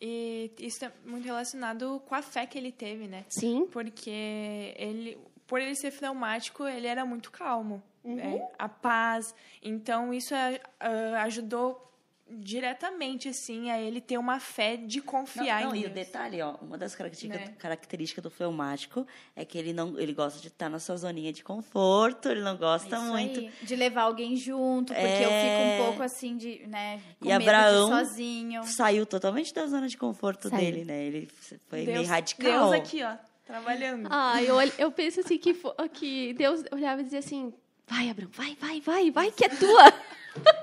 E, e isso é muito relacionado com a fé que ele teve, né? Sim. Porque ele, por ele ser fleumático, ele era muito calmo. Uhum. Né? A paz. Então, isso uh, ajudou diretamente, assim, a ele ter uma fé de confiar não, não, em E o detalhe, ó, uma das características, né? características do fleumático é que ele não ele gosta de estar na sua zoninha de conforto, ele não gosta Isso muito. Aí. De levar alguém junto, porque é... eu fico um pouco assim de, né, com e Abraão sozinho. saiu totalmente da zona de conforto Saiu. dele, né? Ele foi Deus, meio radical. Deus aqui, ó, trabalhando. Ah, eu, eu penso assim que, que Deus olhava e dizia assim: vai, Abraão, vai, vai, vai, vai, que é tua.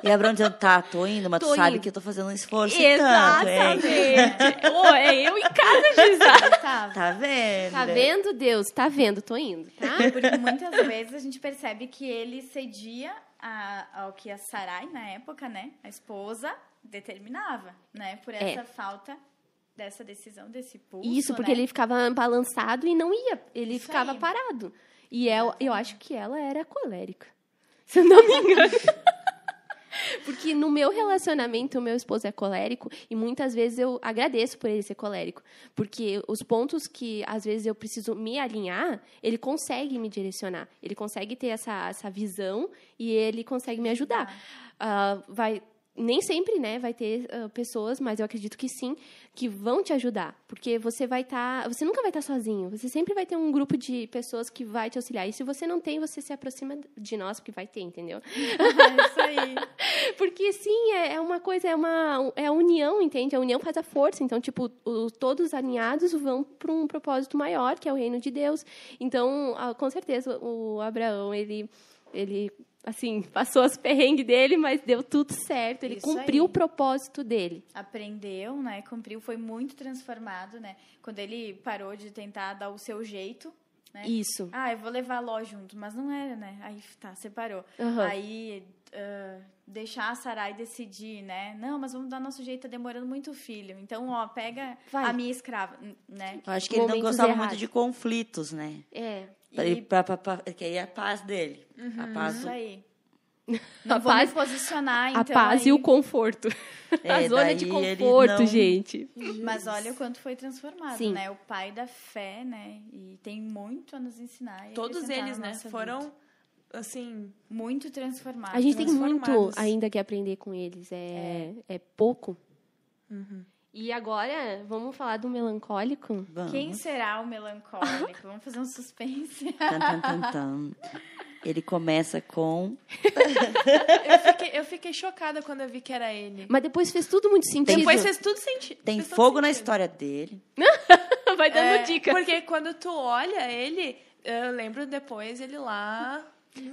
E Abraão dizendo, tá, tô indo, mas tô tu sabe indo. que eu tô fazendo um esforço Exatamente. tanto. Exatamente. oh, é eu em casa, Gisele. Tá. tá vendo? Tá vendo, Deus? Tá vendo, tô indo, tá? Porque muitas vezes a gente percebe que ele cedia a, ao que a Sarai, na época, né, a esposa, determinava, né, por essa é. falta dessa decisão, desse pulso, Isso, porque né? ele ficava balançado e não ia, ele Isso ficava aí. parado. E eu, eu acho que ela era colérica, se eu não me engano. Porque no meu relacionamento, o meu esposo é colérico e muitas vezes eu agradeço por ele ser colérico. Porque os pontos que às vezes eu preciso me alinhar, ele consegue me direcionar. Ele consegue ter essa, essa visão e ele consegue me ajudar. Uh, vai nem sempre, né, vai ter uh, pessoas, mas eu acredito que sim, que vão te ajudar, porque você vai estar, tá, você nunca vai estar tá sozinho, você sempre vai ter um grupo de pessoas que vai te auxiliar. E se você não tem, você se aproxima de nós, porque vai ter, entendeu? É isso aí. porque sim, é, é, uma coisa, é uma é a união, entende? A união faz a força. Então, tipo, o, todos alinhados vão para um propósito maior, que é o reino de Deus. Então, uh, com certeza, o Abraão, ele ele assim, passou as perrengues dele, mas deu tudo certo. Ele Isso cumpriu aí. o propósito dele. Aprendeu, né? Cumpriu, foi muito transformado, né? Quando ele parou de tentar dar o seu jeito, né? Isso. Ah, eu vou levar a Ló junto, mas não era, né? Aí tá, separou. Uhum. Aí uh, deixar a Sarai decidir, né? Não, mas vamos dar nosso jeito, tá demorando muito o filho. Então, ó, pega Vai. a minha escrava, né? Eu acho que Momentos ele não gostava errados. muito de conflitos, né? É. E... pra, pra, pra, que aí é a paz dele. Uhum, a paz. Isso aí. Não a vou paz, me posicionar, então. A paz aí... e o conforto. É, a zona de conforto, não... gente. Mas olha o quanto foi transformado, Sim. né? O pai da fé, né? E tem muito a nos ensinar. Todos eles, né? Foram, vida. assim... Muito transformados. A gente tem muito ainda que aprender com eles. É, é. é pouco. Uhum. E agora, vamos falar do melancólico? Vamos. Quem será o melancólico? vamos fazer um suspense. Tan, tan. Ele começa com. eu, fiquei, eu, fiquei, chocada quando eu vi que era ele. Mas depois fez tudo muito sentido. Depois fez tudo sentido. Tem fogo na história dele. Vai dando é, dica. Porque quando tu olha ele, eu lembro depois ele lá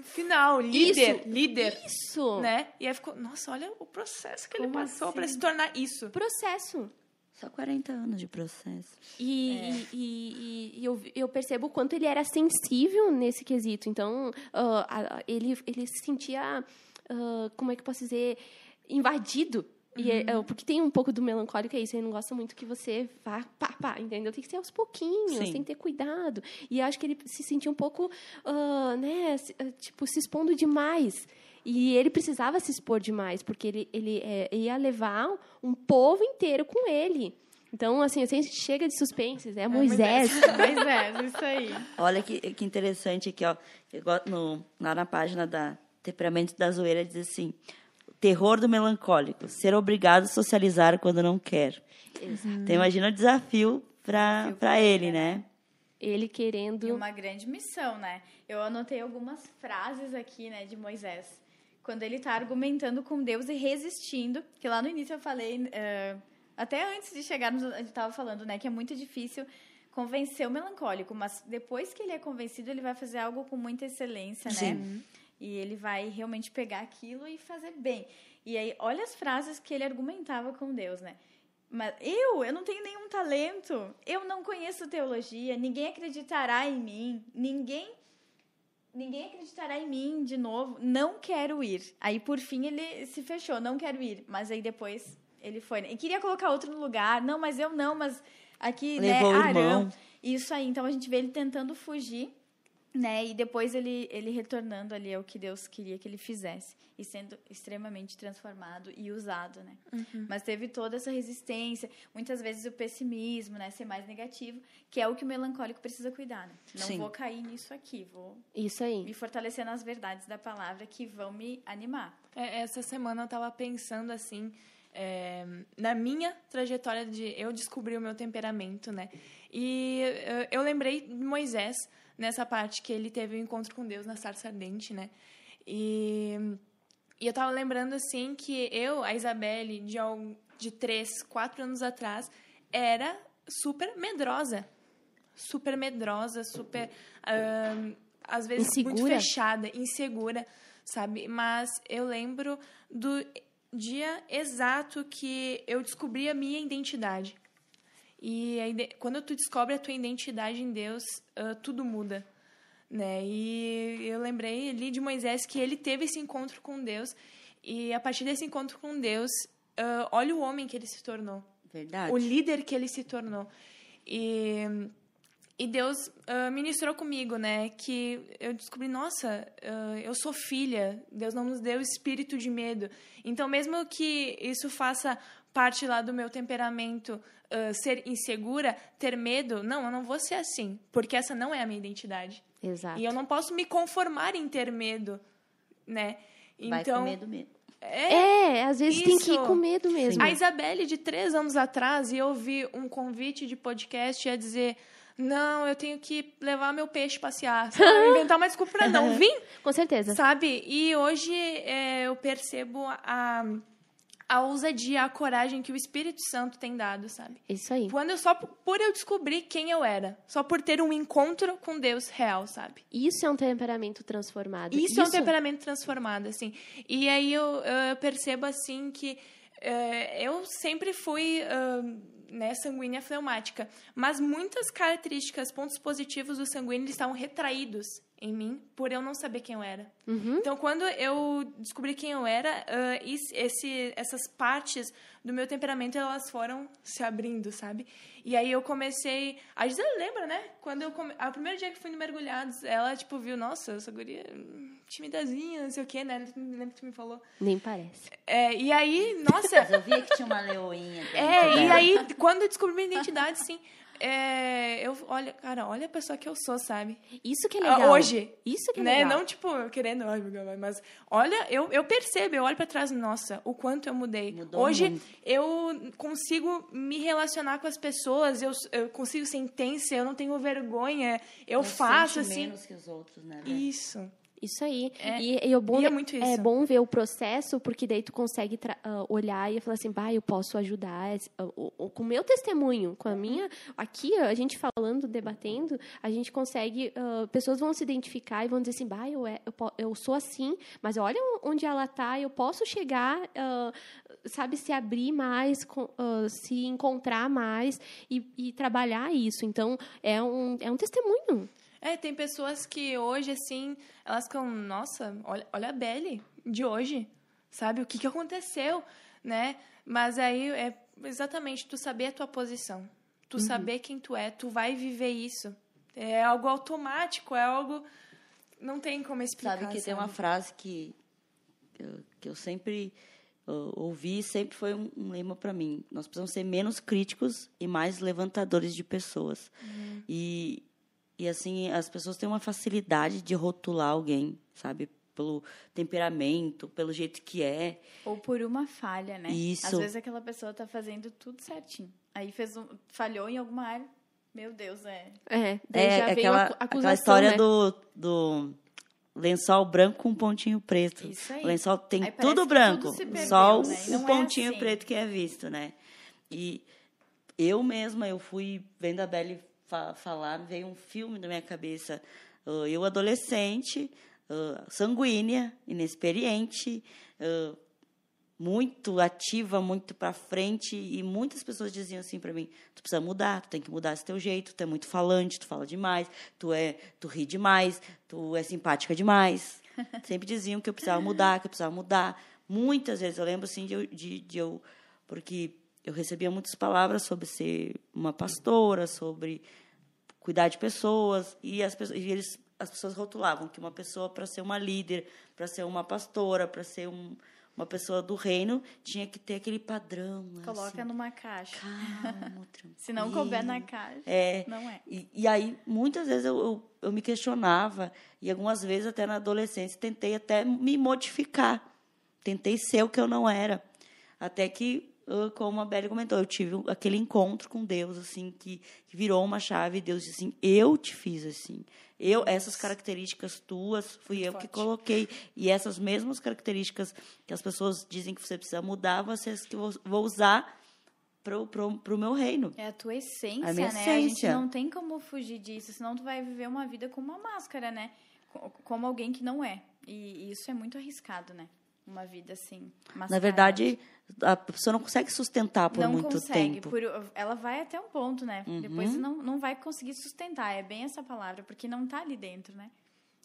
final, líder, isso, líder. Isso. Né? E aí ficou, nossa, olha o processo que Como ele passou assim? para se tornar isso. Processo. Só 40 anos de processo. E, é. e, e, e, eu, eu percebo o quanto ele era sensível nesse quesito. Então, uh, ele, ele se sentia, uh, como é que eu posso dizer, invadido. E é, uhum. porque tem um pouco do melancólico, é isso. Ele não gosta muito que você vá, pá, pá, entendeu? Tem que ser aos pouquinhos, Sim. tem que ter cuidado. E acho que ele se sentia um pouco, uh, né, tipo, se expondo demais. E ele precisava se expor demais, porque ele, ele é, ia levar um povo inteiro com ele. Então, assim, assim chega de suspense, é Moisés. Moisés, isso aí. Olha que, que interessante aqui, ó. No, lá na página da Temperamento da Zoeira diz assim: terror do melancólico, ser obrigado a socializar quando não quer. Exato. Então, imagina o desafio para ele, né? né? Ele querendo. E uma grande missão, né? Eu anotei algumas frases aqui, né, de Moisés quando ele está argumentando com Deus e resistindo, que lá no início eu falei, uh, até antes de chegarmos, a gente estava falando, né, que é muito difícil convencer o melancólico, mas depois que ele é convencido, ele vai fazer algo com muita excelência, né? Sim. né? E ele vai realmente pegar aquilo e fazer bem. E aí, olha as frases que ele argumentava com Deus, né? Mas eu, eu não tenho nenhum talento, eu não conheço teologia, ninguém acreditará em mim, ninguém ninguém acreditará em mim de novo, não quero ir. Aí, por fim, ele se fechou, não quero ir. Mas aí depois ele foi. Né? E queria colocar outro no lugar. Não, mas eu não, mas aqui, Levou né, Arão. Isso aí. Então a gente vê ele tentando fugir né? E depois ele, ele retornando ali ao que Deus queria que ele fizesse e sendo extremamente transformado e usado, né? Uhum. Mas teve toda essa resistência, muitas vezes o pessimismo, né? Ser mais negativo, que é o que o melancólico precisa cuidar. Né? Não Sim. vou cair nisso aqui, vou Isso aí. me fortalecer nas verdades da palavra que vão me animar. É, essa semana eu estava pensando assim, é, na minha trajetória de eu descobrir o meu temperamento, né? E eu, eu lembrei de Moisés nessa parte que ele teve o um encontro com Deus na sarça ardente, né? E, e eu tava lembrando, assim, que eu, a Isabelle, de, de três, quatro anos atrás, era super medrosa. Super medrosa, super... Uh, às vezes insegura. muito fechada, insegura, sabe? Mas eu lembro do dia exato que eu descobri a minha identidade. E aí, quando tu descobre a tua identidade em Deus, uh, tudo muda. Né? E eu lembrei ali de Moisés que ele teve esse encontro com Deus. E a partir desse encontro com Deus, uh, olha o homem que ele se tornou. Verdade. O líder que ele se tornou. E, e Deus uh, ministrou comigo, né? Que eu descobri, nossa, uh, eu sou filha. Deus não nos deu espírito de medo. Então, mesmo que isso faça parte lá do meu temperamento uh, ser insegura, ter medo. Não, eu não vou ser assim, porque essa não é a minha identidade. Exato. E eu não posso me conformar em ter medo, né? Então, Vai com então, medo mesmo. É, é, às vezes isso. tem que ir com medo mesmo. Sim. A Isabelle, de três anos atrás, eu ouvi um convite de podcast a dizer: Não, eu tenho que levar meu peixe passear. Inventar uma desculpa para não vir. com certeza. Sabe? E hoje é, eu percebo a a ousadia, a coragem que o Espírito Santo tem dado, sabe? Isso aí. Quando eu só por eu descobrir quem eu era, só por ter um encontro com Deus real, sabe? Isso é um temperamento transformado. Isso, Isso... é um temperamento transformado, assim. E aí eu, eu percebo assim que uh, eu sempre fui uh, né, sanguínea fleumática, mas muitas características, pontos positivos do sanguíneo estavam retraídos em mim por eu não saber quem eu era. Uhum. Então, quando eu descobri quem eu era, uh, esse, essas partes do meu temperamento elas foram se abrindo, sabe? E aí eu comecei. A Gisele lembra, né? Quando eu come... o primeiro dia que fui no Mergulhados, ela tipo viu, nossa, essa guria timidazinha, não sei o quê, né? Não lembro que tu me falou. Nem parece. É, e aí, nossa. Mas eu via que tinha uma leoinha. É, e aí quando eu descobri minha identidade, sim. É, eu, olha, cara, olha a pessoa que eu sou, sabe? Isso que é legal. Hoje. Isso que é né? legal. Não, tipo, querendo, mas olha, eu, eu percebo, eu olho para trás, nossa, o quanto eu mudei. Mudou Hoje muito. eu consigo me relacionar com as pessoas, eu, eu consigo ser intensa, eu não tenho vergonha, eu Não faço sente assim. menos que os outros, né? velho? Isso. Isso aí. É. E, e o bom E é muito é isso. bom ver o processo, porque daí tu consegue ah, olhar e falar assim, bah, eu posso ajudar ah, com o meu testemunho, com a minha. Aqui, a gente falando, debatendo, a gente consegue. ah, pessoas vão se identificar e vão dizer assim, bah, eu, é- eu, eu sou assim, mas olha onde ela tá, eu posso chegar, ah, sabe, se abrir mais, com- ah, se encontrar mais e, e trabalhar isso. Então, é um, é um testemunho. É, tem pessoas que hoje, assim, elas ficam, nossa, olha, olha a Belle de hoje, sabe? O que, que aconteceu, né? Mas aí é exatamente tu saber a tua posição, tu saber quem tu é, tu vai viver isso. É algo automático, é algo. Não tem como explicar. Sabe que tem uma frase que eu, que eu sempre uh, ouvi, sempre foi um, um lema para mim. Nós precisamos ser menos críticos e mais levantadores de pessoas. E, e assim, as pessoas têm uma facilidade de rotular alguém, sabe? Pelo temperamento, pelo jeito que é. Ou por uma falha, né? Isso. Às vezes aquela pessoa tá fazendo tudo certinho. Aí fez um, falhou em alguma área. Meu Deus, é. É, daí É já aquela, aquela história né? do, do lençol branco com um pontinho preto. Isso aí. O lençol tem Aí tudo branco, tudo se perdeu, só o, né? O não é pontinho assim. preto que é visto, né? E eu mesma, eu fui vendo a Belle fa falar, veio um filme na minha cabeça. Uh, eu, adolescente, uh, sanguínea, inexperiente, uh, muito ativa, muito para frente, e muitas pessoas diziam assim para mim: tu precisa mudar, tu tem que mudar esse teu jeito, tu é muito falante, tu fala demais, tu é, tu ri demais, tu é simpática demais. Sempre diziam que eu precisava mudar, que eu precisava mudar. Muitas vezes eu lembro assim de, eu- de, de eu porque eu recebia muitas palavras sobre ser uma pastora, sobre cuidar de pessoas e as pessoas, e eles, as pessoas rotulavam que uma pessoa para ser uma líder, para ser uma pastora, para ser um, uma pessoa do reino tinha que ter aquele padrão. Coloca assim, numa caixa. calmo, Se não couber na caixa, É. não é. E, e aí, muitas vezes eu, eu, eu me questionava, e algumas vezes, até na adolescência, tentei até me modificar. Tentei ser o que eu não era. Até que, como a Beli comentou, eu tive aquele encontro com Deus, assim, que, que virou uma chave. Deus disse assim: Eu te fiz assim. Eu, essas características tuas, fui eu que forte. coloquei. E essas mesmas características que as pessoas dizem que você precisa mudar, vocês que eu vou, vou usar pro, pro, pro meu reino. É a tua essência, A minha né? A gente essência. não tem como fugir disso, senão tu vai viver uma vida com uma máscara, né? Co- Como alguém que não é. E isso é muito arriscado, né? Uma vida assim, Na mascarada. verdade, a pessoa não consegue sustentar por não muito consegue. tempo. por- ela vai até um ponto, né? Uhum. Depois não, não vai conseguir sustentar. É bem essa palavra, porque não tá ali dentro, né?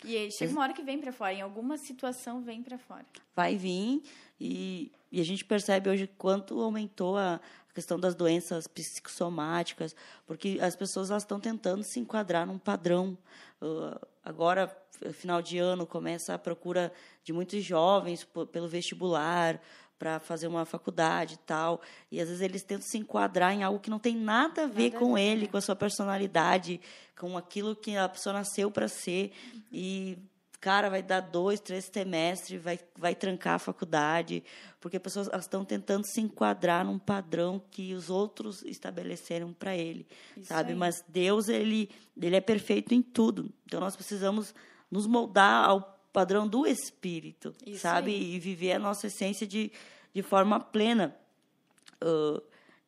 E chega uma hora que vem pra fora. Em alguma situação vem pra fora. Vai vir e, e a gente percebe hoje quanto aumentou a questão das doenças psicossomáticas, porque as pessoas elas estão tentando se enquadrar num padrão. Uh, agora, final de ano, começa a procura de muitos jovens pelo vestibular para fazer uma faculdade e tal. E às vezes eles tentam se enquadrar em algo que não tem nada a ver Nada com ele, né? com a sua personalidade, com aquilo que a pessoa nasceu para ser. E cara, vai dar dois, três semestres, vai, vai trancar a faculdade, porque as pessoas estão tentando se enquadrar num padrão que os outros estabeleceram para ele, Isso sabe? aí. Mas Deus, ele, ele é perfeito em tudo. Então nós precisamos nos moldar ao, padrão do Espírito, Isso sabe? Aí. E viver a nossa essência de, de forma plena. Uh,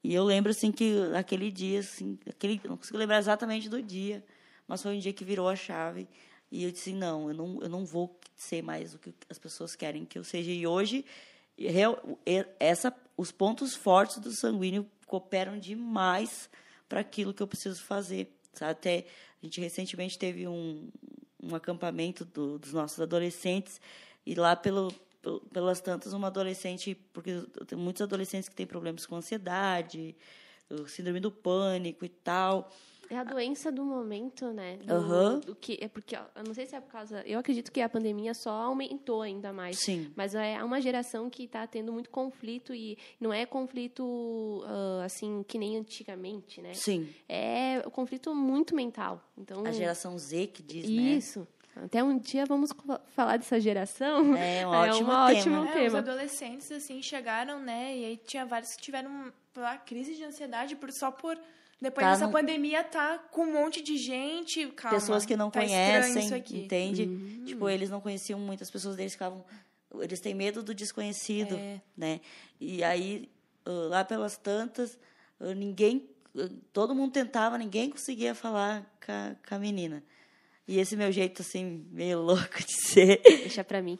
e eu lembro, assim, que aquele dia, assim, aquele, não consigo lembrar exatamente do dia, mas foi um dia que virou a chave. E eu disse, não, eu não, eu não vou ser mais o que as pessoas querem que eu seja. E hoje, essa, os pontos fortes do sanguíneo cooperam demais para aquilo que eu preciso fazer. Sabe? Até a gente recentemente teve um, um acampamento do, dos nossos adolescentes e lá pelo, pelas tantas uma adolescente porque tem muitos adolescentes que têm problemas com ansiedade, síndrome do pânico e tal. É a doença do momento, né? Do, uhum. do que é porque eu não sei se é por causa. Eu acredito que a pandemia só aumentou ainda mais. Sim. Mas é uma geração que está tendo muito conflito e não é conflito uh, assim que nem antigamente, né? Sim. É um conflito muito mental. Então a geração Z que diz, isso. né? Isso. Até um dia vamos falar dessa geração. É um é ótimo um tema. Ótimo é, tema. os adolescentes assim chegaram, né? E aí tinha vários que tiveram lá crise de ansiedade por só por depois tá dessa no... pandemia, tá com um monte de gente. Calma, pessoas que não tá conhecem, entende? Uhum. Tipo, eles não conheciam muitas pessoas deles ficavam. Eles têm medo do desconhecido, é. né? E aí, lá pelas tantas, ninguém. Todo mundo tentava, ninguém conseguia falar com a, com a menina. E esse meu jeito, assim, meio louco de ser. Deixa pra mim.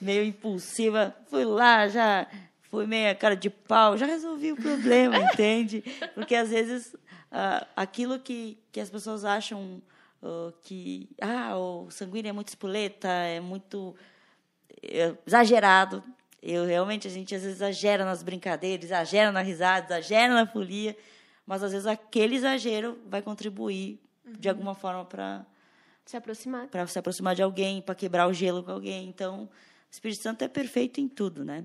Meio impulsiva. Fui lá, já fui meio cara de pau, já resolvi o problema, entende? Porque às vezes uh, aquilo que, que as pessoas acham uh, que ah, o sanguíneo é muito espoleta, é muito é, exagerado. Eu realmente a gente às vezes exagera nas brincadeiras, exagera na risada, exagera na folia, mas às vezes aquele exagero vai contribuir uhum. de alguma forma para se aproximar, para se aproximar de alguém, para quebrar o gelo com alguém. Então, o Espírito Santo é perfeito em tudo, né?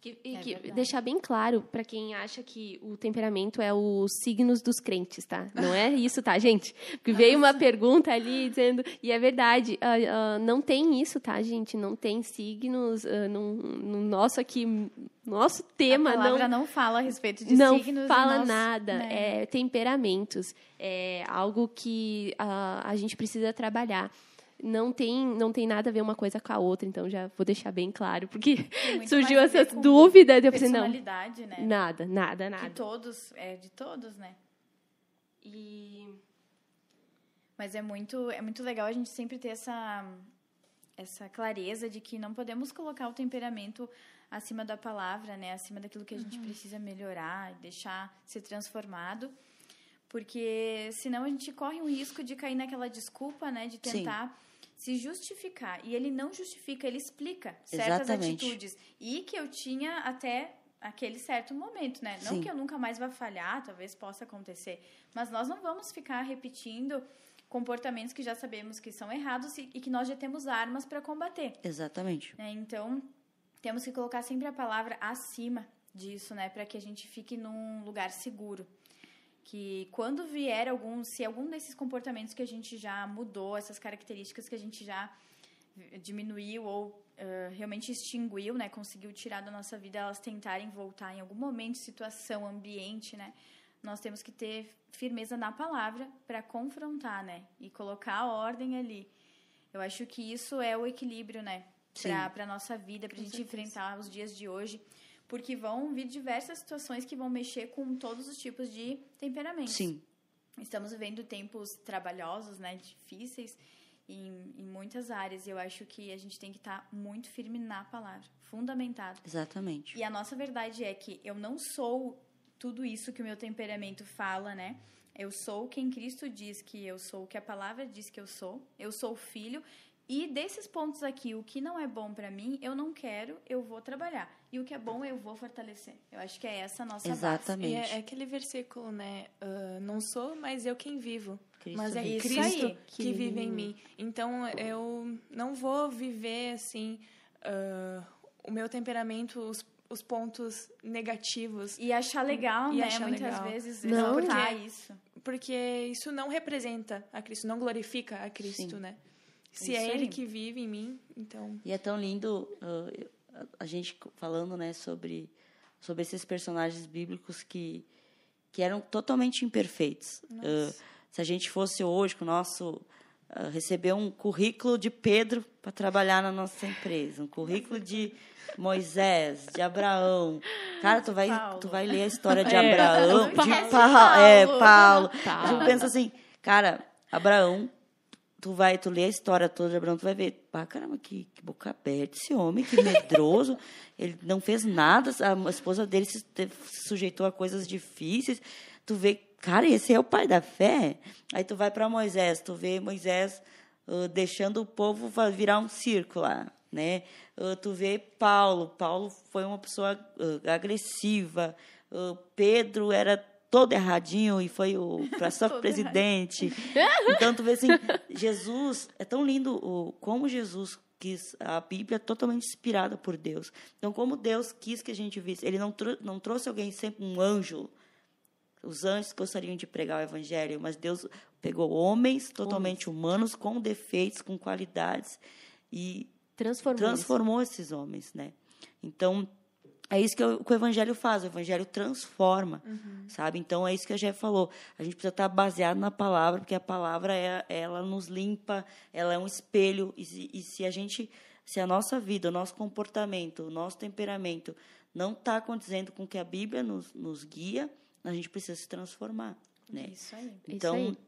Que, e é que deixar bem claro para quem acha que o temperamento é os signos dos crentes, tá? Não é isso, tá, gente? Porque veio uma pergunta ali dizendo, e é verdade, uh, uh, não tem isso, tá, gente? Não tem signos uh, no, no, nosso aqui, nosso tema. A palavra não, não fala a respeito de não signos. Não fala nosso, nada, né? é temperamentos. É algo que a gente precisa trabalhar não tem, não tem nada a ver uma coisa com a outra, então já vou deixar bem claro, porque surgiu essa dúvida. Eu pensei, não, né? nada, nada, nada. De todos, é de todos, né? E... Mas é muito, é muito legal a gente sempre ter essa, essa clareza de que não podemos colocar o temperamento acima da palavra, né? Acima daquilo que a gente uhum. precisa melhorar, deixar ser transformado. Porque senão a gente corre um risco de cair naquela desculpa, né? De tentar... Se justificar. E ele não justifica, ele explica certas Exatamente. atitudes. E que eu tinha até aquele certo momento, né? Não Sim. que eu nunca mais vá falhar, talvez possa acontecer. Mas nós não vamos ficar repetindo comportamentos que já sabemos que são errados e, e que nós já temos armas para combater. Exatamente. Né? Então, temos que colocar sempre a palavra acima disso, né? Para que a gente fique num lugar seguro que quando vier algum, se algum desses comportamentos que a gente já mudou, essas características que a gente já diminuiu ou uh, realmente extinguiu, né, conseguiu tirar da nossa vida, elas tentarem voltar em algum momento, situação, ambiente, né, nós temos que ter firmeza na palavra para confrontar, né, e colocar a ordem ali. Eu acho que isso é o equilíbrio, né, para a nossa vida, para a gente enfrentar os dias de hoje porque vão vir diversas situações que vão mexer com todos os tipos de temperamentos. Sim. Estamos vivendo tempos trabalhosos, né, difíceis em, em muitas áreas. E eu acho que a gente tem que estar tá muito firme na palavra, fundamentado. Exatamente. E a nossa verdade é que eu não sou tudo isso que o meu temperamento fala, né? Eu sou quem Cristo diz que eu sou, o que a palavra diz que eu sou. Eu sou filho e desses pontos aqui, o que não é bom para mim, eu não quero, eu vou trabalhar. E o que é bom, eu vou fortalecer. Eu acho que é essa a nossa Exatamente. base. É, é, aquele versículo, né? Uh, não sou, mas eu quem vivo. Cristo mas é vive. Cristo aí, que, que vive em mim. Então, eu não vou viver, assim, uh, o meu temperamento, os, os pontos negativos. E achar legal, e né? Achar Muitas legal. vezes não, porque, isso. Porque isso não representa a Cristo, não glorifica a Cristo, Sim. né? Se é Ele que vive em mim, então. E é tão lindo uh, a gente falando, né, sobre sobre esses personagens bíblicos que que eram totalmente imperfeitos. Uh, se a gente fosse hoje com o nosso uh, receber um currículo de Pedro para trabalhar na nossa empresa, um currículo de Moisés, de Abraão. Cara, tu vai, tu vai ler a história de é, Abraão, de Paulo. É, Paulo. Paulo. Eu penso assim, cara, Abraão, tu vai, tu lê a história toda de Abraão, tu vai ver, pá, caramba, que, que boca aberta esse homem, que medroso. ele não fez nada, a esposa dele se, sujeitou a coisas difíceis. Tu vê, cara, esse é o pai da fé. Aí tu vai para Moisés, tu vê Moisés uh, deixando o povo virar um circo lá né? Uh, tu vê Paulo, Paulo foi uma pessoa uh, agressiva, Pedro era todo erradinho e foi o só presidente. então tu vê assim, Jesus é tão lindo o como Jesus quis a Bíblia é totalmente inspirada por Deus. Então como Deus quis que a gente visse, ele não não trouxe alguém sempre um anjo. Os anjos gostariam de pregar o evangelho, mas Deus pegou homens totalmente humanos com defeitos, com qualidades e transformou, transformou esses homens, né? Então, é isso que o, que o evangelho faz, o evangelho transforma, uhum. sabe? Então, é isso que a Jeff falou. A gente precisa estar baseado na palavra, porque a palavra, é, ela nos limpa, ela é um espelho, e se, e se a gente, se a nossa vida, o nosso comportamento, o nosso temperamento não está condizendo com o que a Bíblia nos, nos guia, a gente precisa se transformar, né? Isso aí. Então, isso aí.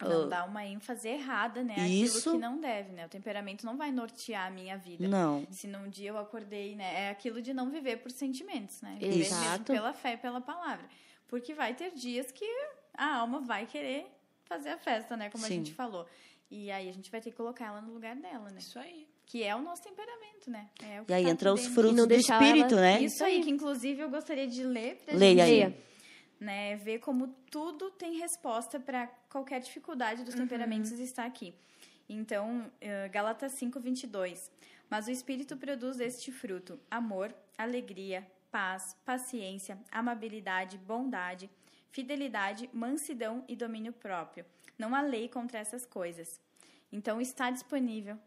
Não dá uma ênfase errada, né? Isso. Aquilo que não deve, né? O temperamento não vai nortear a minha vida. Não. Se num dia eu acordei, né? É aquilo de não viver por sentimentos, né? Viver Exato. mesmo pela fé e pela palavra. Porque vai ter dias que a alma vai querer fazer a festa, né? Como Sim. a gente falou. E aí a gente vai ter que colocar ela no lugar dela, né? Isso aí. Que é o nosso temperamento, né? É e aí tá entra os frutos do espírito, ela... né? Isso aí, que inclusive eu gostaria de ler pra Leia gente. Aí né? Ver como tudo tem resposta para qualquer dificuldade dos uhum. temperamentos está aqui. Então, Gálatas 5, 22. Mas o Espírito produz este fruto: amor, alegria, paz, paciência, amabilidade, bondade, fidelidade, mansidão e domínio próprio. Não há lei contra essas coisas. Então, está disponível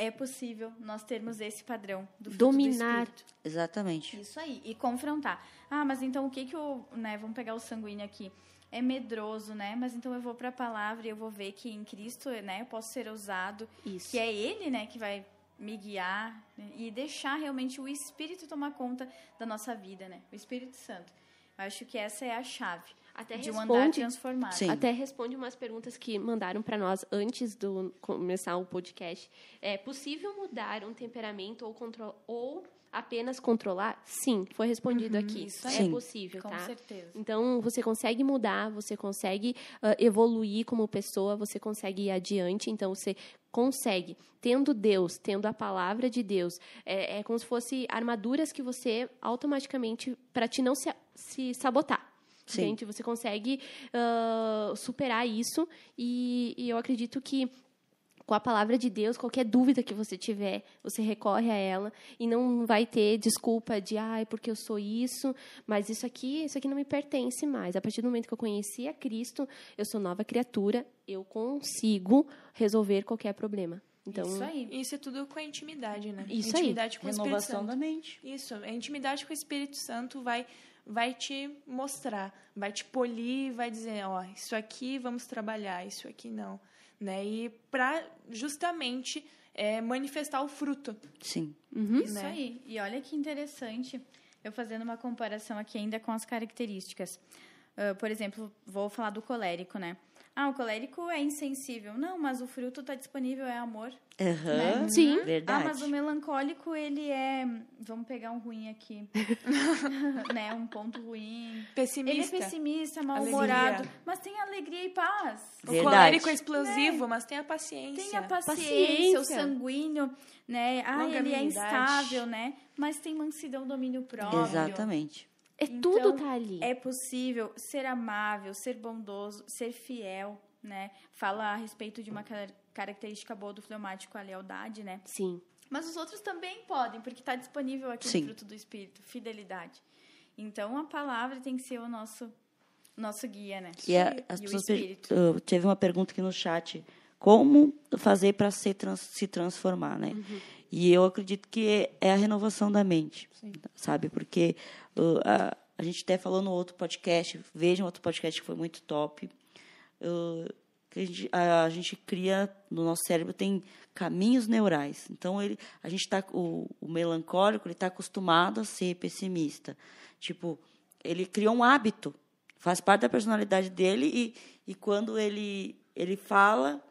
é possível nós termos esse padrão do dominar. Do exatamente. Isso aí. E confrontar. Ah mas então o que que o né vamos pegar o sanguíneo aqui. É medroso né? Mas então eu vou para a palavra e eu vou ver que em Cristo né eu posso ser usado. Isso. que é Ele né que vai me guiar né, e deixar realmente o Espírito tomar conta da nossa vida né? O Espírito Santo. Eu acho que essa é a chave até de responde, um andar transformado. Sim. Até responde umas perguntas que mandaram para nós antes de começar o podcast. É possível mudar um temperamento ou, contro ou apenas controlar? Sim, foi respondido uhum, aqui. Isso é Sim. possível, Com tá? Com certeza. Então, você consegue mudar, você consegue uh, evoluir como pessoa, você consegue ir adiante, então você consegue. Tendo Deus, tendo a palavra de Deus, é, é como se fosse armaduras que você automaticamente, para te não se, se sabotar. Sim. Gente, você consegue uh, superar isso e, e eu acredito que com a palavra de Deus, qualquer dúvida que você tiver, você recorre a ela e não vai ter desculpa de, ai, ah, porque eu sou isso, mas isso aqui, isso aqui não me pertence mais. A partir do momento que eu conheci a Cristo, eu sou nova criatura, eu consigo resolver qualquer problema. Então, isso aí. Isso é tudo com a intimidade, né? Isso intimidade aí. com o Renovação Espírito Santo. da mente. Isso, a intimidade com o Espírito Santo vai vai te mostrar, vai te polir, vai dizer, ó, isso aqui vamos trabalhar, isso aqui não, né? E para justamente é, manifestar o fruto. Sim. Uhum. Isso né? aí. E olha que interessante, eu fazendo uma comparação aqui ainda com as características. Uh, por exemplo, vou falar do colérico, né? Ah, o colérico é insensível. Não, mas o fruto está disponível, é amor. Uhum, né? Sim. Verdade. Ah, mas o melancólico, ele é... Vamos pegar um ruim aqui. né? Um ponto ruim. Pessimista. Ele é pessimista, mal-humorado. Mas tem alegria e paz. Verdade. O colérico é explosivo, né? mas tem a paciência. Tem a paciência, paciência. o sanguíneo, né? Ah, ele é instável, né? Mas tem mansidão, domínio próprio. Exatamente. É então, tudo tá ali. É possível ser amável, ser bondoso, ser fiel, né? Fala a respeito de uma característica boa do fleumático, a lealdade, né? Sim. Mas os outros também podem, porque está disponível aqui Sim. no fruto do Espírito, fidelidade. Então, a palavra tem que ser o nosso, nosso guia, né? E, a, as e pessoas uh, teve uma pergunta aqui no chat, como fazer para se, trans, se transformar, né? Uhum. E eu acredito que é a renovação da mente, Sim. sabe? Porque uh, a, a, gente até falou no outro podcast, vejam outro podcast que foi muito top. Uh, que a gente, a, a gente cria no nosso cérebro tem caminhos neurais. Então ele, a gente está o, o melancólico ele está acostumado a ser pessimista. Tipo, ele criou um hábito, faz parte da personalidade dele e, e quando ele ele fala,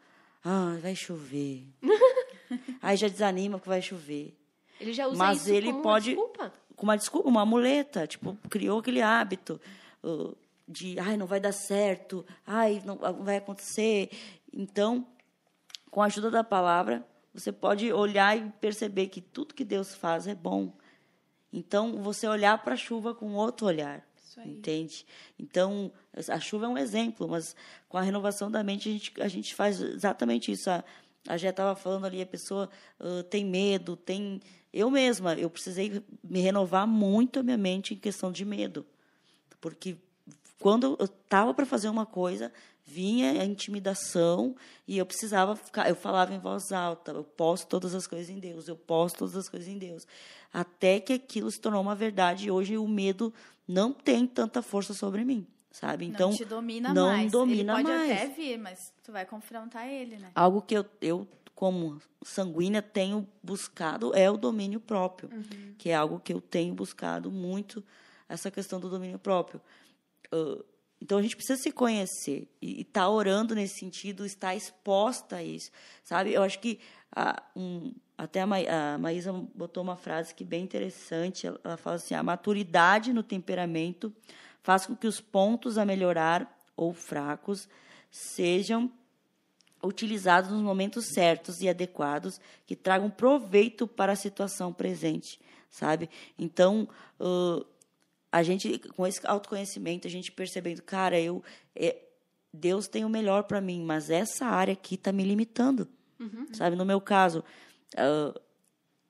ah, vai chover. Aí já desanima que vai chover. Ele já usa Mas isso ele como pode uma desculpa. com uma desculpa, uma muleta, tipo, criou aquele hábito uh, de, ai, não vai dar certo, ai, não vai acontecer. Então, com a ajuda da palavra, você pode olhar e perceber que tudo que Deus faz é bom. Então, você olhar para a chuva com outro olhar. Entende? Então, a chuva é um exemplo, mas com a renovação da mente, a gente, a gente faz exatamente isso. A, a Jé estava falando ali, a pessoa uh, tem medo, tem. Eu mesma, eu precisei me renovar muito a minha mente em questão de medo. Porque quando eu estava para fazer uma coisa, vinha a intimidação e eu precisava ficar, eu falava em voz alta, eu posso todas as coisas em Deus, eu posso todas as coisas em Deus. Até que aquilo se tornou uma verdade e hoje o medo não tem tanta força sobre mim, sabe? Então não te domina não mais. domina ele pode mais. até vir, mas tu vai confrontar ele, né? Algo que eu, eu como sanguínea tenho buscado é o domínio próprio, Uhum. que é algo que eu tenho buscado muito essa questão do domínio próprio. Uh, então a gente precisa se conhecer e estar tá orando nesse sentido, estar exposta a isso, sabe? Eu acho que a, um, até a, Ma, a Maísa botou uma frase que é bem interessante. Ela, ela fala assim: a maturidade no temperamento faz com que os pontos a melhorar ou fracos sejam utilizados nos momentos certos e adequados que tragam proveito para a situação presente, sabe? Então, uh, a gente com esse autoconhecimento, a gente percebendo, cara, eu é, Deus tem o melhor para mim, mas essa área aqui está me limitando, uhum. sabe? No meu caso, uh,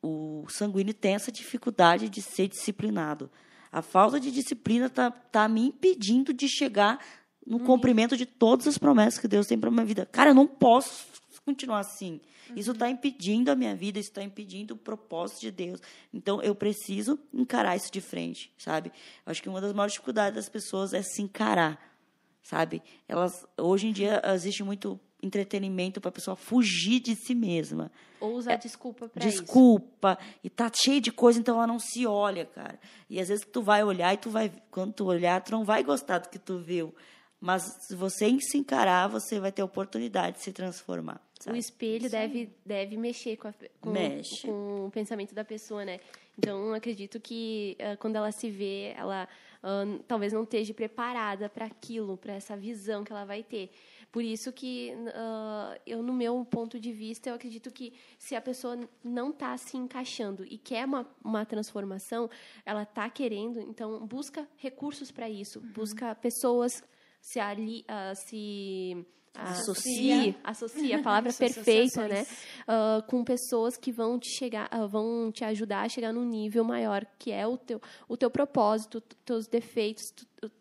o sanguíneo tem essa dificuldade de ser disciplinado. A falta de disciplina está tá me impedindo de chegar no uhum. cumprimento de todas as promessas que Deus tem para minha vida. Cara, eu não posso continuar assim. Uhum. Isso está impedindo a minha vida, isso está impedindo o propósito de Deus. Então, eu preciso encarar isso de frente, sabe? Acho que uma das maiores dificuldades das pessoas é se encarar, sabe? Elas, hoje em dia, existe muito entretenimento para a pessoa fugir de si mesma. Ou usar é, desculpa para isso. Desculpa. E tá cheio de coisa, então ela não se olha, cara. E às vezes tu vai olhar e tu vai, quando tu olhar, tu não vai gostar do que tu viu. Mas se você se encarar, você vai ter a oportunidade de se transformar. Sabe? O espelho deve, deve mexer com, a, com, Mexe. com o pensamento da pessoa, né? Então, acredito que uh, quando ela se vê, ela uh, talvez não esteja preparada para aquilo, para essa visão que ela vai ter. Por isso que uh, eu, no meu ponto de vista, eu acredito que se a pessoa não está se encaixando e quer uma, uma transformação, ela está querendo, então busca recursos para isso, uhum. busca pessoas se ali uh, se associa. associa a palavra perfeita né? uh, com pessoas que vão te chegar uh, vão te ajudar a chegar num nível maior que é o teu o teu propósito teus defeitos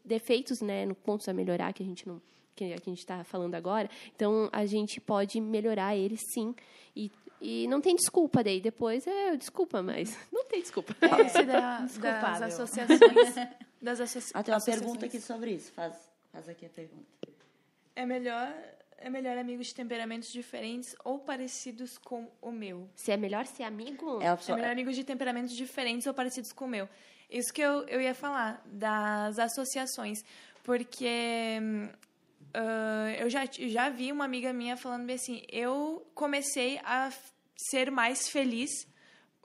defeitos né no pontos a melhorar que a gente não que a gente está falando agora então a gente pode melhorar eles sim e e não tem desculpa daí. Depois é desculpa, mas não tem desculpa. Esse da, das associações. das associa ah, tem uma pergunta aqui sobre isso. Faz, faz aqui a pergunta. É melhor, é melhor amigos de temperamentos diferentes ou parecidos com o meu? Se é melhor ser amigo? É, pessoa... é melhor amigos de temperamentos diferentes ou parecidos com o meu. Isso que eu, eu ia falar, das associações. Porque Uh, eu já, já vi uma amiga minha falando assim: eu comecei a ser mais feliz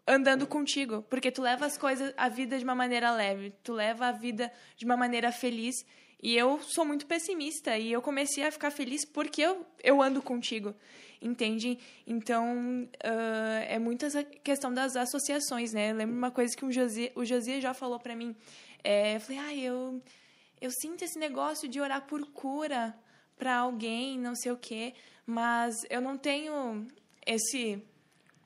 andando contigo, porque tu leva as coisas, a vida de uma maneira leve, tu leva a vida de uma maneira feliz. E eu sou muito pessimista e eu comecei a ficar feliz porque eu, eu ando contigo, entende? Então, uh, é muito essa questão das associações, né? Eu lembro uma coisa que o Josia, o Josia já falou para mim. É, eu falei, ah, eu eu sinto esse negócio de orar por cura para alguém, não sei o quê, mas eu não tenho esse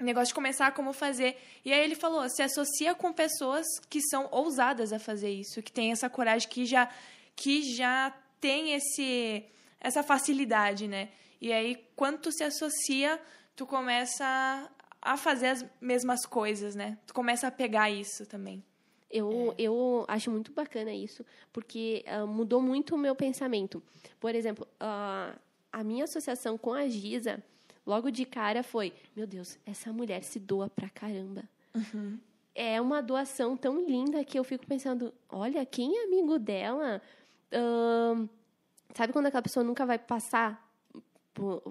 negócio de começar como fazer. E aí ele falou: se associa com pessoas que são ousadas a fazer isso, que tem essa coragem, que já que já tem esse essa facilidade, né? E aí quando tu se associa, tu começa a fazer as mesmas coisas, né? Tu começa a pegar isso também. Eu, é. eu acho muito bacana isso, porque uh, mudou muito o meu pensamento. Por exemplo, uh, a minha associação com a Giza, logo de cara, foi: meu Deus, essa mulher se doa pra caramba. Uhum. É uma doação tão linda que eu fico pensando: olha, quem é amigo dela? Uh, sabe quando aquela pessoa nunca vai passar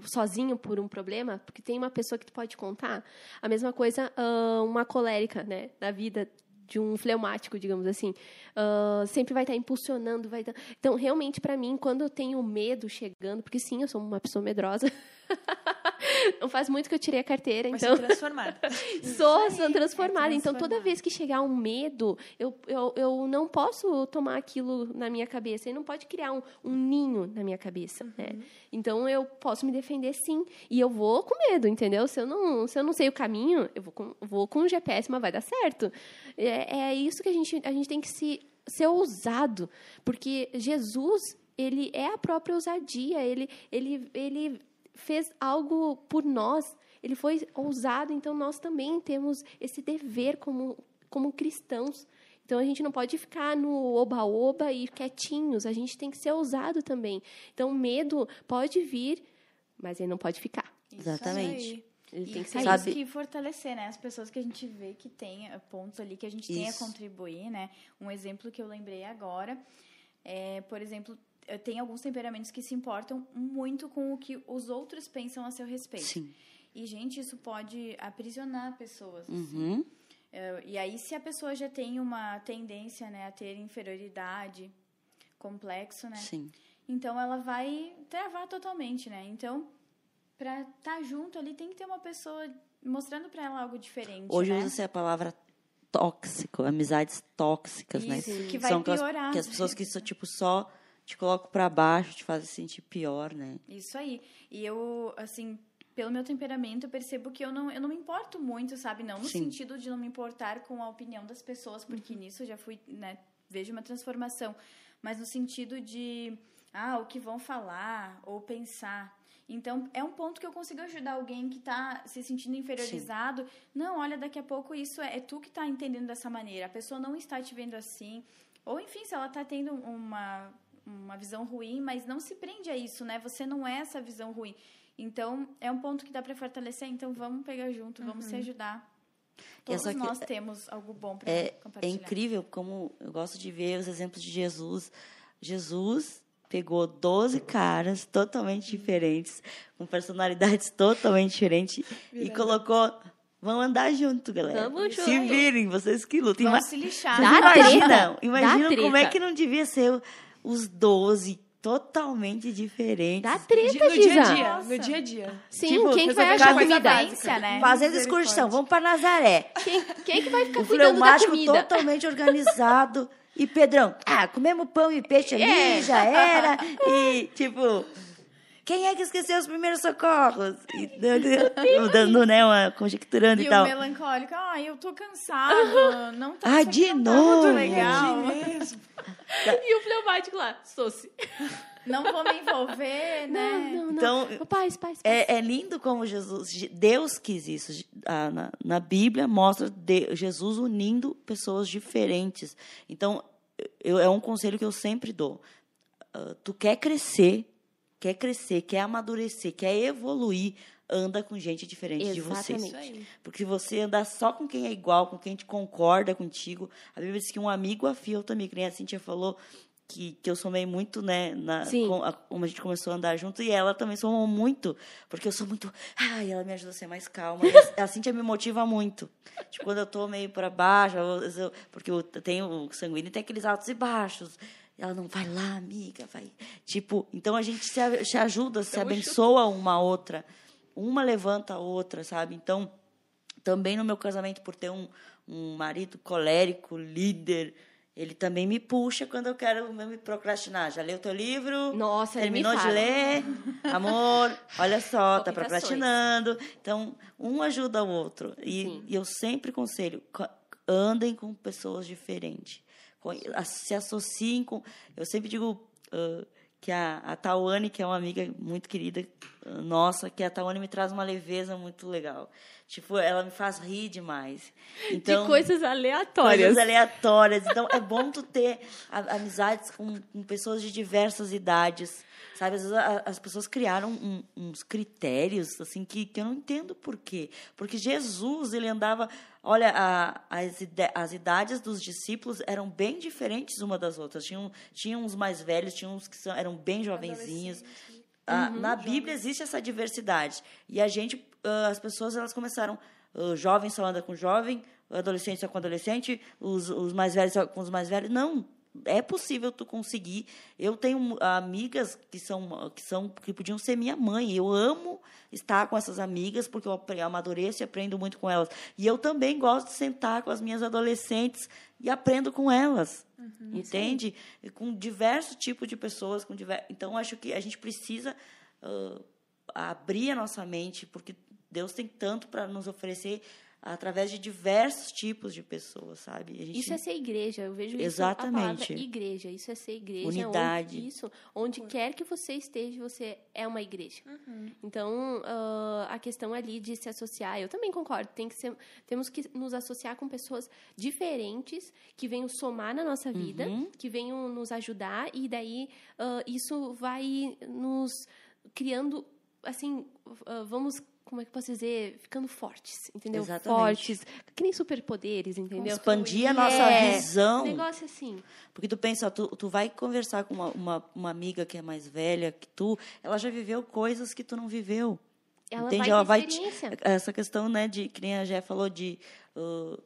sozinho por um problema? Porque tem uma pessoa que tu pode contar. A mesma coisa, uh, uma colérica, né? Da vida de um fleumático, digamos assim, uh, sempre vai estar impulsionando, vai estar... Então, realmente, para mim, quando eu tenho medo chegando, porque sim, eu sou uma pessoa medrosa, não faz muito que eu tirei a carteira, então. Vai transformada. sou, sou transformada. Então, toda vez que chegar um medo, eu, eu, eu não posso tomar aquilo na minha cabeça. E não pode criar um, um ninho na minha cabeça. Né? Uhum. Né? Então, eu posso me defender sim. E eu vou com medo, entendeu? Se eu não, se eu não sei o caminho, eu vou com, vou com o GPS, mas vai dar certo. É, é isso que a gente, a gente tem que se, ser ousado. Porque Jesus ele é a própria ousadia, ele, ele, ele fez algo por nós, ele foi ousado, então nós também temos esse dever como, como cristãos. Então a gente não pode ficar no oba-oba e quietinhos, a gente tem que ser ousado também. Então medo pode vir, mas ele não pode ficar. Isso Exatamente. Ele e tem que sair. Sabe... que fortalecer, né? As pessoas que a gente vê que tem eh, pontos ali que a gente Isso. tem a contribuir, né? Um exemplo que eu lembrei agora é, por exemplo, tem alguns temperamentos que se importam muito com o que os outros pensam a seu respeito. Sim. E, gente, isso pode aprisionar pessoas. Assim. Uhum. É, e aí, se a pessoa já tem uma tendência né, a ter inferioridade, complexo, né? Sim. Então, ela vai travar totalmente, né? Então, para estar tá junto ali, tem que ter uma pessoa mostrando para ela algo diferente, Hoje né? usa-se a palavra tóxico, amizades tóxicas, né? Isso, né? Que vai São piorar. Que as, que as pessoas que só, tipo, só te colocam para baixo, te fazem sentir pior, né? Isso aí. E eu, assim, pelo meu temperamento, eu percebo que eu não, eu não me importo muito, sabe? Não no Sim. sentido de não me importar com a opinião das pessoas, porque uhum. nisso eu já fui, né, vejo uma transformação, mas no sentido de, ah, o que vão falar ou pensar. Então, é um ponto que eu consigo ajudar alguém que está se sentindo inferiorizado. Sim. Não, olha, daqui a pouco isso é, é tu que está entendendo dessa maneira. A pessoa não está te vendo assim. Ou, enfim, se ela está tendo uma uma visão ruim, mas não se prende a isso, né? Você não é essa visão ruim. Então, é um ponto que dá para fortalecer. Então, vamos pegar junto, vamos uhum. se ajudar. Todos que, nós temos algo bom para é, compartilhar. É incrível como eu gosto de ver os exemplos de Jesus. Jesus pegou 12 caras totalmente diferentes, com personalidades totalmente diferentes, e colocou Vão andar junto, galera. Vamos junto. Se virem, vocês que lutam. Vão se lixar. Dá imaginam, imaginam como é que não devia ser os 12 totalmente diferentes. Dá treta, No dia a dia. No dia a dia. Sim, tipo, quem que vai achar comida? Básica, né? Fazendo excursão, vamos para Nazaré. Quem, quem que vai ficar o cuidando da comida? totalmente organizado. E Pedrão, ah, comemos pão e peixe ali, é. já era. E, tipo, quem é que esqueceu os primeiros socorros? E dando, né, uma conjecturando e, e tal. E o melancólico, ah, eu tô cansado, não tá, ah, de novo. Tá legal. mesmo. E o fleumático lá, Soci. Não vou me envolver, né? Não, não, não. Então, paz, paz, paz. É, é, lindo como Jesus, Deus quis isso. Na, na Bíblia mostra Jesus unindo pessoas diferentes. Então, eu, é um conselho que eu sempre dou. Uh, tu quer crescer, quer crescer, quer amadurecer, quer evoluir, anda com gente diferente Exatamente. de você. Porque se você andar só com quem é igual, com quem te concorda contigo, a Bíblia diz que um amigo afia outro amigo. Nem a Cintia falou que, que eu somei muito, né, na, com a, como a gente começou a andar junto, e ela também somou muito, porque eu sou muito, ai, ela me ajuda a ser mais calma, a Cintia me motiva muito, tipo, quando eu tô meio para baixo, eu, porque eu tenho o sanguíneo tem aqueles altos e baixos, ela não vai lá, amiga, vai. Tipo, então a gente se, se ajuda, se abençoa uma outra. Uma levanta a outra, sabe? Então, também no meu casamento, por ter um, um marido colérico, líder, ele também me puxa quando eu quero me procrastinar. Já leu o teu livro? Nossa, Terminou de ler? Amor, olha só, tá procrastinando. Então, um ajuda o outro. E, e eu sempre conselho, andem com pessoas diferentes se associem com. Eu sempre digo uh, que a, a Tawane, que é uma amiga muito querida, nossa, que a Taone me traz uma leveza muito legal. Tipo, ela me faz rir demais. Então, de coisas aleatórias. Coisas aleatórias. Então, é bom tu ter amizades com, com pessoas de diversas idades. Sabe, às vezes a, as pessoas criaram um, uns critérios assim que, que eu não entendo por quê. Porque Jesus, ele andava. Olha, a, as, as idades dos discípulos eram bem diferentes uma das outras. Tinham, tinham uns mais velhos, tinham uns que são, eram bem jovenzinhos. Ah, uhum, na Bíblia existe essa diversidade. E a gente, uh, as pessoas, elas começaram. Uh, jovens só anda com jovem, adolescente só com adolescente, os, os mais velhos só com os mais velhos. Não, é possível tu conseguir. Eu tenho amigas que são que são que podiam ser minha mãe. Eu amo estar com essas amigas porque eu amadureço e aprendo muito com elas. E eu também gosto de sentar com as minhas adolescentes e aprendo com elas. Uhum, entende? Com diversos tipos de pessoas, com diver... então acho que a gente precisa uh, abrir a nossa mente porque Deus tem tanto para nos oferecer através de diversos tipos de pessoas, sabe? Gente... Isso é ser igreja, eu vejo Exatamente. isso a igreja, isso é ser igreja. Unidade. Onde, isso, onde quer que você esteja, você é uma igreja. Uhum. Então, uh, a questão ali de se associar, eu também concordo, tem que ser, temos que nos associar com pessoas diferentes, que venham somar na nossa vida, uhum. que venham nos ajudar, e daí uh, isso vai nos criando, assim, uh, vamos como é que posso dizer, ficando fortes, entendeu? Exatamente. Fortes, que nem superpoderes, entendeu? Expandir a nossa é, visão. Um negócio assim. Porque tu pensa, tu, tu vai conversar com uma, uma, uma, amiga que é mais velha que tu, ela já viveu coisas que tu não viveu. Ela entende? vai ela vai te, essa questão, né, de que nem a Jé falou de uh,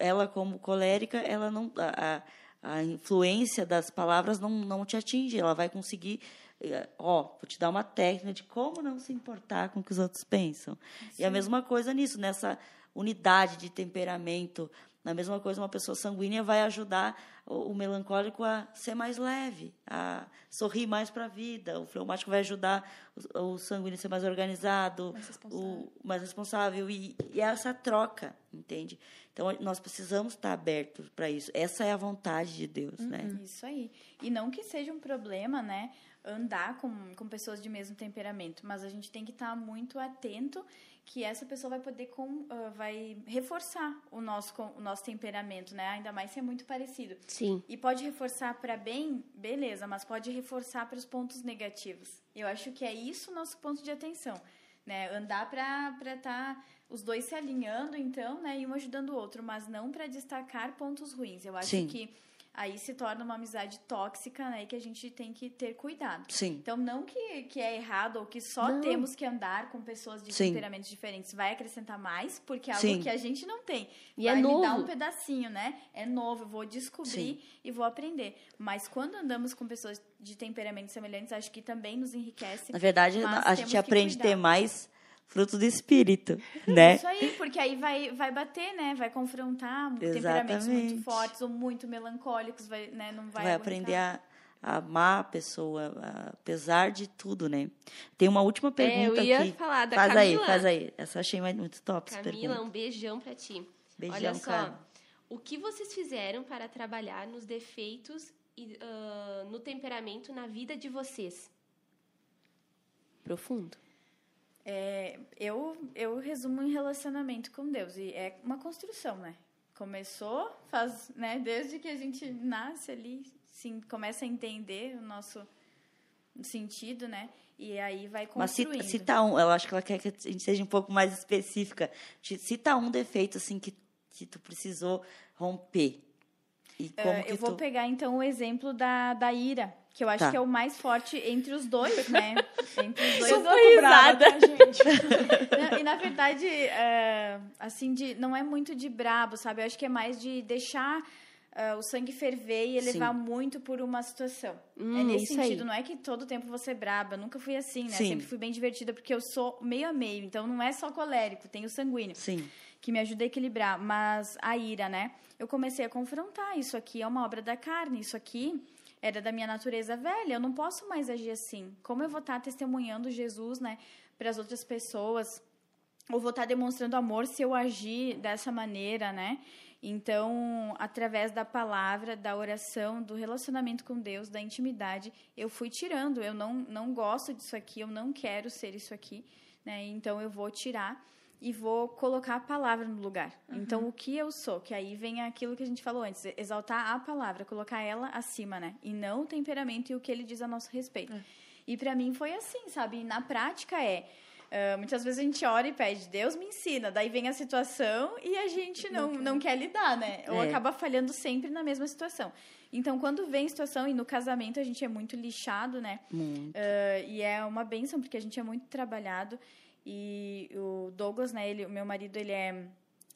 ela como colérica, ela não a, a influência das palavras não não te atinge, ela vai conseguir ó, vou te dar uma técnica de como não se importar com o que os outros pensam. Sim. E a mesma coisa nisso, nessa unidade de temperamento. Na mesma coisa, uma pessoa sanguínea vai ajudar o, o melancólico a ser mais leve, a sorrir mais para a vida. O fleumático vai ajudar o, o, sanguíneo a ser mais organizado, mais responsável. O, mais responsável. E, e essa troca, entende? Então, nós precisamos estar abertos para isso. Essa é a vontade de Deus, né? uhum. né? Isso aí. E não que seja um problema, né? Andar com, com pessoas de mesmo temperamento, mas a gente tem que estar tá muito atento que essa pessoa vai poder com, uh, vai reforçar o nosso o nosso temperamento, né? Ainda mais se é muito parecido. Sim. E pode reforçar para bem, beleza, mas pode reforçar para os pontos negativos. Eu acho que é isso o nosso ponto de atenção, né? Andar para para estar tá os dois se alinhando, então, né? E um ajudando o outro, mas não para destacar pontos ruins. Eu acho Sim. que aí se torna uma amizade tóxica, né? Que a gente tem que ter cuidado. Sim. Então, não que, que é errado ou que só não. temos que andar com pessoas de Sim. temperamentos diferentes vai acrescentar mais, porque é algo Sim. que a gente não tem. E é vai é novo. me dar um pedacinho, né? É novo, eu vou descobrir e vou aprender. Mas quando andamos com pessoas de temperamentos semelhantes, acho que também nos enriquece. Na verdade, a gente aprende a ter mais fruto do espírito, né? Isso aí, porque aí vai, vai bater, né? Vai confrontar Exatamente. temperamentos muito fortes ou muito melancólicos, vai, né? Não vai, vai aprender a, a amar a pessoa, apesar de tudo, né? Tem uma última pergunta é, eu ia aqui. falar da faz Camila. aí, faz aí. Essa achei muito top. Camila, um beijão pra ti. Beijão, Olha só, cara. o que vocês fizeram para trabalhar nos defeitos e uh, no temperamento na vida de vocês? Profundo. É, eu, eu resumo em relacionamento com Deus. E é uma construção, né? Começou, faz, né? Desde que a gente nasce ali, sim, começa a entender o nosso sentido, né? E aí vai construindo. Mas cita, um, eu acho que ela quer que a gente seja um pouco mais específica. Cita um defeito, assim, que, que tu precisou romper. E como uh, eu vou tu... pegar, então, o exemplo da, da ira que eu acho tá. que é o mais forte entre os dois, né? Entre os dois. Eu tô risada, tá, gente? e na verdade, é, assim, de, não é muito de brabo, sabe? Eu acho que é mais de deixar uh, o sangue ferver e elevar Sim. muito por uma situação. É hum, é nesse sentido, aí. não é que todo tempo você é braba. Eu nunca fui assim, né? Sim. Sempre fui bem divertida, porque eu sou meio a meio. Então, não é só colérico, tem o sanguíneo. Sim. Que me ajuda a equilibrar. Mas a ira, né? Eu comecei a confrontar. Isso aqui é uma obra da carne. Isso aqui era da minha natureza velha. Eu não posso mais agir assim. Como eu vou estar testemunhando Jesus, né, para as outras pessoas? Ou vou estar demonstrando amor se eu agir dessa maneira, né? Então, através da palavra, da oração, do relacionamento com Deus, da intimidade, eu fui tirando. Eu não, não gosto disso aqui, eu não quero ser isso aqui, né? Então, eu vou tirar e vou colocar a palavra no lugar. Uhum. Então, o que eu sou? Que aí vem aquilo que a gente falou antes, exaltar a palavra, colocar ela acima, né? E não o temperamento e o que ele diz a nosso respeito. Uhum. E para mim foi assim, sabe? E na prática é Uh, muitas vezes a gente ora e pede, Deus me ensina. Daí vem a situação e a gente não, não, quer. lidar, né? É. Ou acaba falhando sempre na mesma situação. Então, quando vem situação, e no casamento a gente é muito lixado, né? Muito. Uh, e é uma benção, porque a gente é muito trabalhado. E o Douglas, né? Ele, o meu marido, ele é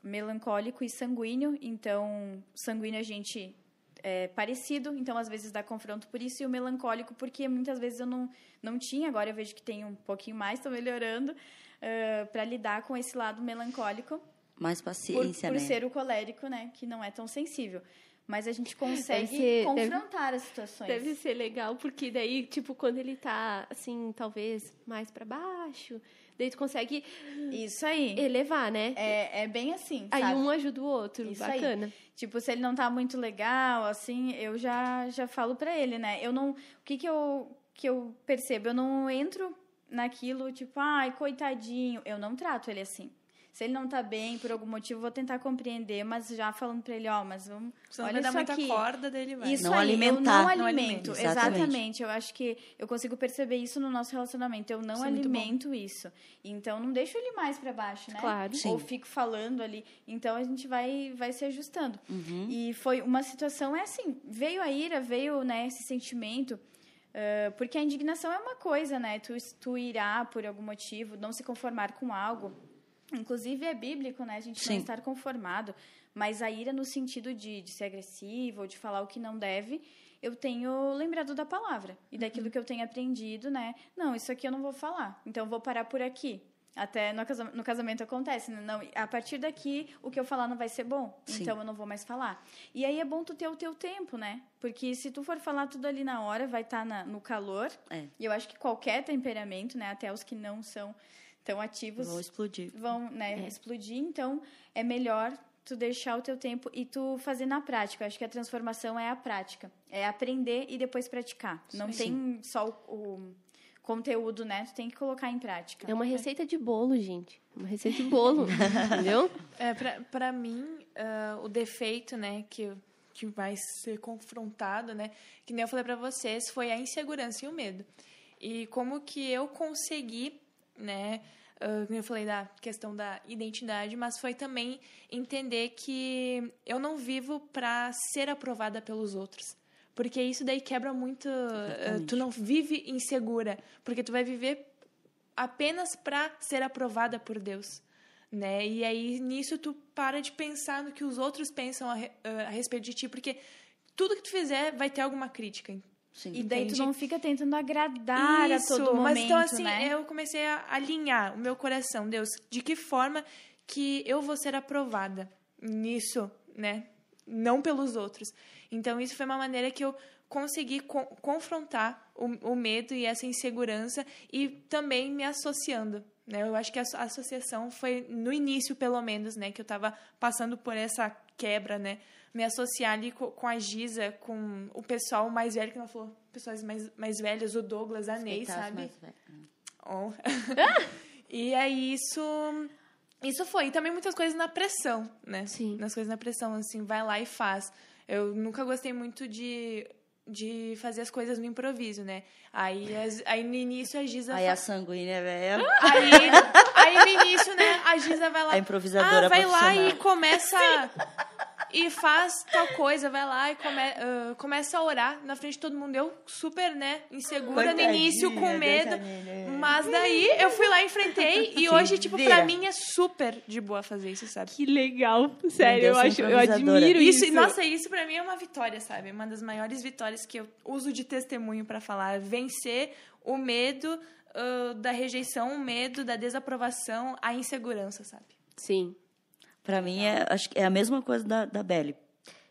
melancólico e sanguíneo. Então, sanguíneo a gente é, parecido, então às vezes dá confronto por isso, e o melancólico, porque muitas vezes eu não, não tinha, agora eu vejo que tem um pouquinho mais, estou melhorando, uh, para lidar com esse lado melancólico. Mais paciência, por, por né? ser o colérico, né, que não é tão sensível. Mas a gente consegue ser, confrontar deve, as situações. Deve ser legal, porque daí, tipo, quando ele tá, assim, talvez mais para baixo, daí tu consegue isso aí elevar, né? É, é bem assim. Aí sabe? um ajuda o outro, Isso bacana. Aí. Tipo, se ele não tá muito legal, assim, eu já, já falo pra ele, né? Eu não. O que que eu, que eu percebo? Eu não entro naquilo, tipo, ai, coitadinho. Eu não trato ele assim. Se ele não tá bem, por algum motivo, vou tentar compreender, mas já falando para ele, ó, mas vamos. Você olha não vai dar aqui. muita corda dele, vai. Isso não aí, alimentar. Eu não alimento. Exatamente. exatamente. Eu acho que eu consigo perceber isso no nosso relacionamento. Eu não isso é alimento é isso. Então, não deixo ele mais para baixo, né? Claro. Sim. Ou fico falando ali. Então, a gente vai, vai se ajustando. Uhum. E foi uma situação, é assim, veio a ira, veio né, esse sentimento. Uh, porque a indignação é uma coisa, né? Tu, tu irá por algum motivo, não se conformar com algo Inclusive é bíblico, né? A gente Sim. não estar conformado. Mas a ira no sentido de, de ser agressivo ou de falar o que não deve, eu tenho lembrado da palavra e daquilo uhum. que eu tenho aprendido, né? Não, isso aqui eu não vou falar. Então eu vou parar por aqui. Até no casamento, no casamento acontece, né? não, a partir daqui o que eu falar não vai ser bom, Sim. então eu não vou mais falar. E aí é bom tu ter o teu tempo, né? Porque se tu for falar tudo ali na hora, vai estar tá no calor. É. E eu acho que qualquer temperamento, né, até os que não são tão ativos vão explodir. Vão, né, é. explodir, então é melhor tu deixar o teu tempo e tu fazer na prática. Eu acho que a transformação é a prática, é aprender e depois praticar. Sim. Não tem só o, o, conteúdo, né? Tu tem que colocar em prática. É uma receita de bolo, gente. Uma receita de bolo, entendeu? É, pra, pra mim, uh, o defeito, né, que que vai ser confrontado, né? Que nem eu falei para vocês, foi a insegurança e o medo. E como que eu consegui, né, uh, eu falei da questão da identidade, mas foi também entender que eu não vivo para ser aprovada pelos outros. Porque isso daí quebra muito. Uh, tu não vive insegura, porque tu vai viver apenas para ser aprovada por Deus. Né? E aí nisso tu para de pensar no que os outros pensam a, a respeito de ti, porque tudo que tu fizer vai ter alguma crítica. Sim, e daí tu não fica tentando agradar Isso, a todo momento, mas então assim, né? eu comecei a alinhar o meu coração, Deus, de que forma que eu vou ser aprovada nisso, né? Não pelos outros. Então isso foi uma maneira que eu consegui co confrontar o, o, medo e essa insegurança e também me associando. Né? Eu acho que a associação foi no início, pelo menos, né, que eu estava passando por essa quebra, né? Me associar ali com, com, a Giza, com o pessoal mais velho, que não falou, pessoas mais, mais velhas, o Douglas, a Ney, sabe? Oh. e aí isso isso foi. E também muitas coisas na pressão, né? Sim. Nas coisas na pressão, assim, vai lá e faz. Eu nunca gostei muito de, de fazer as coisas no improviso, né? Aí, as, aí no início a Giza... Aí fa... a sanguínea, velho. Aí, aí no início, né, a Giza vai lá... A improvisadora ah, vai lá e começa e faz tal coisa, vai lá e come, uh, começa a orar na frente de todo mundo. Eu super, né, insegura no início, com medo. Mas daí eu fui lá, enfrentei e hoje, tipo, pra mim é super de boa fazer isso, sabe? Que legal. Sério, eu acho, eu admiro isso. isso. Nossa, isso pra mim é uma vitória, sabe? Uma das maiores vitórias que eu uso de testemunho para falar. Vencer o medo uh, da rejeição, o medo da desaprovação, a insegurança, sabe? Sim. Para mim é, acho que é a mesma coisa da, da Belly.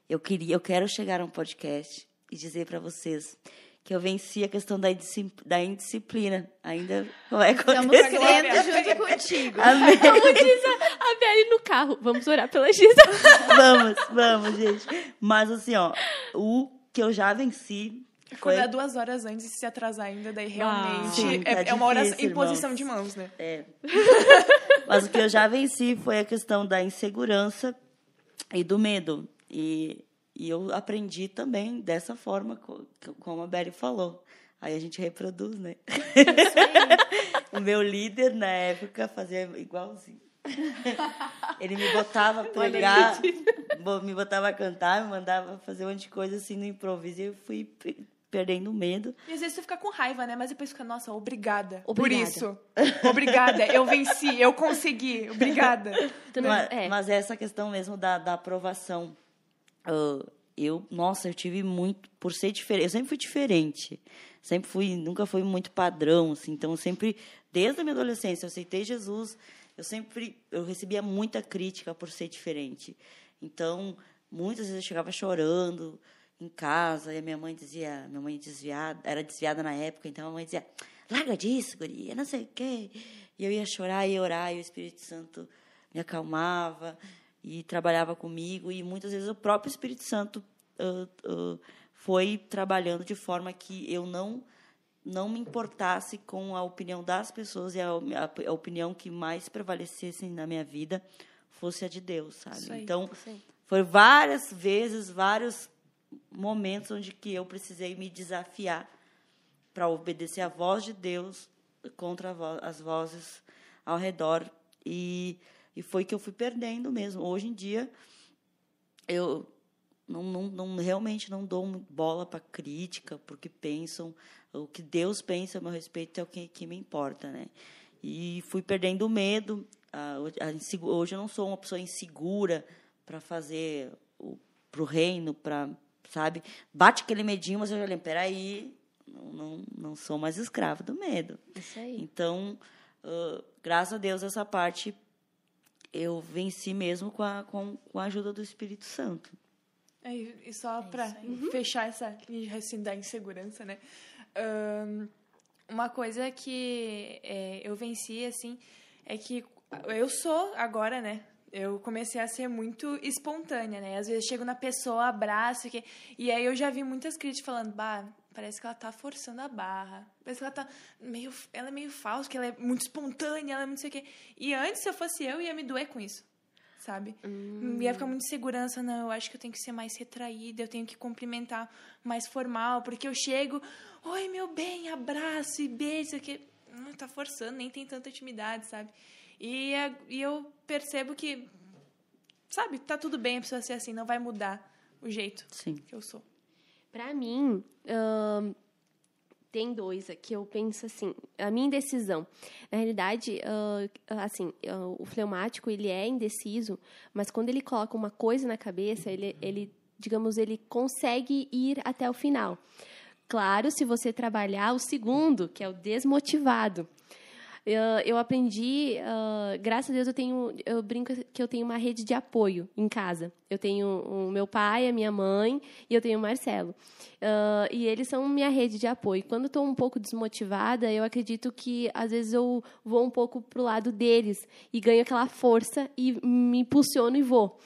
Eu queria, eu quero chegar a um podcast e dizer para vocês que eu venci a questão da, da indisciplina. Ainda vai acontecer. Estamos crendo junto contigo. Amém. Como diz a, A Beli no carro. Vamos orar pela Giza. vamos, vamos, gente. Mas assim, ó, o que eu já venci. Foi... Acordar duas horas antes e se atrasar ainda, daí realmente Sim, tá é, difícil, é, uma oração em posição de mãos, né? É. Mas o que eu já venci foi a questão da insegurança e do medo. E, e eu aprendi também dessa forma, como a Beli falou. Aí a gente reproduz, né? o meu líder na época fazia igualzinho. Ele me botava a pregar, me botava a cantar, me mandava fazer um monte de coisa assim no improviso e eu fui perdendo medo. E às vezes você fica com raiva, né? Mas depois fica, nossa, obrigada, obrigada. por isso. obrigada, eu venci, eu consegui, obrigada. Mas, é. mas essa questão mesmo da, da aprovação. Uh, eu, nossa, eu tive muito, por ser diferente, eu sempre fui diferente. Sempre fui, nunca fui muito padrão, assim. Então, sempre, desde a minha adolescência, eu aceitei Jesus. Eu sempre, eu recebia muita crítica por ser diferente. Então, muitas vezes eu chegava chorando em casa e a minha mãe dizia, minha mãe desviada, era desviada na época, então a mãe dizia, larga disso, guria, não sei o quê. E eu ia chorar e orar e o Espírito Santo me acalmava e trabalhava comigo e muitas vezes o próprio Espírito Santo uh, uh, foi trabalhando de forma que eu não não me importasse com a opinião das pessoas e a, a, a opinião que mais prevalecesse na minha vida fosse a de Deus, sabe? Aí, então, foi várias vezes, vários momentos onde que eu precisei me desafiar para obedecer a voz de Deus contra vo as vozes ao redor e, e foi que eu fui perdendo mesmo. Hoje em dia eu não, não, não realmente não dou bola para crítica, porque pensam o que Deus pensa a meu respeito é o que, que me importa, né? E fui perdendo o medo. hoje eu não sou uma pessoa insegura para fazer para o reino, para sabe? Bate aquele medinho, mas eu já lembro, peraí, não, não, não sou mais escravo do medo. Isso aí. Então, uh, graças a Deus, essa parte eu venci mesmo com a, com, com a ajuda do Espírito Santo. É, e só é para fechar essa assim, da insegurança, né? Um, uma coisa que é, eu venci, assim, é que eu sou agora, né? Eu comecei a ser muito espontânea, né? Às vezes chego na pessoa, abraço, que... e aí eu já vi muitas críticas falando, bah, parece que ela tá forçando a barra. Parece que ela tá meio. Ela é meio falsa, que ela é muito espontânea, ela é muito sei o quê. E antes, se eu fosse eu, ia me doer com isso sabe? Hum. Ia ficar muito segurança, não, eu acho que eu tenho que ser mais retraída, eu tenho que cumprimentar mais formal, porque eu chego, oi, meu bem, abraço e beijo, que não tá forçando, nem tem tanta intimidade, sabe? E, e eu percebo que, sabe, tá tudo bem a pessoa ser assim, não vai mudar o jeito Sim. que eu sou. Pra mim, uh, tem dois que eu penso assim, a minha indecisão. Na realidade, uh, assim, uh, o fleumático, ele é indeciso, mas quando ele coloca uma coisa na cabeça, ele, ele, digamos, ele consegue ir até o final. Claro, se você trabalhar o segundo, que é o desmotivado. Eu, aprendi, uh, graças a Deus, eu tenho, eu brinco que eu tenho uma rede de apoio em casa. Eu tenho o meu pai, a minha mãe e eu tenho o Marcelo. Uh, e eles são minha rede de apoio. Quando estou um pouco desmotivada, eu acredito que às vezes eu vou um pouco pro lado deles e ganho aquela força e me impulsiono e vou.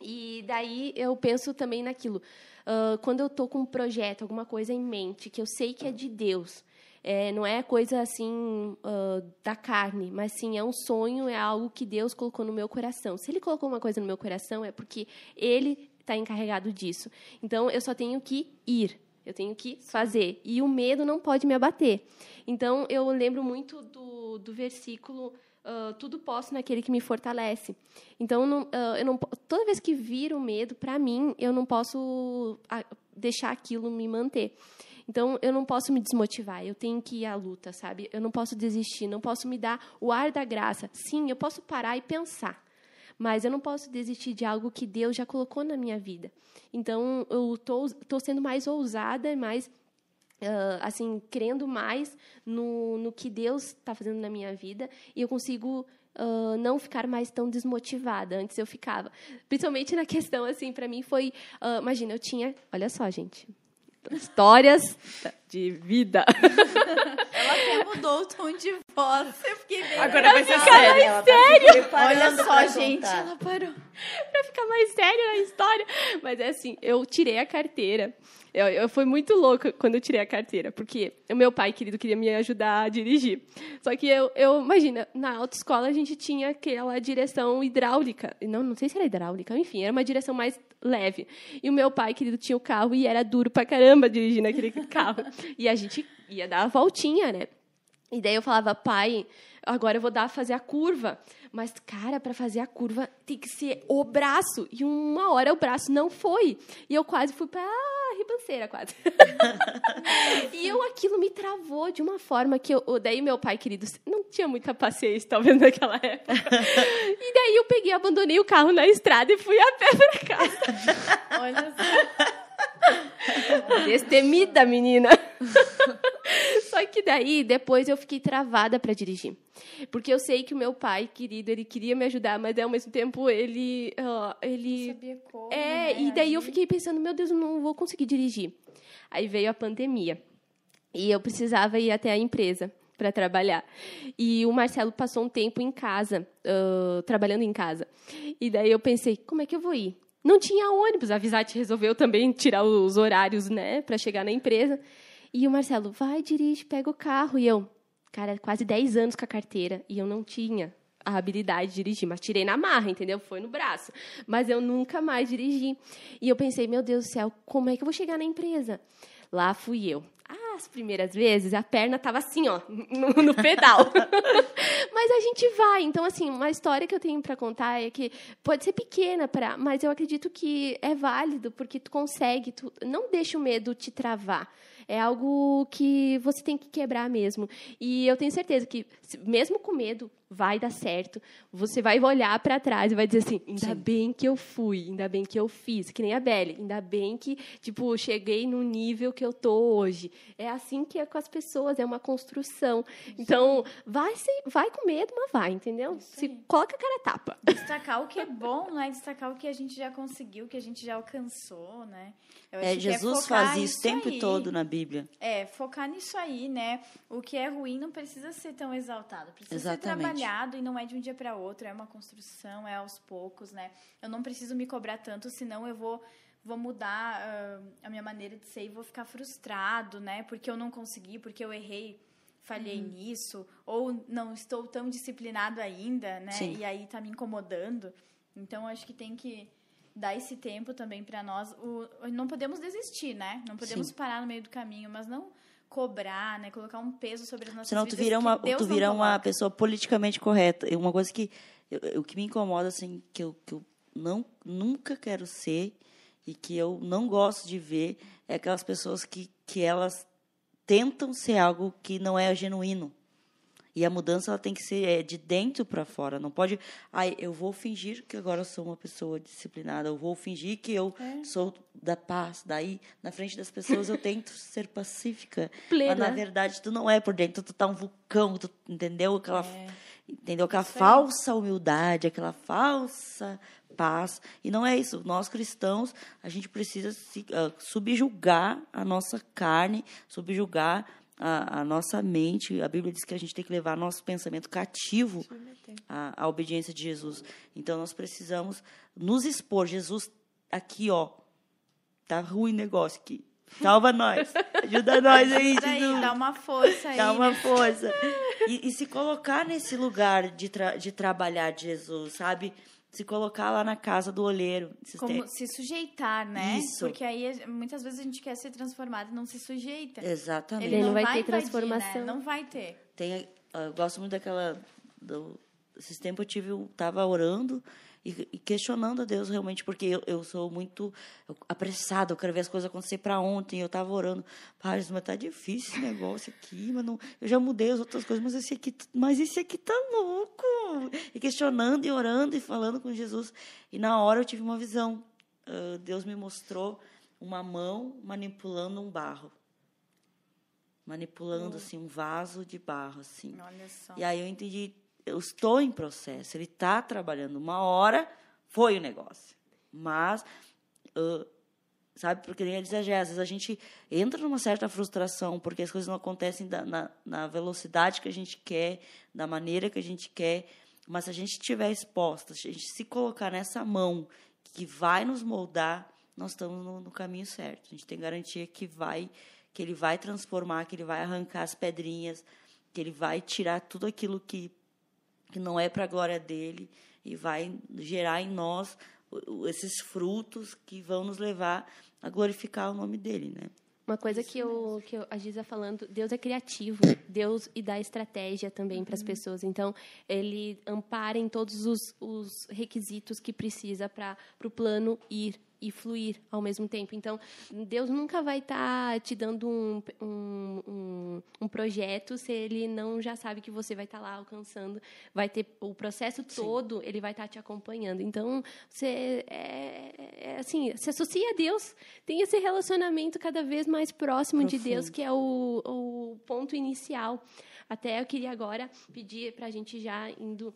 E daí eu penso também naquilo. Uh, quando eu estou com um projeto, alguma coisa em mente, que eu sei que é de Deus, é, não é coisa assim uh, da carne, mas sim é um sonho, é algo que Deus colocou no meu coração. Se Ele colocou uma coisa no meu coração, é porque Ele está encarregado disso. Então eu só tenho que ir. Eu tenho que fazer. E o medo não pode me abater. Então, eu lembro muito do, do versículo Uh, tudo posso naquele que me fortalece. Então, não, uh, eu não, toda vez que vir o medo, para mim, eu não posso deixar aquilo me manter. Então, eu não posso me desmotivar, eu tenho que ir à luta, sabe? Eu não posso desistir, não posso me dar o ar da graça. Sim, eu posso parar e pensar, mas eu não posso desistir de algo que Deus já colocou na minha vida. Então, eu estou sendo mais ousada, mais Uh, assim, crendo mais no, no que Deus está fazendo na minha vida e eu consigo uh, não ficar mais tão desmotivada. Antes eu ficava. Principalmente na questão, assim, para mim foi. Uh, imagina, eu tinha. Olha só, gente histórias de vida. Ela até mudou o tom de Posso? Eu fiquei bem. Agora vai ser sério. Tá sério. Olha só, gente, contar. ela parou. pra ficar mais sério na história. Mas é assim, eu tirei a carteira. Eu, eu fui muito louca quando eu tirei a carteira, porque o meu pai querido queria me ajudar a dirigir. Só que eu, eu imagina, na autoescola a gente tinha aquela direção hidráulica. Não, não sei se era hidráulica, enfim, era uma direção mais leve. E o meu pai querido tinha o carro e era duro pra caramba dirigir naquele carro. E a gente ia dar a voltinha, né? E daí eu falava, pai, agora eu vou dar fazer a curva. Mas, cara, para fazer a curva tem que ser o braço. E uma hora o braço não foi. E eu quase fui ah, ribanceira, quase. e eu, aquilo me travou de uma forma que eu. Daí meu pai querido não tinha muita paciência, talvez, naquela época. e daí eu peguei, abandonei o carro na estrada e fui a pé pra casa. Olha só. Destemida, menina. Só que daí, depois eu fiquei travada para dirigir. Porque eu sei que o meu pai, querido, ele queria me ajudar, mas ao mesmo tempo ele. Uh, ele Não sabia como, É, né, e daí eu fiquei pensando, meu Deus, eu não vou conseguir dirigir. Aí veio a pandemia. E eu precisava ir até a empresa para trabalhar. E o Marcelo passou um tempo em casa, ah, trabalhando em casa. E daí eu pensei, como é que eu vou ir? Não tinha ônibus, a Visat resolveu também tirar os horários, né, para chegar na empresa. E o Marcelo, vai, dirige, pega o carro. E eu, cara, quase 10 anos com a carteira e eu não tinha a habilidade de dirigir, mas tirei na marra, entendeu? Foi no braço. Mas eu nunca mais dirigi. E eu pensei, meu Deus do céu, como é que eu vou chegar na empresa? Lá fui eu. As primeiras vezes a perna tava assim, ó, no, no pedal. mas a gente vai. Então, assim, uma história que eu tenho para contar é que pode ser pequena, pra, mas eu acredito que é válido, porque tu consegue, tu não deixa o medo te travar. É algo que você tem que quebrar mesmo. E eu tenho certeza que, mesmo com medo, vai dar certo. Você vai olhar para trás e vai dizer assim: ainda Sim. bem que eu fui, ainda bem que eu fiz, que nem a Belle, ainda bem que, tipo, cheguei no nível que eu tô hoje. É assim que é com as pessoas, é uma construção. Então, vai, se, vai com medo, mas vai, entendeu? Se coloca a cara a tapa. Destacar o que é bom, não é destacar o que a gente já conseguiu, o que a gente já alcançou, né? Eu É, que Jesus focar faz isso o tempo aí. todo na Bíblia. É, focar nisso aí, né? O que é ruim não precisa ser tão exaltado. Precisa Exatamente. ser trabalhado e não é de um dia para outro. É uma construção, é aos poucos, né? Eu não preciso me cobrar tanto, senão eu vou vou mudar ah, a minha maneira de ser e vou ficar frustrado, né? Porque eu não consegui, porque eu errei, falhei Uhum. nisso, ou não estou tão disciplinado ainda, né? Sim. E aí tá me incomodando. Então acho que tem que dar esse tempo também para nós. O, não podemos desistir, né? Não podemos Sim. parar no meio do caminho, mas não cobrar, né? Colocar um peso sobre as nossas Senão tu vira uma, tu vira uma pessoa politicamente correta. Uma coisa que o que me incomoda assim, que eu, que eu não nunca quero ser e que eu não gosto de ver é aquelas pessoas que que elas tentam ser algo que não é genuíno. E a mudança ela tem que ser é, de dentro para fora. Não pode, ai, eu vou fingir que agora eu sou uma pessoa disciplinada. Eu vou fingir que eu É. sou da paz. Daí, na frente das pessoas, eu tento ser pacífica. Plena. Mas, na verdade, tu não é por dentro. Tu tá um vulcão. Tu entendeu? Aquela, É. entendeu? Aquela falsa humildade, aquela falsa paz. E não é isso. Nós, cristãos, a gente precisa se, ah, subjugar a nossa carne, subjugar a, a nossa mente. A Bíblia diz que a gente tem que levar nosso pensamento cativo à, à obediência de Jesus. Então, nós precisamos nos expor. Jesus, aqui, ó, tá ruim o negócio aqui. Salva nós. Ajuda nós aí, Ajuda aí, Jesus. dá uma força aí. Dá uma né? força. E, e se colocar nesse lugar de, tra- de trabalhar de Jesus, sabe? Se colocar lá na casa do olheiro. Como se sujeitar, né? Isso. Porque aí muitas vezes a gente quer ser transformado e não se sujeita. Exatamente. Ele não vai ter invadir, transformação. Né? Não vai ter. Tem, eu gosto muito daquela. Do, esses tempos eu tive, um- tava orando e, e questionando a Deus realmente, porque eu, eu sou muito apressada, eu quero ver as coisas acontecer para ontem. Eu tava orando, pai, mas tá difícil esse negócio aqui, mas não, eu já mudei as outras coisas, mas esse aqui, mas esse aqui tá louco. E questionando e orando e falando com Jesus. E na hora eu tive uma visão. Ah, Deus me mostrou uma mão manipulando um barro. Manipulando assim um vaso de barro assim. E aí eu entendi, eu estou em processo, ele está trabalhando. Uma hora foi o negócio. Mas ah, sabe? Porque nem dizer, às vezes a gente entra numa certa frustração porque as coisas não acontecem da, na, na velocidade que a gente quer, da maneira que a gente quer, mas se a gente estiver exposta, se a gente se colocar nessa mão que vai nos moldar, nós estamos no, no, caminho certo. A gente tem garantia que vai, que ele vai transformar, que ele vai arrancar as pedrinhas, que ele vai tirar tudo aquilo que, que não é para a glória dele e vai gerar em nós esses frutos que vão nos levar a glorificar o nome dele, né? Uma coisa que, eu, que eu, a Giza falando, Deus é criativo, Deus e dá estratégia também uhum. para as pessoas. Então, ele ampara em todos os, os requisitos que precisa para o plano ir e fluir ao mesmo tempo. Então, Deus nunca vai estar tá te dando um, um, um, um, projeto se Ele não já sabe que você vai estar tá lá alcançando. Vai ter o processo todo, Sim. Ele vai estar tá te acompanhando. Então, você é, é, assim, se associa a Deus, tem esse relacionamento cada vez mais próximo Profundo. de Deus, que é o, o ponto inicial. Até eu queria agora pedir para a gente já indo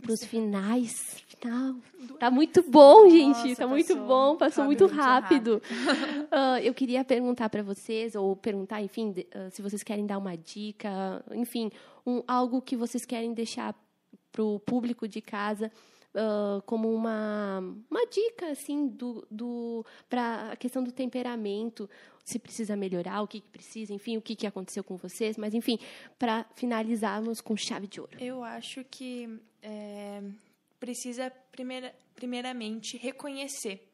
para os finais. Final. Tá muito bom, gente. Nossa, tá muito bom. Passou muito rápido. rápido. uh, eu queria perguntar para vocês, ou perguntar, enfim, uh, se vocês querem dar uma dica, enfim, um, algo que vocês querem deixar para o público de casa. Uh, como uma, uma dica assim do, do para a questão do temperamento se precisa melhorar o que, que precisa enfim o que, que aconteceu com vocês mas enfim para finalizarmos com chave de ouro eu acho que é, precisa, primeira, primeiramente, reconhecer.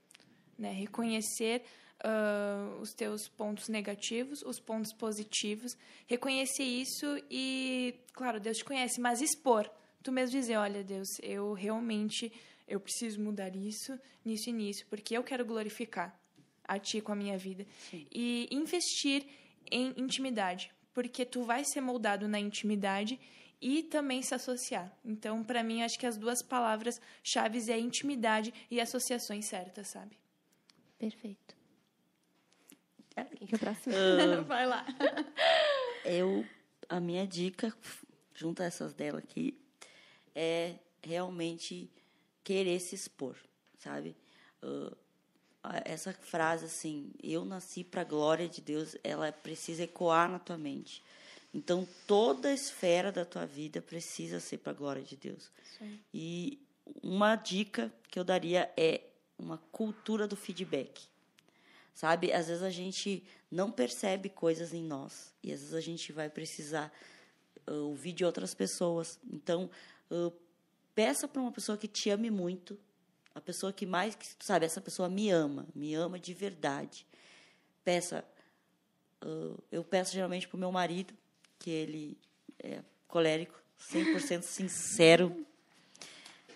Né? Reconhecer uh, os teus pontos negativos, os pontos positivos. Reconhecer isso e, claro, Deus te conhece, mas expor. Tu mesmo dizer, olha, Deus, eu realmente eu preciso mudar isso, nisso e nisso, porque eu quero glorificar a Ti com a minha vida. Sim. E investir em intimidade, porque tu vai ser moldado na intimidade e também se associar. Então, para mim, acho que as duas palavras chaves é intimidade e associações certas, sabe? Perfeito. Quem que é o próximo? Uh, Vai lá. Eu, a minha dica, junto a essas dela aqui, é realmente querer se expor, sabe? Uh, essa frase assim, eu nasci para a glória de Deus, ela precisa ecoar na tua mente. Então, toda a esfera da tua vida precisa ser para a glória de Deus. Sim. E uma dica que eu daria é uma cultura do feedback. Sabe? Às vezes a gente não percebe coisas em nós e às vezes a gente vai precisar uh, ouvir de outras pessoas. Então, uh, peça para uma pessoa que te ame muito, a pessoa que mais, sabe, essa pessoa me ama, me ama de verdade. Peça, eu peço geralmente para o meu marido, que ele é colérico, 100% sincero.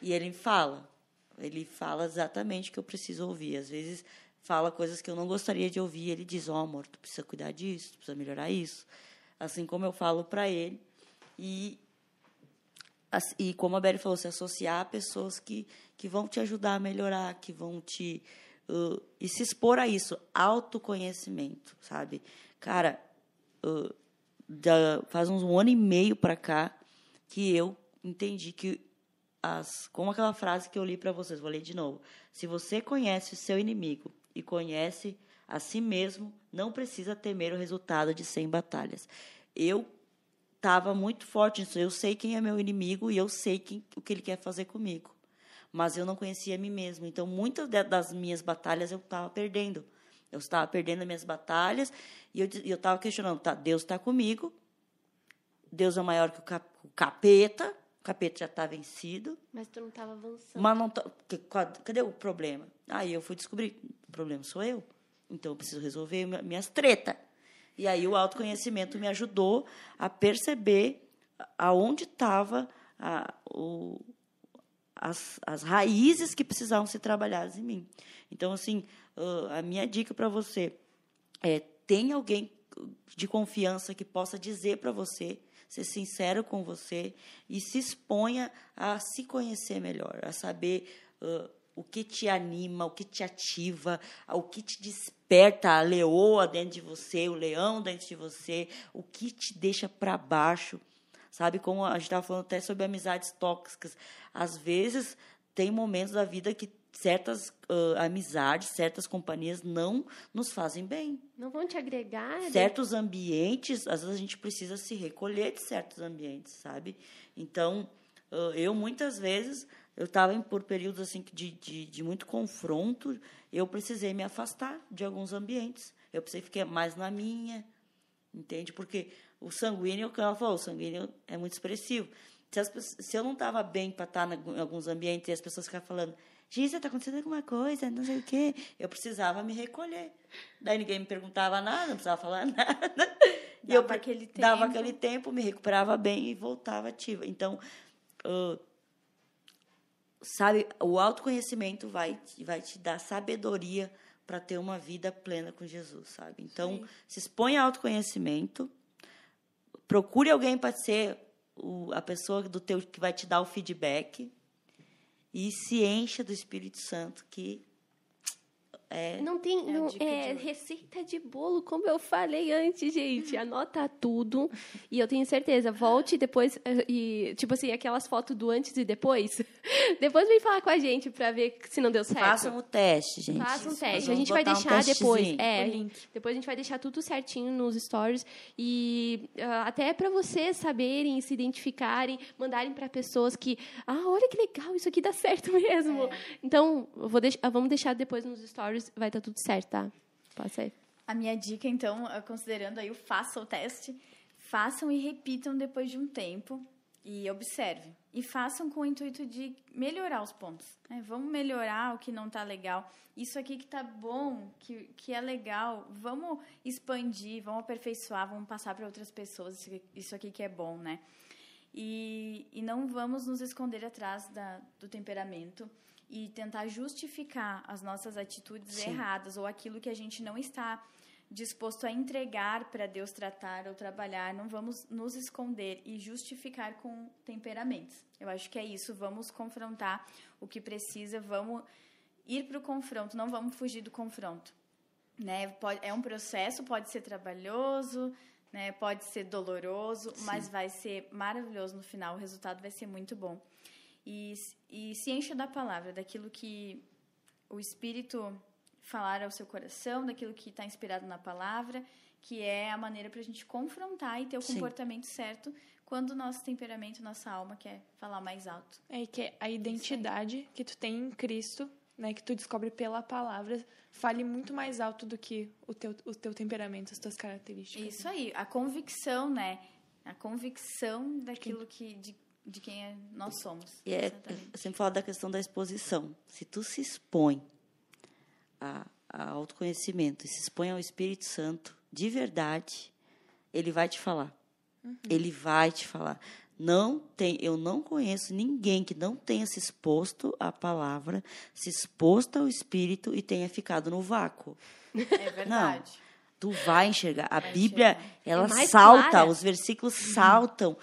E ele fala, ele fala exatamente o que eu preciso ouvir. Às vezes fala coisas que eu não gostaria de ouvir, ele diz: "Ó, oh, amor, tu precisa cuidar disso, tu precisa melhorar isso". Assim como eu falo para ele e e como a Beli falou, se associar a pessoas que, que vão te ajudar a melhorar, que vão te. Uh, e se expor a isso, autoconhecimento, sabe? Cara, uh, da, faz uns um ano e meio para cá que eu entendi que as, como aquela frase que eu li para vocês, vou ler de novo. Se você conhece o seu inimigo e conhece a si mesmo, não precisa temer o resultado de 100 batalhas. Eu estava muito forte nisso. Eu sei quem é meu inimigo e eu sei quem, o que ele quer fazer comigo. Mas eu não conhecia a mim mesmo. Então, muitas das minhas batalhas eu estava perdendo. Eu estava perdendo as minhas batalhas e eu estava questionando, tá, Deus está comigo, Deus é maior que o, cap, o capeta, o capeta já está vencido. Mas tu não estava avançando. Mas não tô, cadê o problema? Aí eu fui descobrir, o problema sou eu. Então eu preciso resolver minhas tretas. E aí o autoconhecimento me ajudou a perceber aonde estava as, as raízes que precisavam ser trabalhadas em mim. Então, assim, uh, a minha dica para você é tem alguém de confiança que possa dizer para você, ser sincero com você e se exponha a se conhecer melhor, a saber uh, o que te anima, o que te ativa, o que te desperta a leoa dentro de você, o leão dentro de você, o que te deixa para baixo. Sabe, como a gente estava falando até sobre amizades tóxicas. Às vezes, tem momentos da vida que certas uh, amizades, certas companhias não nos fazem bem. Não vão te agregar. Né? Certos ambientes, às vezes a gente precisa se recolher de certos ambientes, sabe? Então, uh, eu muitas vezes, eu estava por períodos assim de, de, de, muito confronto, eu precisei me afastar de alguns ambientes. Eu precisei ficar mais na minha, entende? Porque o sanguíneo, como ela falou, o sanguíneo é muito expressivo. Se, as, se eu não estava bem para estar em alguns ambientes e as pessoas ficavam falando, Gisa, está acontecendo alguma coisa, não sei o quê. Eu precisava me recolher. Daí ninguém me perguntava nada, não precisava falar nada. E dava eu aquele tempo. dava aquele tempo, me recuperava bem e voltava ativa. Então, uh, sabe, o autoconhecimento vai, vai te dar sabedoria para ter uma vida plena com Jesus, sabe? Então, Sim. se expõe ao autoconhecimento, procure alguém para ser o, a pessoa do teu que vai te dar o feedback e se encha do Espírito Santo que é, não tem é não, é, de receita de bolo, como eu falei antes, gente. Anota tudo. E eu tenho certeza, volte depois eh, e, tipo assim, aquelas fotos do antes e depois. depois vem falar com a gente para ver se não deu certo. Façam o teste, gente. Façam um teste. A gente vai deixar um depois. É, depois a gente vai deixar tudo certinho nos stories. E uh, até para vocês saberem, se identificarem, mandarem para pessoas que, ah, olha que legal, isso aqui dá certo mesmo. É. Então, vou deixar, vamos deixar depois nos stories stories, vai estar tá tudo certo, tá? Passa aí. A minha dica, então, considerando aí o faça o teste, façam e repitam depois de um tempo e observe. E façam com o intuito de melhorar os pontos. Né? Vamos melhorar o que não está legal. Isso aqui que está bom, que, que é legal, vamos expandir, vamos aperfeiçoar, vamos passar para outras pessoas isso aqui que é bom, né? E, e não vamos nos esconder atrás da, do temperamento e tentar justificar as nossas atitudes Sim. erradas ou aquilo que a gente não está disposto a entregar para Deus tratar ou trabalhar, não vamos nos esconder e justificar com temperamentos. Eu acho que é isso, vamos confrontar o que precisa, vamos ir para o confronto, não vamos fugir do confronto. Né? Pode, é um processo, pode ser trabalhoso, né? pode ser doloroso, Sim. mas vai ser maravilhoso no final, o resultado vai ser muito bom e, e se encha da palavra, daquilo que o Espírito falar ao seu coração, daquilo que está inspirado na palavra, que é a maneira para a gente confrontar e ter o Sim. comportamento certo quando o nosso temperamento, nossa alma quer falar mais alto. É que é a identidade que tu tem em Cristo, né, que tu descobre pela palavra, fale muito mais alto do que o teu, o teu temperamento, as tuas características. Isso aí, a convicção, né? A convicção daquilo que, de de quem é, nós somos. E é, eu sempre falo da questão da exposição. Se tu se expõe a, a autoconhecimento e se expõe ao Espírito Santo de verdade, ele vai te falar. Uhum. Ele vai te falar. Não tem, eu não conheço ninguém que não tenha se exposto à palavra, se exposto ao Espírito e tenha ficado no vácuo. É verdade. Não tu vai enxergar. A Bíblia, ela é salta, clara. os versículos saltam.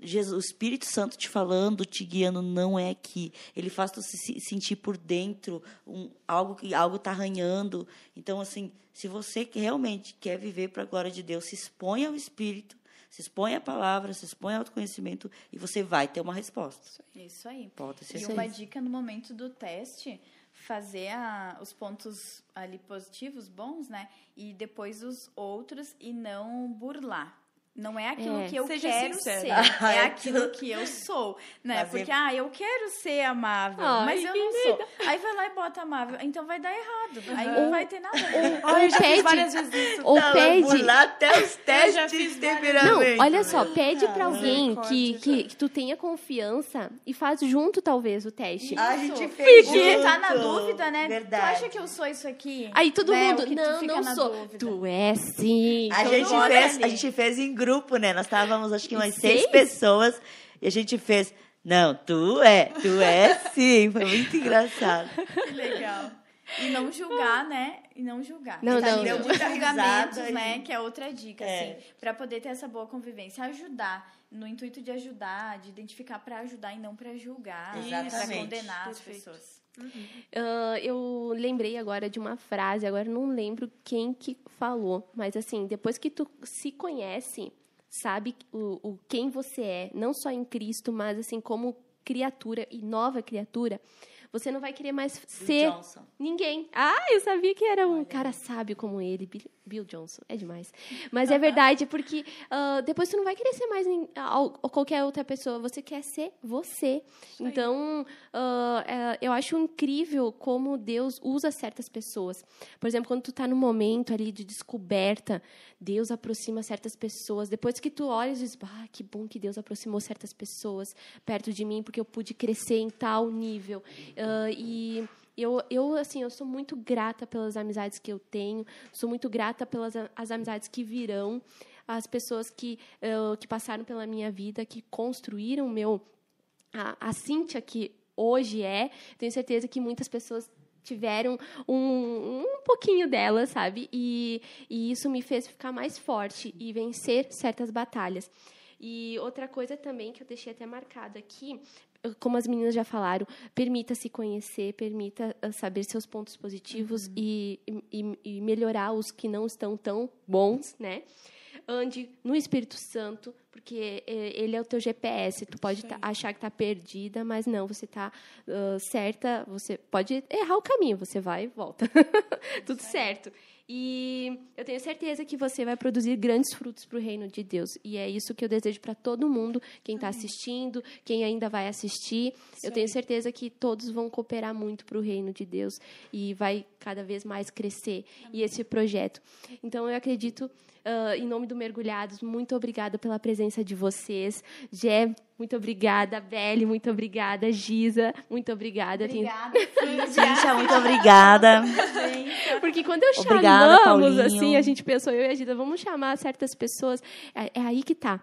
Jesus, o Espírito Santo te falando, te guiando, não é aqui. Ele faz tu se sentir por dentro, um, algo que algo está arranhando. Então, assim, se você realmente quer viver para a glória de Deus, se expõe ao Espírito, se expõe à palavra, se expõe ao autoconhecimento e você vai ter uma resposta. Isso aí. Pode ser e uma dica no momento do teste fazer a, os pontos ali positivos, bons, né? E depois os outros e não burlar. Não é aquilo é, que eu quero sincero. ser, é aquilo que eu sou, né? Fazer... Porque, ah, eu quero ser amável, Ai, mas eu não sou. Aí vai lá e bota amável, então vai dar errado. Aí uhum. não vai ter nada. Ou, eu já pede, fiz várias vezes isso. Ou não, pede... lá até os testes de temperamento. Não, olha só, pede pra alguém que, que, que, tu tenha confiança e faz junto, talvez, o teste. Isso. A gente fez Porque junto. tá na dúvida, né? Verdade. Tu acha que eu sou isso aqui? Aí todo né? mundo, não, não sou. Dúvida. Tu é sim. A gente, fez, a gente fez em grupo, né? Nós estávamos, acho que umas seis? seis pessoas, e a gente fez. Não, tu é, tu é sim. Foi muito engraçado. Que legal. E não julgar, né? E não julgar. Não, tá, não. Deu muita julgamentos, né? Que é outra dica, é. assim. Pra poder ter essa boa convivência. Ajudar. No intuito de ajudar, de identificar para ajudar e não para julgar. Para condenar Perfeito. as pessoas. Uhum. Uh, eu lembrei agora de uma frase, agora não lembro quem que falou, mas assim, depois que tu se conhece, sabe o, o quem você é, não só em Cristo, mas assim como criatura e nova criatura, você não vai querer mais ser ninguém. Ah, eu sabia que era um cara sábio como ele, Bill Johnson. É demais. Mas é verdade, porque uh, depois você não vai querer ser mais ou qualquer outra pessoa. Você quer ser você. Então, uh, eu acho incrível como Deus usa certas pessoas. Por exemplo, quando tu está no momento ali de descoberta, Deus aproxima certas pessoas. Depois que tu olhas e diz, ah, que bom que Deus aproximou certas pessoas perto de mim, porque eu pude crescer em tal nível. Uh, e eu, eu, assim, eu sou muito grata pelas amizades que eu tenho, sou muito grata pelas as amizades que virão, as pessoas que, uh, que passaram pela minha vida, que construíram meu a, a Cíntia que hoje é. Tenho certeza que muitas pessoas tiveram um, um pouquinho dela, sabe? E, e isso me fez ficar mais forte e vencer certas batalhas. E outra coisa também que eu deixei até marcado aqui, como as meninas já falaram, permita se conhecer, permita ah, saber seus pontos positivos uhum. e, e, e melhorar os que não estão tão bons, né? ande no Espírito Santo, porque é, ele é o teu GPS. Tu pode tá, achar que está perdida, mas não, você está uh, certa. Você pode errar o caminho, você vai e volta. Tudo certo. E eu tenho certeza que você vai produzir grandes frutos para o reino de Deus. E é isso que eu desejo para todo mundo, quem está assistindo, quem ainda vai assistir. Sim. Eu tenho certeza que todos vão cooperar muito para o reino de Deus e vai cada vez mais crescer. Amém. E esse projeto. Então eu acredito Uh, em nome do Mergulhados, muito obrigada pela presença de vocês. Jé, muito obrigada. Belle, muito obrigada. Giza, muito obrigada. Obrigada, Cíntia, muito obrigada. Porque quando eu obrigada, chamamos, Paulinho. assim, a gente pensou, eu e a Giza, vamos chamar certas pessoas. É, é aí que tá.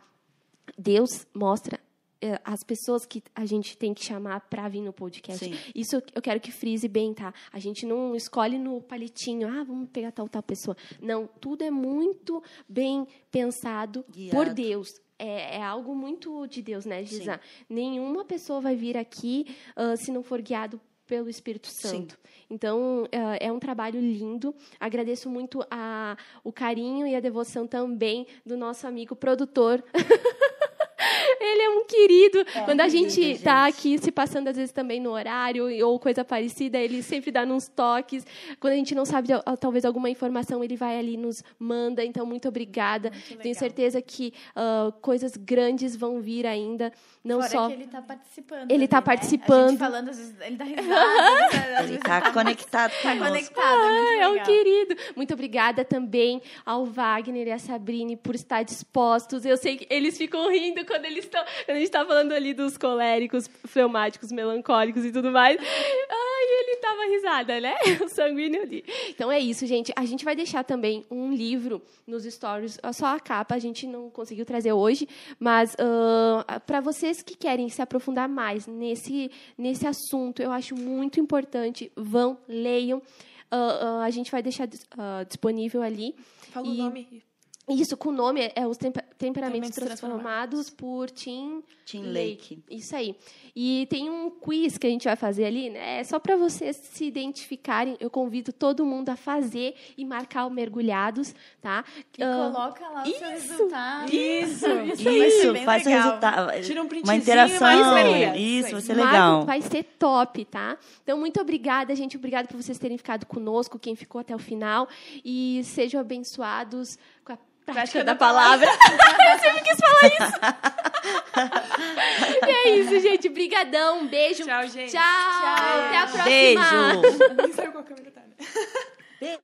Deus mostra é, as pessoas que a gente tem que chamar para vir no podcast. Sim. Isso eu quero que frise bem, tá? A gente não escolhe no palitinho, ah, vamos pegar tal tal pessoa. Não, tudo é muito bem pensado Guiado. por Deus. É, é, algo muito de Deus, né, Giza? Sim. Nenhuma pessoa vai vir aqui uh, se não for guiado pelo Espírito Santo. Sim. Então, uh, é um trabalho lindo. Agradeço muito a, o carinho e a devoção também do nosso amigo produtor. Ele é um querido. É, Quando a gente está aqui se passando, às vezes, também no horário ou coisa parecida, ele sempre dá uns toques. Quando a gente não sabe, talvez, alguma informação, ele vai ali e nos manda. Então, muito obrigada. Muito Tenho certeza que uh, coisas grandes vão vir ainda. Não Fora só. Que ele está participando. Ele está né? participando. falando, às vezes, ele dá risada. ele está conectado com Está conectado. Ah, é, é um querido. Muito obrigada também ao Wagner e à Sabrine por estar dispostos. Eu sei que eles ficam rindo quando eles estão. Quando a gente está falando ali dos coléricos, fleumáticos, melancólicos e tudo mais. Ai, ele tava risada, né? O sanguíneo ali. Então é isso, gente. A gente vai deixar também um livro nos stories, só a capa a gente não conseguiu trazer hoje, mas uh, para vocês que querem se aprofundar mais nesse, nesse assunto, eu acho muito importante. Vão, leiam. Uh, uh, a gente vai deixar disponível ali. Fala e... o nome. Isso, com o nome é os temperamentos transformados, transformados, por Tim, Tim Lake. Lake. Isso aí. E tem um quiz que a gente vai fazer ali, né? É só para vocês se identificarem. Eu convido todo mundo a fazer e marcar o mergulhados, tá? E uh, coloca lá o isso, seu resultado. Isso, isso, isso faz o resultado. Tira um Uma interação. Isso, vai ser legal. Vai ser top, tá? Então, muito obrigada, gente. Obrigada por vocês terem ficado conosco, quem ficou até o final. E sejam abençoados com a prática da, da palavra. palavra. Eu sempre quis falar isso. e é isso, gente. Brigadão. Um beijo. Tchau, gente. Tchau. Tchau. Até a próxima. Beijo. Nem sabe qual câmera tá, né?